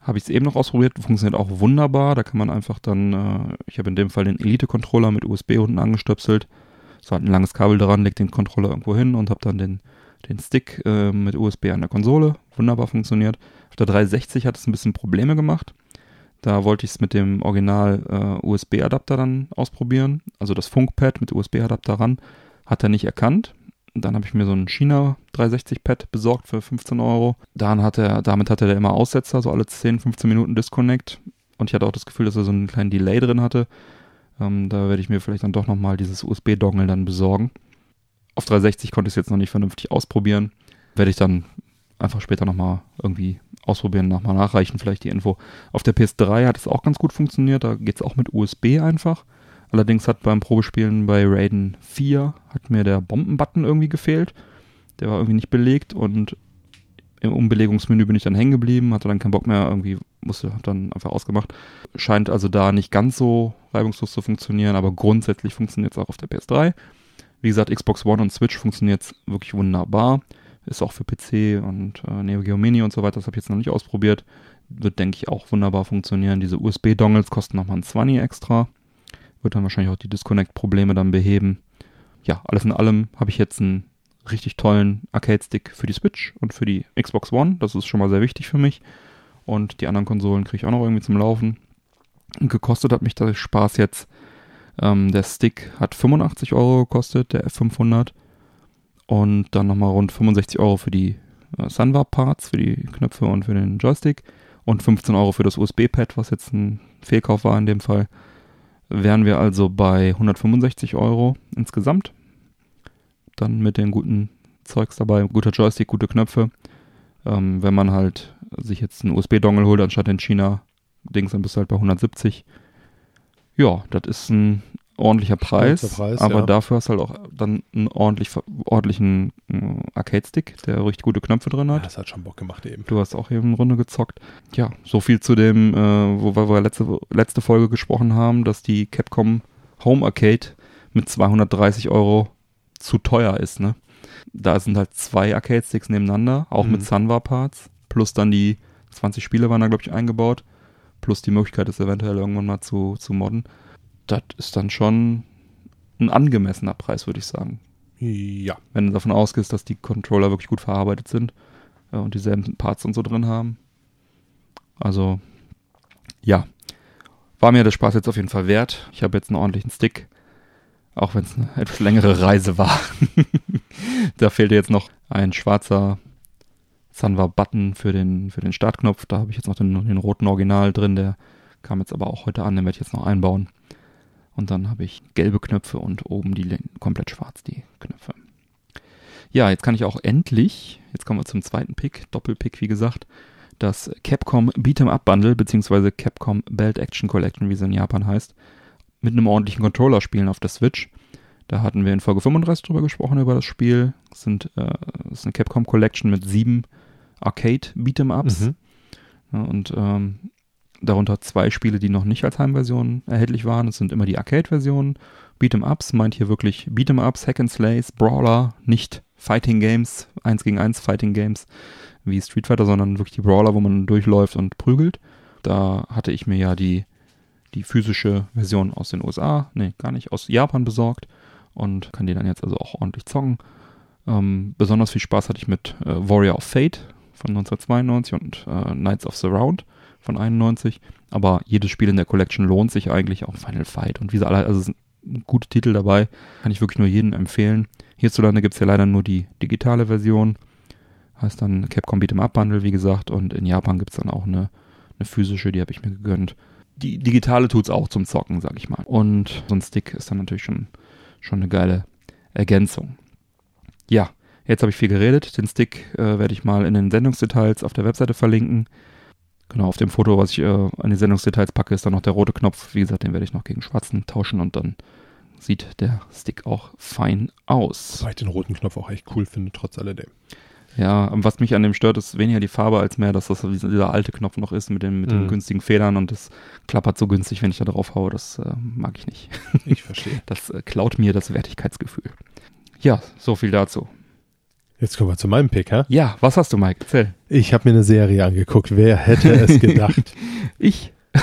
habe ich es eben noch ausprobiert. Funktioniert auch wunderbar. Da kann man einfach dann, äh, ich habe in dem Fall den Elite-Controller mit USB unten angestöpselt. So halt ein langes Kabel dran, leg den Controller irgendwo hin und habe dann den, den Stick äh, mit USB an der Konsole. Wunderbar funktioniert. Auf der 360 hat es ein bisschen Probleme gemacht. Da wollte ich es mit dem Original äh, USB-Adapter dann ausprobieren. Also das Funkpad mit USB-Adapter ran. Hat er nicht erkannt. Dann habe ich mir so ein China 360-Pad besorgt für 15 Euro. Dann hat er, damit hatte der immer Aussetzer, so alle 10, 15 Minuten Disconnect. Und ich hatte auch das Gefühl, dass er so einen kleinen Delay drin hatte. Ähm, da werde ich mir vielleicht dann doch nochmal dieses USB-Dongle dann besorgen. Auf 360 konnte ich es jetzt noch nicht vernünftig ausprobieren. Werde ich dann einfach später nochmal irgendwie ausprobieren, nochmal nachreichen, vielleicht die Info. Auf der PS3 hat es auch ganz gut funktioniert, da geht es auch mit USB einfach. Allerdings hat beim Probespielen bei Raiden 4 hat mir der Bombenbutton irgendwie gefehlt. Der war irgendwie nicht belegt und im Umbelegungsmenü bin ich dann hängen geblieben, hatte dann keinen Bock mehr, irgendwie musste, hab dann einfach ausgemacht. Scheint also da nicht ganz so reibungslos zu funktionieren, aber grundsätzlich funktioniert es auch auf der PS3. Wie gesagt, Xbox One und Switch funktioniert es wirklich wunderbar. Ist auch für PC und äh, Neo Geo Mini und so weiter. Das habe ich jetzt noch nicht ausprobiert. Wird, denke ich, auch wunderbar funktionieren. Diese USB-Dongles kosten nochmal ein 20 extra. Wird dann wahrscheinlich auch die Disconnect-Probleme dann beheben. Ja, alles in allem habe ich jetzt einen richtig tollen Arcade-Stick für die Switch und für die Xbox One. Das ist schon mal sehr wichtig für mich. Und die anderen Konsolen kriege ich auch noch irgendwie zum Laufen. Und gekostet hat mich der Spaß jetzt. Ähm, der Stick hat 85 Euro gekostet, der F500 und dann nochmal rund 65 Euro für die äh, Sunwar-Parts für die Knöpfe und für den Joystick und 15 Euro für das USB-Pad, was jetzt ein Fehlkauf war in dem Fall. Wären wir also bei 165 Euro insgesamt. Dann mit den guten Zeugs dabei, guter Joystick, gute Knöpfe. Ähm, wenn man halt sich jetzt einen USB-Dongle holt anstatt den China-Dings, dann bist du halt bei 170. Ja, das ist ein ordentlicher Preis, Preis, aber ja. dafür hast du halt auch dann einen ordentlich, ordentlichen äh, Arcade-Stick, der richtig gute Knöpfe drin Ja, hat. das hat schon Bock gemacht eben. Du hast auch eben eine Runde gezockt. Ja, so viel zu dem, äh, wo wir letzte, letzte Folge gesprochen haben, dass die Capcom Home Arcade mit 230 Euro zu teuer ist, ne? Da sind halt zwei Arcade-Sticks nebeneinander, auch Mhm. mit Sunwar-Parts, plus dann die 20 Spiele waren da, glaube ich, eingebaut, plus die Möglichkeit, es eventuell irgendwann mal zu, zu modden. Das ist dann schon ein angemessener Preis, würde ich sagen Ja. wenn du davon ausgehst, dass die Controller wirklich gut verarbeitet sind äh, und dieselben Parts und so drin haben. Also, ja, war mir der Spaß jetzt auf jeden Fall wert. Ich habe jetzt einen ordentlichen Stick, auch wenn es eine [laughs] etwas längere Reise war. [laughs] da fehlte jetzt noch ein schwarzer Sunwar-Button für den, für den Startknopf. Da habe ich jetzt noch den, den roten Original drin, der kam jetzt aber auch heute an, den werde ich jetzt noch einbauen. Und dann habe ich gelbe Knöpfe und oben die komplett schwarz, die Knöpfe. Ja, jetzt kann ich auch endlich, jetzt kommen wir zum zweiten Pick, Doppelpick wie gesagt, das Capcom Beat'em Up Bundle, beziehungsweise Capcom Belt Action Collection, wie sie in Japan heißt, mit einem ordentlichen Controller spielen auf der Switch. Da hatten wir in Folge 35 drüber gesprochen, über das Spiel. Es sind, äh, es ist eine Capcom Collection mit sieben Arcade Beat'em Ups. Mhm. Ja, und ähm, darunter zwei Spiele, die noch nicht als Heimversion erhältlich waren. Es sind immer die Arcade-Versionen. Beat'em Ups meint hier wirklich Beat'em Ups, Hack and Slays, Brawler, nicht Fighting Games, 1 gegen 1 Fighting Games wie Street Fighter, sondern wirklich die Brawler, wo man durchläuft und prügelt. Da hatte ich mir ja die, die physische Version aus den USA, nee, gar nicht, aus Japan besorgt und kann die dann jetzt also auch ordentlich zocken. Ähm, besonders viel Spaß hatte ich mit äh, Warrior of Fate von 1992 und äh, Knights of the Round von 91. Aber jedes Spiel in der Collection lohnt sich eigentlich, auch Final Fight und wie sie alle, also es sind gute Titel dabei, kann ich wirklich nur jedem empfehlen. Hierzulande gibt es ja leider nur die digitale Version, heißt dann Capcom Beat'em Up Bundle, wie gesagt, und in Japan gibt es dann auch eine, eine physische, die habe ich mir gegönnt. Die digitale tut's auch zum Zocken, sag ich mal. Und so ein Stick ist dann natürlich schon, schon eine geile Ergänzung. Ja, jetzt habe ich viel geredet. Den Stick äh, werde ich mal in den Sendungsdetails auf der Webseite verlinken. Genau, auf dem Foto, was ich äh, an die Sendungsdetails packe, ist dann noch der rote Knopf. Wie gesagt, den werde ich noch gegen schwarzen tauschen und dann sieht der Stick auch fein aus. Wobei ich den roten Knopf auch echt cool finde, trotz alledem. Ja, und was mich an dem stört, ist weniger die Farbe als mehr, dass das dieser alte Knopf noch ist mit den, mit den Mhm. günstigen Federn und das klappert so günstig, wenn ich da drauf haue. Das äh, mag ich nicht. Ich verstehe. [laughs] Das äh, klaut mir das Wertigkeitsgefühl. Ja, so viel dazu. Jetzt kommen wir zu meinem Pick, ha? Ja, was hast du, Mike? Erzähl. Ich habe mir eine Serie angeguckt. Wer hätte es [laughs] gedacht? Ich? [laughs]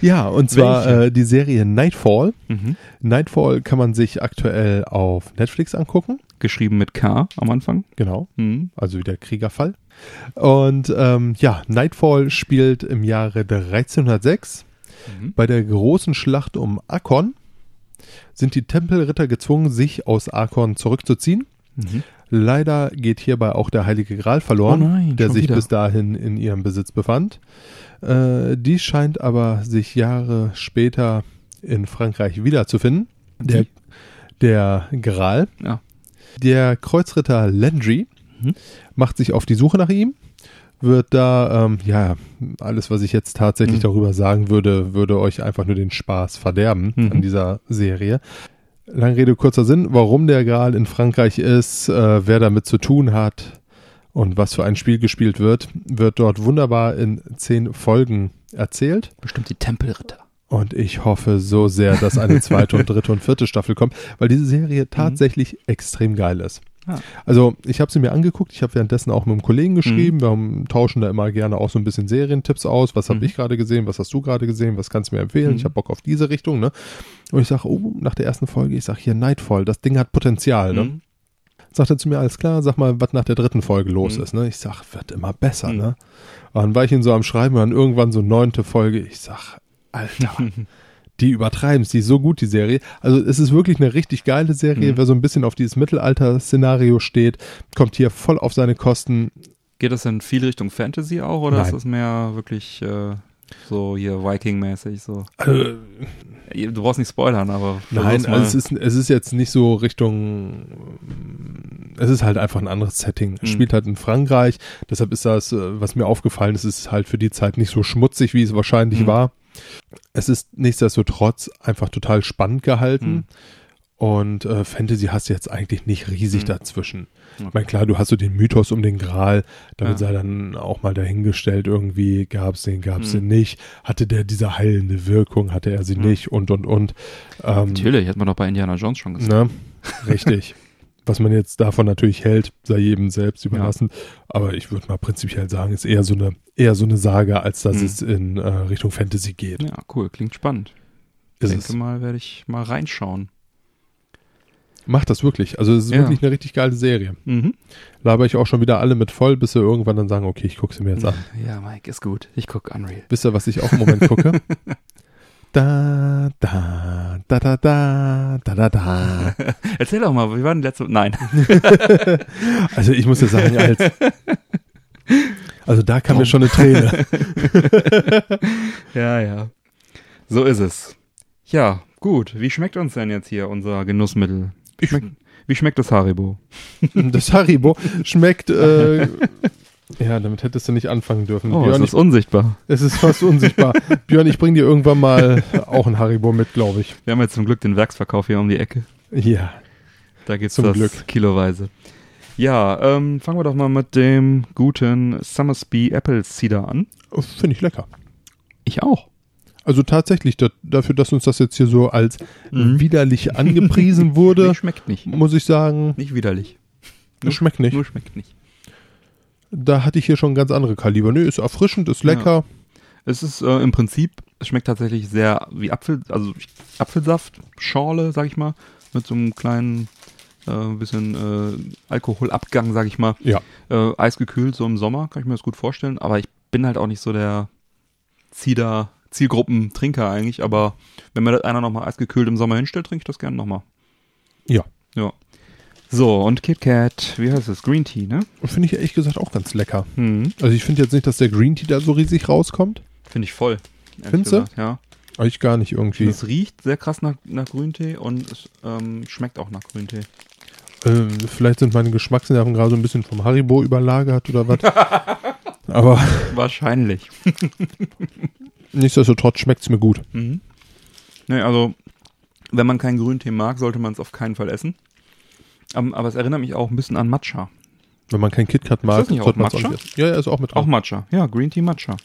ja, und zwar äh, die Serie Nightfall. Mhm. Nightfall kann man sich aktuell auf Netflix angucken. Geschrieben mit K am Anfang. Genau. Mhm. Also wie der Kriegerfall. Und ähm, ja, Nightfall spielt im Jahre 1306. Mhm. Bei der großen Schlacht um Akkon sind die Tempelritter gezwungen, sich aus Akkon zurückzuziehen. Mhm. Leider geht hierbei auch der Heilige Gral verloren, Oh nein, der sich wieder. bis dahin in ihrem Besitz befand. Äh, dies scheint aber sich Jahre später in Frankreich wiederzufinden. Der, der Gral. Ja. Der Kreuzritter Landry Mhm. macht sich auf die Suche nach ihm, wird da, ähm, ja, alles, was ich jetzt tatsächlich Mhm. darüber sagen würde, würde euch einfach nur den Spaß verderben Mhm. an dieser Serie. Lange Rede, kurzer Sinn, warum der Gral in Frankreich ist, äh, wer damit zu tun hat und was für ein Spiel gespielt wird, wird dort wunderbar in zehn Folgen erzählt. Bestimmt die Tempelritter. Und ich hoffe so sehr, dass eine zweite und dritte und vierte [laughs] Staffel kommt, weil diese Serie tatsächlich extrem geil ist. Ah. Also ich habe sie mir angeguckt, ich habe währenddessen auch mit einem Kollegen geschrieben, wir haben, tauschen da immer gerne auch so ein bisschen Serientipps aus, was habe Mhm. ich gerade gesehen, was hast du gerade gesehen, was kannst du mir empfehlen, Mhm. ich habe Bock auf diese Richtung, ne? Und ich sage, oh, nach der ersten Folge, ich sage hier Nightfall, das Ding hat Potenzial, ne? Mhm. Sagt er zu mir, alles klar, sag mal, was nach der dritten Folge los Mhm. ist, ne? Ich sag, wird immer besser, Mhm. ne? Und dann war ich ihn so am Schreiben und dann irgendwann so neunte Folge, ich sag, Alter, [laughs] die übertreiben es, die ist so gut, die Serie. Also es ist wirklich eine richtig geile Serie, Mhm. wer so ein bisschen auf dieses Mittelalter-Szenario steht, kommt hier voll auf seine Kosten. Geht das denn viel Richtung Fantasy auch oder Nein. ist das mehr wirklich äh, so hier Viking-mäßig so? Also, Du brauchst nicht spoilern, aber nein, also es ist, es ist jetzt nicht so Richtung, es ist halt einfach ein anderes Setting. Es Mhm. spielt halt in Frankreich, deshalb ist das, äh, was mir aufgefallen ist, es ist halt für die Zeit nicht so schmutzig, wie es wahrscheinlich Mhm. war. Es ist nichtsdestotrotz einfach total spannend gehalten. Mhm. Und äh, Fantasy hast du jetzt eigentlich nicht riesig Mhm. dazwischen. Okay. Ich meine, klar, du hast so den Mythos um den Gral, damit Ja. sei dann auch mal dahingestellt, irgendwie gab's den, gab's Mhm. den nicht, hatte der diese heilende Wirkung, hatte er sie Mhm. nicht und und und. Ähm, Natürlich, hat man doch bei Indiana Jones schon gesagt. Ne? Richtig. [laughs] Was man jetzt davon natürlich hält, sei jedem selbst überlassen. Aber ich würde mal prinzipiell sagen, ist eher so eine, eher so eine Sage, als dass Mhm. es in äh, Richtung Fantasy geht. Ja, cool, klingt spannend. Ist denke es. mal, werde ich mal reinschauen. Macht das wirklich. Also es ist Ja. wirklich eine richtig geile Serie. Mhm. Laber ich auch schon wieder alle mit voll, bis sie irgendwann dann sagen, okay, ich gucke sie mir jetzt an. [laughs] Ja, Mike, ist gut. Ich gucke Unreal. Wisst ihr, was ich auch im Moment gucke? [laughs] Da, da, da, da, da, da, da, da. [laughs] Erzähl doch mal, wie war denn letzte... Nein. [laughs] Also ich muss ja sagen, als, also da kam mir schon eine Träne. [laughs] ja, ja. So ist es. Ja, gut. Wie schmeckt uns denn jetzt hier unser Genussmittel? Wie schmeckt, wie schmeckt das Haribo? Das Haribo schmeckt, äh, ja, damit hättest du nicht anfangen dürfen. Oh, Björn, es ist unsichtbar. ich, es ist fast unsichtbar. [laughs] Björn, ich bring dir irgendwann mal auch ein Haribo mit, glaube ich. Wir haben jetzt zum Glück den Werksverkauf hier um die Ecke. Ja. Da gibt's Zum das Glück. kiloweise. Ja, ähm, fangen wir doch mal mit dem guten Summersby Apple Cider an. Finde ich lecker. Ich auch. Also tatsächlich, da, dafür, dass uns das jetzt hier so als Mhm. widerlich [laughs] angepriesen wurde, Nee, schmeckt nicht. muss ich sagen, Nicht widerlich. das schmeckt nicht. Nur schmeckt nicht. Da hatte ich hier schon ganz andere Kaliber. Nö, ist erfrischend, ist lecker. Es ist äh, im Prinzip, es schmeckt tatsächlich sehr wie Apfel, also Apfelsaft, Schorle, sag ich mal, mit so einem kleinen äh, bisschen äh, Alkoholabgang, sag ich mal. Ja. Äh, eisgekühlt, so im Sommer, kann ich mir das gut vorstellen. Aber ich bin halt auch nicht so der Cider Zielgruppentrinker eigentlich. Aber wenn mir das einer nochmal eisgekühlt im Sommer hinstellt, trinke ich das gerne nochmal. Ja. Ja. So, und KitKat, wie heißt es? Green Tea, ne? Finde ich ehrlich gesagt auch ganz lecker. Mhm. Also ich finde jetzt nicht, dass der Green Tea da so riesig rauskommt. Finde ich voll. Findest du? Ja. Eigentlich gar nicht irgendwie. Es riecht sehr krass nach, nach Grüntee und es ähm, schmeckt auch nach Grüntee. Ähm, vielleicht sind meine Geschmacksnerven gerade so ein bisschen vom Haribo überlagert oder was. [laughs] Aber Wahrscheinlich. [laughs] nichtsdestotrotz schmeckt es mir gut. Mhm. Nee, also, wenn man keinen Grüntee mag, sollte man es auf keinen Fall essen. Ähm, aber es erinnert mich auch ein bisschen an Matcha. Wenn man kein KitKat mag, das nicht auch auch Matcha? essen. Ja, ja, ist auch mit Auch drauf. Matcha. Ja, Green Tea Matcha.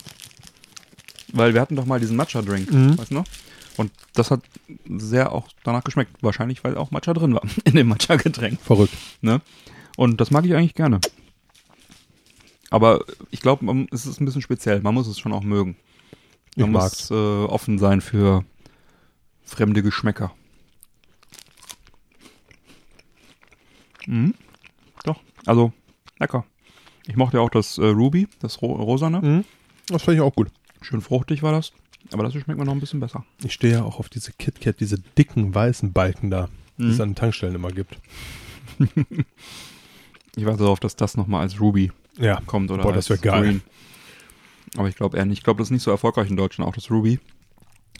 Weil wir hatten doch mal diesen Matcha-Drink, Mhm. weißt du noch? Und das hat sehr auch danach geschmeckt. Wahrscheinlich, weil auch Matcha drin war [laughs] in dem Matcha-Getränk. Verrückt. Ne? Und das mag ich eigentlich gerne. Aber ich glaube, es ist ein bisschen speziell. Man muss es schon auch mögen. Ich Man mag's. muss äh, offen sein für fremde Geschmäcker. Mhm. Doch, also lecker. Ich mochte ja auch das äh, Ruby, das Ro Rosane. Mhm. Das fand ich auch gut. Schön fruchtig war das. Aber das schmeckt mir noch ein bisschen besser. Ich stehe ja auch auf diese KitKat, diese dicken weißen Balken da, die Mhm. es an den Tankstellen immer gibt. [laughs] Ich warte darauf, dass das nochmal als Ruby Ja. kommt oder Boah, das als wär geil. Green. Aber ich glaube eher nicht. Ich glaube, das ist nicht so erfolgreich in Deutschland, auch das Ruby.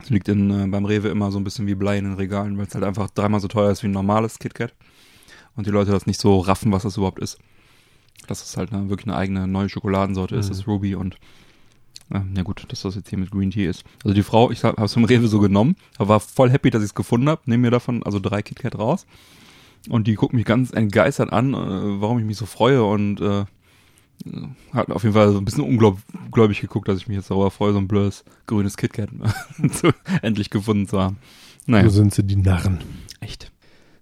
Es liegt in, äh, beim Rewe immer so ein bisschen wie Blei in den Regalen, weil es halt einfach dreimal so teuer ist wie ein normales KitKat. Und die Leute das nicht so raffen, was das überhaupt ist. Dass es halt eine, wirklich eine eigene neue Schokoladensorte ist, Mhm. das Ruby. Und äh, ja gut, dass das jetzt hier mit Green Tea ist. Also die Frau, ich habe es vom Rewe so genommen, aber war voll happy, dass ich es gefunden habe. Nehme mir davon also drei KitKat raus. Und die guckt mich ganz entgeistert an, äh, warum ich mich so freue und äh, hat auf jeden Fall so ein bisschen ungläubig geguckt, dass ich mich jetzt darüber freue, so ein blödes grünes KitKat [laughs] endlich gefunden zu haben. Naja, So sind sie die Narren. echt.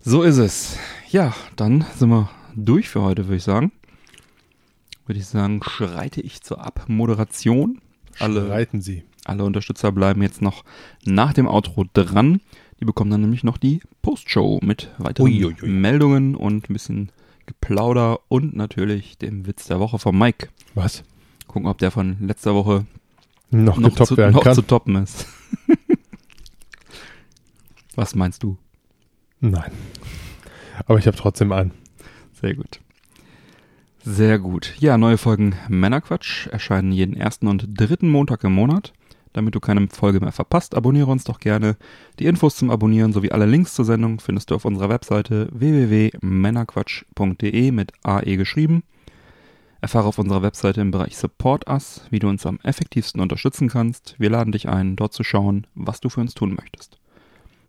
So ist es. Ja, dann sind wir durch für heute, würde ich sagen. Würde ich sagen, schreite ich zur Abmoderation. Alle, Reiten sie. alle Unterstützer bleiben jetzt noch nach dem Outro dran. Die bekommen dann nämlich noch die Postshow mit weiteren Uiuiui. Meldungen und ein bisschen Geplauder und natürlich dem Witz der Woche von Mike. Was? Gucken, ob der von letzter Woche Noch, noch, zu, noch zu toppen ist. [laughs] Was meinst du? Nein. Aber ich habe trotzdem einen. Sehr gut. Sehr gut. Ja, neue Folgen Männerquatsch erscheinen jeden ersten und dritten Montag im Monat. Damit du keine Folge mehr verpasst, abonniere uns doch gerne. Die Infos zum Abonnieren sowie alle Links zur Sendung findest du auf unserer Webseite www.männerquatsch.de mit AE geschrieben. Erfahre auf unserer Webseite im Bereich Support Us, wie du uns am effektivsten unterstützen kannst. Wir laden dich ein, dort zu schauen, was du für uns tun möchtest.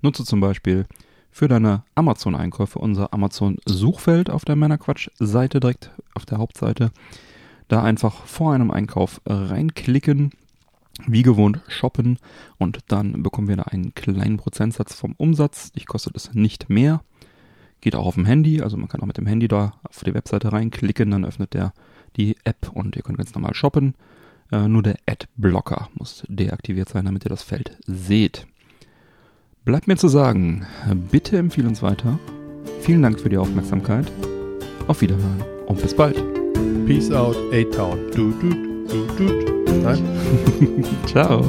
Nutze zum Beispiel für deine Amazon-Einkäufe unser Amazon-Suchfeld auf der Männerquatsch-Seite direkt auf der Hauptseite. Da einfach vor einem Einkauf reinklicken, wie gewohnt shoppen und dann bekommen wir da einen kleinen Prozentsatz vom Umsatz. Dich kostet es nicht mehr. Geht auch auf dem Handy, also man kann auch mit dem Handy da auf die Webseite reinklicken, dann öffnet der die App und ihr könnt ganz normal shoppen. Äh, nur der Ad-Blocker muss deaktiviert sein, damit ihr das Feld seht. Bleibt mir zu sagen, bitte empfehle uns weiter. Vielen Dank für die Aufmerksamkeit. Auf Wiederhören und bis bald. Peace out, A-Town. Du, du, du, du. Nein? [laughs] Ciao.